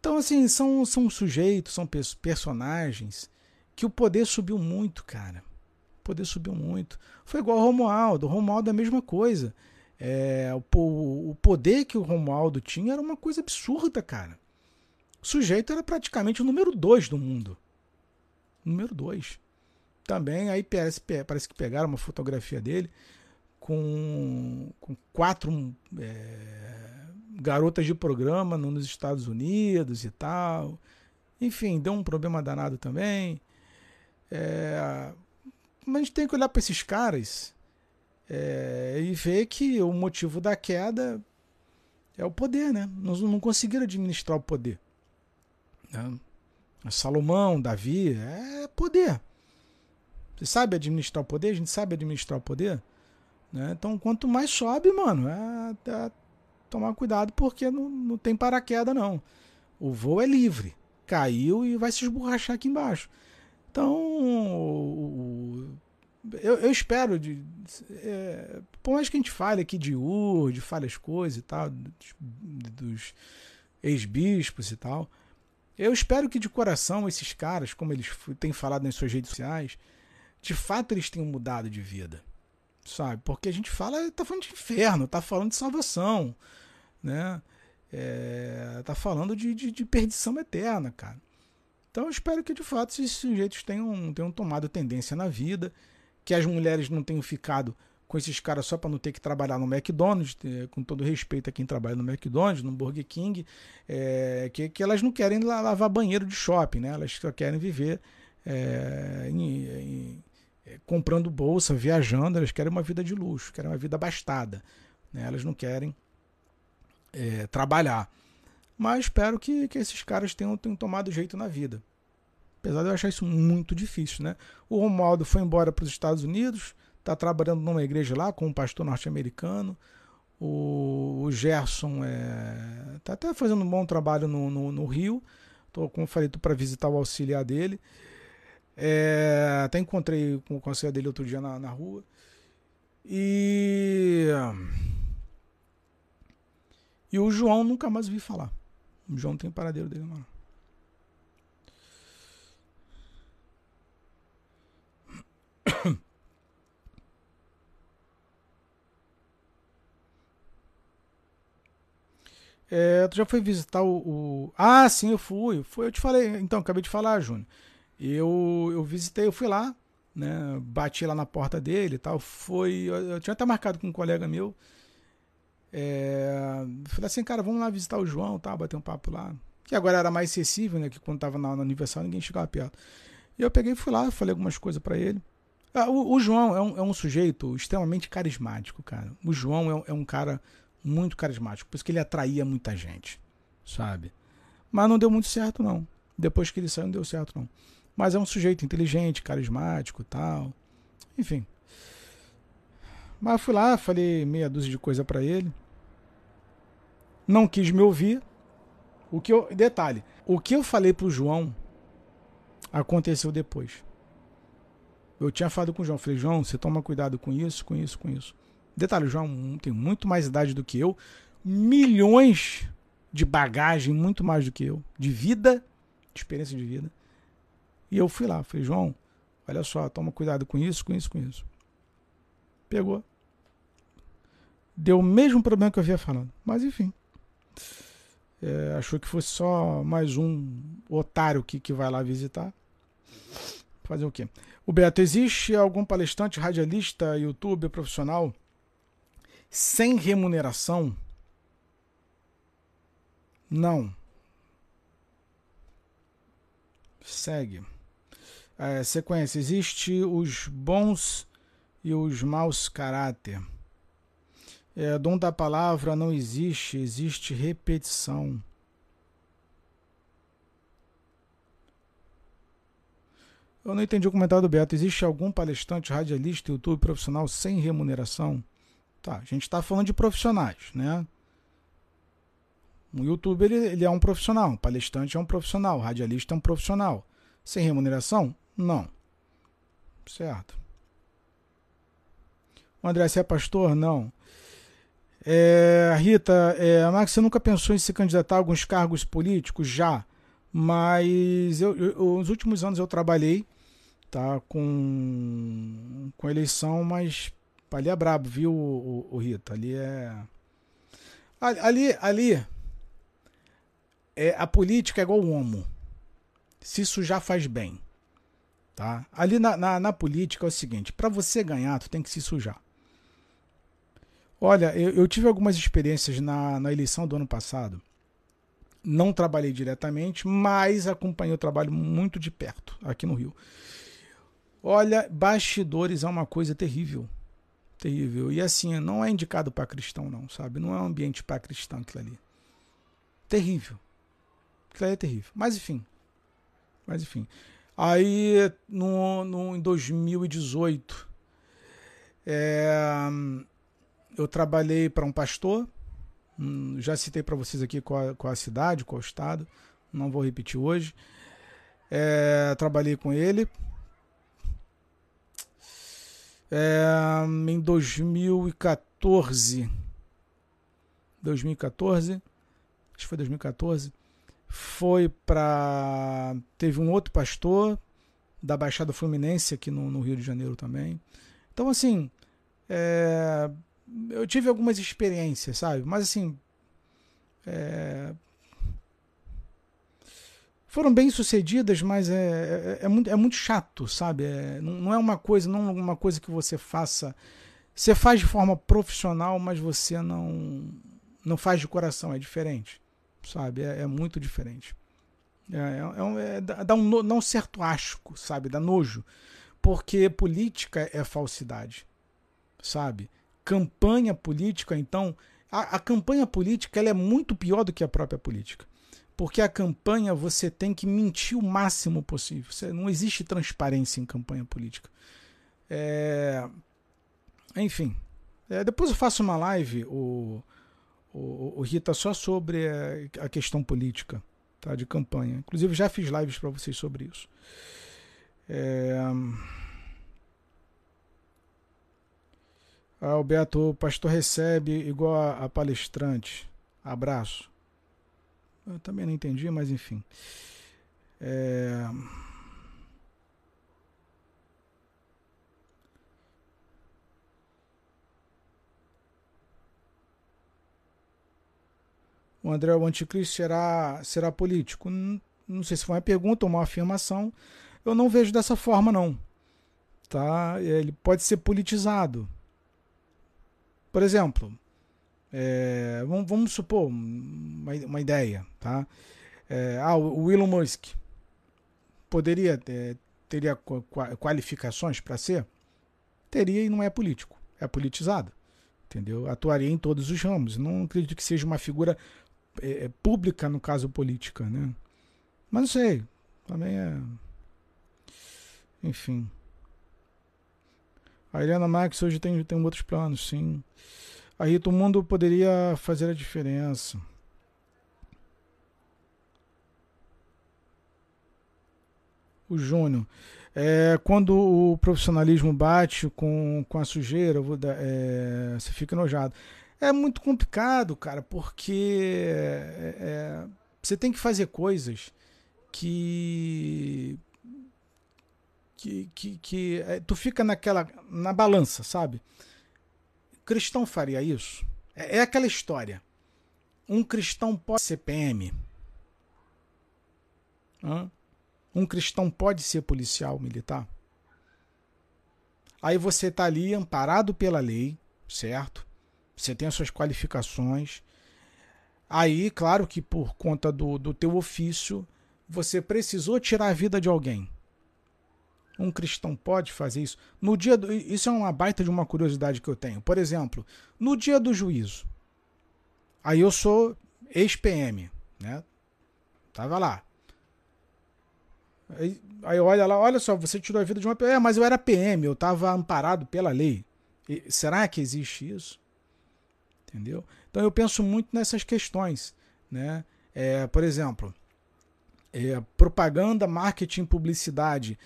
Então, assim, são, são sujeitos, são personagens que o poder subiu muito, cara. O poder subiu muito. Foi igual ao Romualdo. O Romualdo é a mesma coisa. É, o, o poder que o Romualdo tinha era uma coisa absurda, cara. O sujeito era praticamente o número dois do mundo. Número dois. Também aí parece, parece que pegaram uma fotografia dele com, com quatro é, garotas de programa nos Estados Unidos e tal. Enfim, deu um problema danado também. É, mas a gente tem que olhar para esses caras é, e ver que o motivo da queda é o poder, né? Não, não conseguiram administrar o poder. Né? Salomão, Davi, é poder. Você sabe administrar o poder? A gente sabe administrar o poder. Né? Então, quanto mais sobe, mano, é, é tomar cuidado porque não, não tem paraquedas, não. O voo é livre. Caiu e vai se esborrachar aqui embaixo. Então, eu, eu, espero, de, é, por mais que a gente fale aqui de URD, fale as coisas e tal, dos, dos ex-bispos e tal, eu espero que de coração esses caras, como eles têm falado nas suas redes sociais, de fato eles tenham mudado de vida sabe? Porque a gente fala, tá falando de inferno, tá falando de salvação, né? É, tá falando de, de, de, perdição eterna, cara. Então eu espero que de fato esses sujeitos tenham, tenham tomado tendência na vida, que as mulheres não tenham ficado com esses caras só para não ter que trabalhar no McDonald's, é, com todo respeito a quem trabalha no McDonald's, no Burger King, é, que, que elas não querem lavar banheiro de shopping, né? Elas só querem viver é, em, em, comprando bolsa, viajando, elas querem uma vida de luxo, querem uma vida abastada. Né? Elas não querem é, trabalhar. Mas espero que, que esses caras tenham, tenham tomado jeito na vida. Apesar de eu achar isso muito difícil. Né? O Romualdo foi embora para os Estados Unidos, está trabalhando numa igreja lá com um pastor norte-americano. O, o Gerson é, tá até fazendo um bom trabalho no, no, no Rio. Tô, como falei, para visitar o auxiliar dele. É, até encontrei com o conselho dele outro dia na, na rua. E. E o João nunca mais vi falar. O João tem paradeiro dele, mano. [COUGHS] É, tu já foi visitar o, o, Ah, sim, eu fui. Foi, eu te falei. Então, acabei de falar, Júnior. Eu, eu visitei, eu fui lá, né? Bati lá na porta dele e tal. Foi. Eu, eu tinha até marcado com um colega meu. É, falei assim, cara, vamos lá visitar o João, tá? Bater um papo lá. Que agora era mais acessível, né? Que quando tava no, no aniversário ninguém chegava perto. E eu peguei e fui lá, falei algumas coisas para ele. Ah, o, o, João é um, é um, sujeito extremamente carismático, cara. O João é, é um cara muito carismático, por isso que ele atraía muita gente, sabe? Mas não deu muito certo, não. Depois que ele saiu, não deu certo, não. Mas é um sujeito inteligente, carismático tal. Enfim. Mas eu fui lá, falei meia dúzia de coisa para ele. Não quis me ouvir. O que eu, detalhe, o que eu falei pro João aconteceu depois. Eu tinha falado com o João, falei, João, você toma cuidado com isso, com isso, com isso. Detalhe, o João tem muito mais idade do que eu, milhões de bagagem, muito mais do que eu, de vida, de experiência de vida. E eu fui lá, falei, João, olha só, toma cuidado com isso, com isso, com isso. Pegou. Deu o mesmo problema que eu havia falando. Mas enfim. É, achou que fosse só mais um otário que, que vai lá visitar. Fazer o quê? O Beto, existe algum palestrante, radialista, youtuber profissional sem remuneração? Não. Segue. É, sequência. Existe os bons e os maus caráter. É, dom da palavra não existe, existe repetição. Eu não entendi o comentário do Beto. Existe algum palestrante, radialista, YouTube profissional sem remuneração? Tá, a gente está falando de profissionais, né? Um youtuber ele, ele, é um profissional, um palestrante é um profissional, um radialista é um profissional. Sem remuneração? Não. Certo. O André, você é pastor? Não. É, Rita, é, Max, você nunca pensou em se candidatar a alguns cargos políticos? Já. Mas eu, eu, nos últimos anos eu trabalhei tá com, com eleição, mas ali é brabo, viu, o, o, o Rita? Ali é. Ali, ali é, a política é igual o homo. Se isso já faz bem. Tá? Ali na, na, na política é o seguinte: para você ganhar, tu tem que se sujar. Olha, eu, eu tive algumas experiências na, na eleição do ano passado. Não trabalhei diretamente, mas acompanhei o trabalho muito de perto aqui no Rio. Olha, bastidores é uma coisa terrível. Terrível. E assim, não é indicado para cristão, não, sabe? Não é um ambiente para cristão aquilo ali. Terrível. Aquilo ali é terrível. Mas enfim. Mas enfim. Aí, no, no, em 2018, é, eu trabalhei para um pastor. Hum, já citei para vocês aqui qual, qual a cidade, qual o estado. Não vou repetir hoje. É, trabalhei com ele é, em 2014. 2014. Acho que foi 2014. Foi para. Teve um outro pastor da Baixada Fluminense aqui no, no Rio de Janeiro também. Então, assim. É, eu tive algumas experiências, sabe? Mas, assim. É, foram bem sucedidas, mas é, é, é, muito, é muito chato, sabe? É, não, não, é uma coisa, não é uma coisa que você faça. Você faz de forma profissional, mas você não não faz de coração, é diferente, sabe? É, é muito diferente. É, é, é dá um, dá um certo asco, sabe? Dá nojo. Porque política é falsidade, sabe? Campanha política, então. A, a campanha política ela é muito pior do que a própria política. Porque a campanha você tem que mentir o máximo possível. Você, não existe transparência em campanha política. É, enfim, É, depois eu faço uma live, o, o, o Rita, só sobre a, a, questão política, tá? De campanha. Inclusive já fiz lives para vocês sobre isso. É... Ah, Alberto, o pastor recebe igual a, a palestrante. Abraço. Eu também não entendi, mas enfim. É... O André, o anticristo será, será político? Não, sei se foi uma pergunta ou uma afirmação. Eu não vejo dessa forma, não. Tá? Ele pode ser politizado. Por exemplo, é, vamos, vamos, supor uma, uma ideia, tá? É, ah, o Elon Musk poderia é, teria qualificações para ser? Teria e não é político, é politizado, entendeu? Atuaria em todos os ramos. Não acredito que seja uma figura é, é, pública no caso política, né? Mas não sei, também é, enfim. A Helena Max hoje tem, tem outros planos, sim. Aí todo mundo poderia fazer a diferença. O Júnior. É, quando o profissionalismo bate com, com a sujeira, é, você fica enojado. É muito complicado, cara, porque é, é, você tem que fazer coisas que. que, que, que é, tu fica naquela. na balança, sabe? cristão faria isso? É, é aquela história. Um cristão pode ser PM. Hã? Um cristão pode ser policial militar. Aí você está ali amparado pela lei, certo? Você tem as suas qualificações. Aí, claro que por conta do, do teu ofício, você precisou tirar a vida de alguém. Um cristão pode fazer isso? No dia do, isso é uma baita de uma curiosidade que eu tenho. Por exemplo, no dia do juízo. Aí eu sou ex-PM, né? Tava lá. Aí, aí, olha lá, olha só, você tirou a vida de uma PM. É, mas eu era PM, eu estava amparado pela lei. E, será que existe isso? Entendeu? Então eu penso muito nessas questões, né? É, por exemplo, é, propaganda, marketing, publicidade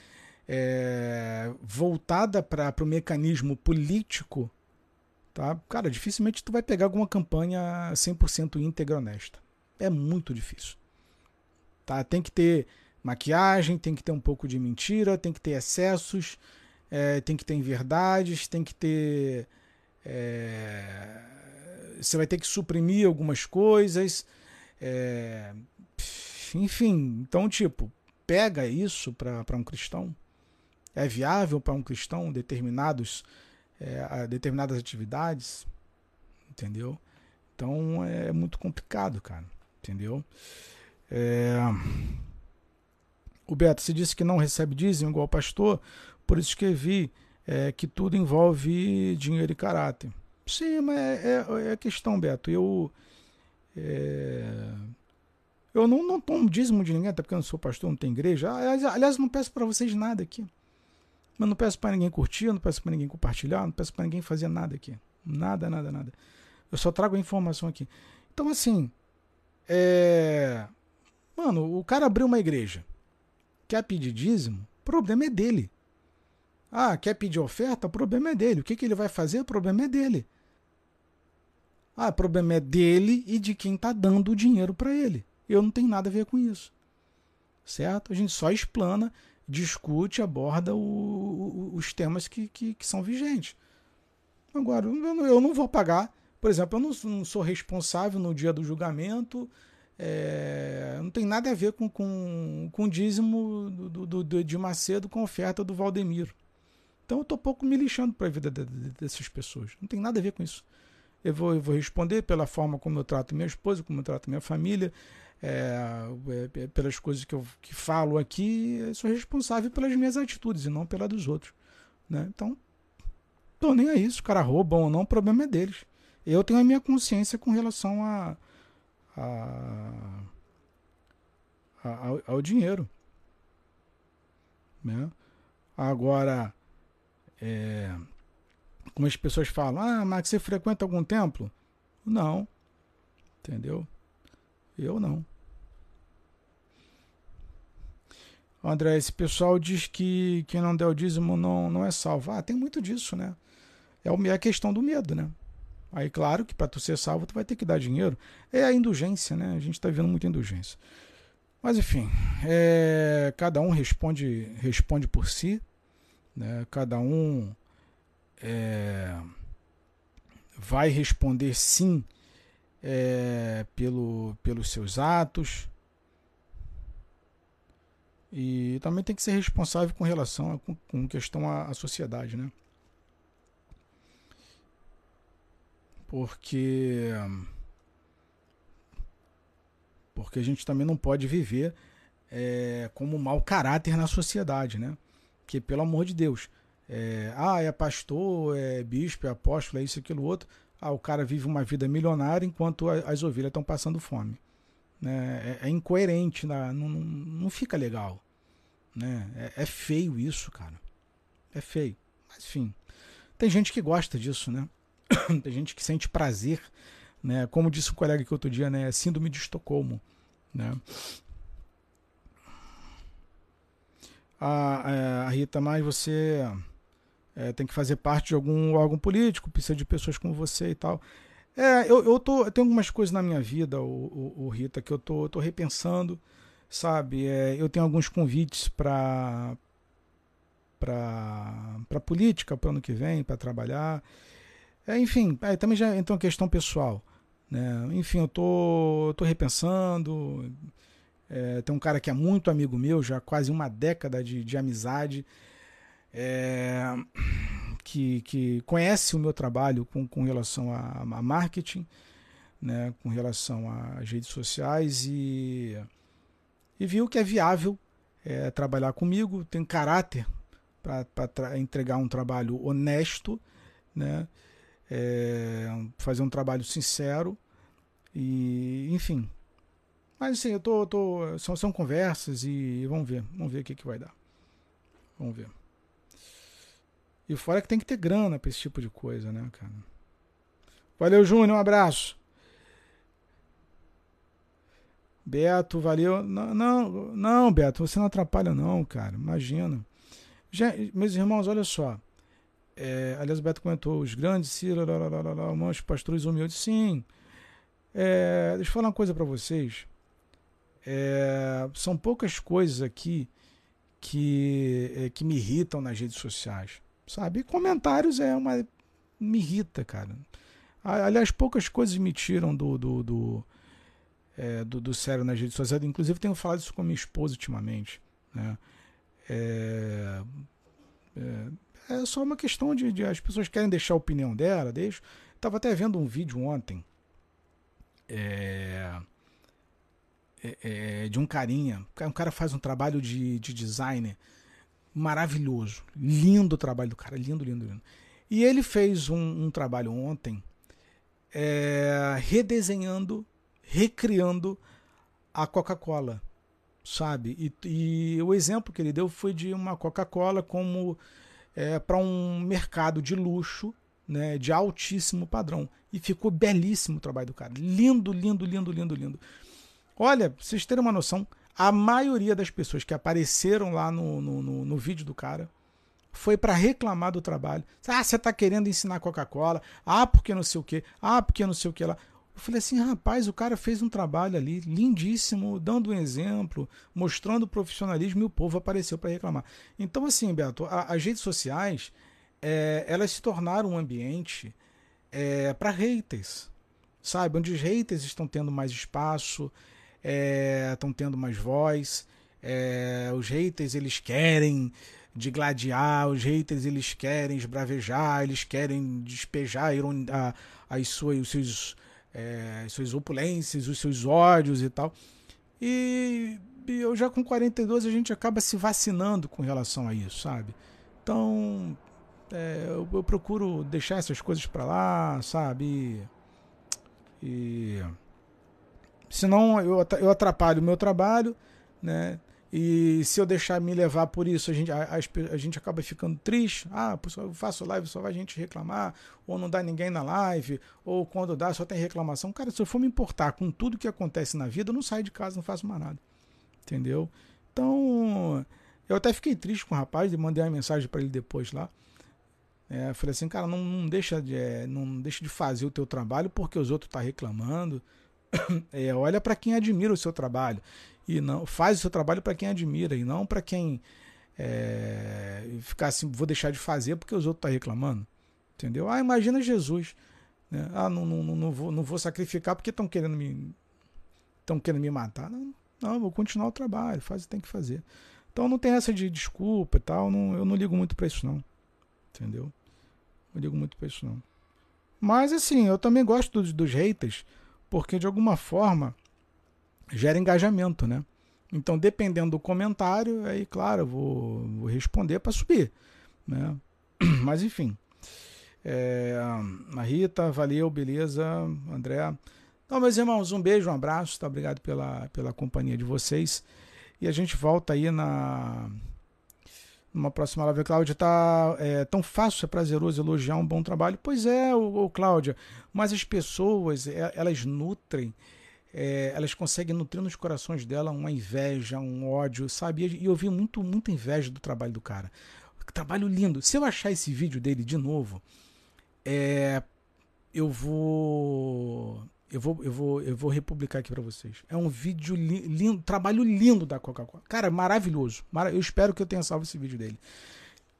é, voltada para o mecanismo político, tá? cara, dificilmente tu vai pegar alguma campanha 100% íntegra honesta. É muito difícil. Tá? Tem que ter maquiagem, tem que ter um pouco de mentira, tem que ter excessos, é, tem que ter inverdades, tem que ter. É, você vai ter que suprimir algumas coisas. É, enfim, então, tipo, pega isso para um cristão é viável para um cristão determinados, é, determinadas atividades? Entendeu? Então é muito complicado, cara. Entendeu? É... O Beto, você disse que não recebe dízimo igual pastor, por isso escrevi é, que tudo envolve dinheiro e caráter. Sim, mas é, é, é questão, Beto. Eu. É... Eu não, não tomo dízimo de ninguém, até porque eu não sou pastor, não tenho igreja. Aliás, não peço para vocês nada aqui. Mas não peço para ninguém curtir, não peço para ninguém compartilhar, não peço para ninguém fazer nada aqui. Nada, nada, nada. Eu só trago a informação aqui. Então, assim, é. Mano, o cara abriu uma igreja. Quer pedir dízimo? O problema é dele. Ah, quer pedir oferta? O problema é dele. O que, que ele vai fazer? O problema é dele. Ah, o problema é dele e de quem está dando o dinheiro para ele. Eu não tenho nada a ver com isso. Certo? A gente só explana discute, aborda o, o, os temas que, que, que, são vigentes. Agora, eu, não vou pagar, por exemplo, eu não, não sou responsável no dia do julgamento, é, não tem nada a ver com, com, com o dízimo do, do, do, de Macedo com a oferta do Valdemiro. Então eu estou pouco me lixando para a vida de, de, dessas pessoas. Não tem nada a ver com isso. Eu vou, eu vou responder pela forma como eu trato minha esposa, como eu trato minha família, é, é, pelas coisas que eu que falo aqui, eu sou responsável pelas minhas atitudes e não pela dos outros. Né? Então, tô nem aí, se o cara rouba ou não, o problema é deles. Eu tenho a minha consciência com relação a, a, a ao, ao, dinheiro. Né? Agora, é, Como as pessoas falam, ah, mas você frequenta algum templo? Não. Entendeu? Eu não. André, esse pessoal diz que quem não der o dízimo não, não é salvo. Ah, tem muito disso, né? É, é a questão do medo, né? Aí, claro que para tu ser salvo, tu vai ter que dar dinheiro. É a indulgência, né? A gente está vendo muita indulgência. Mas, enfim, é, cada um responde, responde por si. Né? Cada um é, vai responder sim é, pelo, pelos seus atos. E também tem que ser responsável com relação a, com, com questão à, à sociedade, né? Porque porque a gente também não pode viver é, como mau caráter na sociedade, né? Que pelo amor de Deus, é, ah, é pastor, é bispo, é apóstolo, é isso, aquilo, outro. Ah, o cara vive uma vida milionária enquanto as ovelhas estão passando fome. Né? É, é incoerente, não, não, não, fica legal. Né? É, é, feio isso, cara. É feio. Mas enfim, tem gente que gosta disso, né? [COUGHS] tem gente que sente prazer, né? Como disse o colega que outro dia, né? Síndrome de Estocolmo, né? A, é, a Rita, mas você é, tem que fazer parte de algum órgão político, precisa de pessoas como você e tal. É, eu, eu, tô, eu tenho algumas coisas na minha vida, o, o, o Rita, que eu tô, eu tô repensando, sabe? É, eu tenho alguns convites para para política para ano que vem, para trabalhar. É, enfim, é, também já entra uma questão pessoal. Né? Enfim, eu tô, eu tô repensando. É, tem um cara que é muito amigo meu, já quase uma década de, de amizade é, que, que conhece o meu trabalho com, com relação a, a marketing, né, com relação às redes sociais e, e viu que é viável é, trabalhar comigo, tem caráter para entregar um trabalho honesto, né, é, fazer um trabalho sincero e enfim. Mas assim, eu tô, tô são, são conversas e vamos ver, vamos ver o que, que vai dar. Vamos ver. E fora que tem que ter grana pra esse tipo de coisa, né, cara? Valeu, Júnior, um abraço. Beto, valeu. Não, não, não, Beto, você não atrapalha, não, cara. Imagina. Já, meus irmãos, olha só. É, aliás, o Beto comentou: os grandes, Ciro, os pastores humildes. Sim. É, deixa eu falar uma coisa para vocês. É, são poucas coisas aqui que, é, que me irritam nas redes sociais. Sabe? E comentários é uma. Me irrita, cara. Aliás, poucas coisas me tiram do, do, do, é, do, do sério nas redes sociais. Inclusive, tenho falado isso com minha esposa ultimamente. Né? É, é, é só uma questão de, de, As pessoas querem deixar a opinião dela, deixo. Estava até vendo um vídeo ontem. É, é, é, de um carinha. Um cara faz um trabalho de, de designer maravilhoso. Lindo o trabalho do cara, lindo, lindo, lindo. E ele fez um, um trabalho ontem é, redesenhando, recriando a Coca-Cola, sabe? E, e, o exemplo que ele deu foi de uma Coca-Cola como é, para um mercado de luxo, né, de altíssimo padrão. E ficou belíssimo o trabalho do cara. Lindo, lindo, lindo, lindo, lindo. Olha, pra vocês terem uma noção, a maioria das pessoas que apareceram lá no, no, no, no vídeo do cara foi para reclamar do trabalho. Ah, você está querendo ensinar Coca-Cola. Ah, porque não sei o que. Ah, porque não sei o que lá. Eu falei assim, rapaz, o cara fez um trabalho ali lindíssimo, dando um exemplo, mostrando profissionalismo e o povo apareceu para reclamar. Então, assim, Beto, a, as redes sociais, é, elas se tornaram um ambiente é, para haters, sabe? Onde os haters estão tendo mais espaço, estão é, tendo mais voz. É, os haters eles querem digladiar, os haters eles querem esbravejar, eles querem despejar a, as suas, os seus, é, as suas opulências, os seus ódios e tal. E, e eu já com 42 a gente acaba se vacinando com relação a isso, sabe? Então é, eu, eu, procuro deixar essas coisas para lá, sabe? E, e senão eu, atrapalho o meu trabalho, né? E se eu deixar me levar por isso, a gente, a, a gente acaba ficando triste. Ah, eu faço live, só vai gente reclamar, ou não dá ninguém na live, ou quando dá só tem reclamação. Cara, se eu for me importar com tudo que acontece na vida, eu não saio de casa, não faço mais nada. Entendeu? Então, eu até fiquei triste com o rapaz, mandei uma mensagem para ele depois lá. É, falei assim, cara, não, não deixa de, é, não deixa de fazer o teu trabalho porque os outros estão tá reclamando. [COUGHS] É, olha para quem admira o seu trabalho e não faz o seu trabalho para quem admira e não para quem é, ficar assim, vou deixar de fazer porque os outros estão tá reclamando. Entendeu? Ah, imagina Jesus. Né? Ah, não, não, não, vou, não vou sacrificar porque estão querendo me estão querendo me matar. Não, não, vou continuar o trabalho, faz o que tem que fazer. Então não tem essa de desculpa e tal, não, eu não ligo muito para isso não. Entendeu? Não ligo muito para isso não. Mas assim, eu também gosto dos, dos haters, porque de alguma forma gera engajamento, né? Então, dependendo do comentário, aí, claro, eu vou, vou responder para subir, né? [CLEARS THROAT] Mas, enfim. É, a Rita, valeu, beleza, André. Então, meus irmãos, um beijo, um abraço, tá? Obrigado pela, pela companhia de vocês. E a gente volta aí na numa próxima live. Cláudia, tá é, tão fácil, é prazeroso elogiar um bom trabalho. Pois é, o, o Cláudia, mas as pessoas, é, elas nutrem é, elas conseguem nutrir nos corações dela uma inveja, um ódio, sabe? E eu vi muito, muita inveja do trabalho do cara. Trabalho lindo. Se eu achar esse vídeo dele de novo, é, eu vou. Eu vou, eu vou, eu vou republicar aqui para vocês. É um vídeo li, lindo, trabalho lindo da Coca-Cola. Cara, maravilhoso. eu espero que eu tenha salvo esse vídeo dele.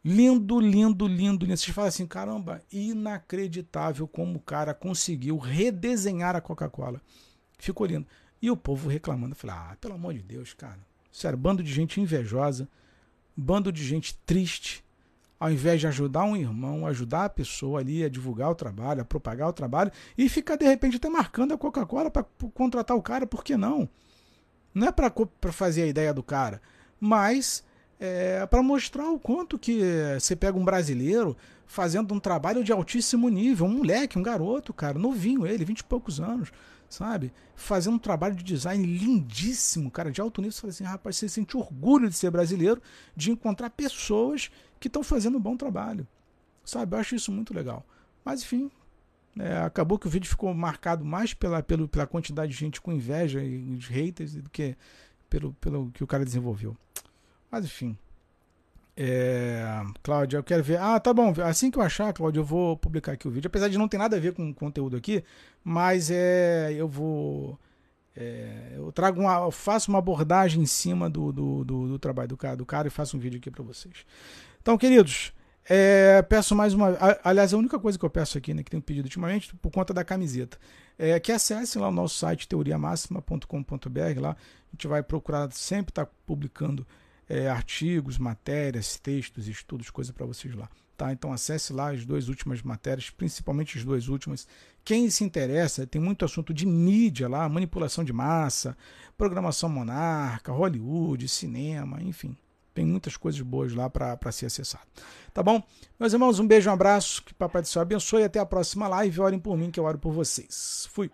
Lindo, lindo, lindo, lindo. Vocês falam assim, caramba, inacreditável como o cara conseguiu redesenhar a Coca-Cola. Ficou lindo. E o povo reclamando. Eu falei, ah, pelo amor de Deus, cara. Sério, bando de gente invejosa, bando de gente triste. Ao invés de ajudar um irmão, ajudar a pessoa ali a divulgar o trabalho, a propagar o trabalho e ficar de repente até marcando a Coca-Cola para contratar o cara, por que não? Não é para fazer a ideia do cara, mas é para mostrar o quanto que você pega um brasileiro fazendo um trabalho de altíssimo nível, um moleque, um garoto, cara, novinho ele, vinte e poucos anos, sabe? Fazendo um trabalho de design lindíssimo, cara, de alto nível. Você fala assim, rapaz, você sente orgulho de ser brasileiro, de encontrar pessoas que estão fazendo um bom trabalho, sabe? Eu acho isso muito legal. Mas, enfim, é, acabou que o vídeo ficou marcado mais pela, pela quantidade de gente com inveja e de haters do que pelo, pelo que o cara desenvolveu. Mas, enfim. É, Cláudia, eu quero ver. Ah, tá bom. Assim que eu achar, Cláudia, eu vou publicar aqui o vídeo. Apesar de não ter nada a ver com o conteúdo aqui, mas é, eu vou. É, eu trago uma, eu faço uma abordagem em cima do, do, do, do, trabalho do cara, do cara e faço um vídeo aqui para vocês. Então, queridos, é, peço mais uma. Aliás, a única coisa que eu peço aqui, né, que tenho pedido ultimamente, por conta da camiseta, é que acessem lá o nosso site teoriamáxima.com.br. Lá a gente vai procurar sempre estar tá publicando é, artigos, matérias, textos, estudos, coisas para vocês lá. Tá? Então acesse lá as duas últimas matérias, principalmente as duas últimas. Quem se interessa, tem muito assunto de mídia lá, manipulação de massa, programação monarca, Hollywood, cinema, enfim. Tem muitas coisas boas lá para ser acessado. Tá bom? Meus irmãos, um beijo, um abraço, que Papai do Céu abençoe até a próxima live. Orem por mim, que eu oro por vocês. Fui.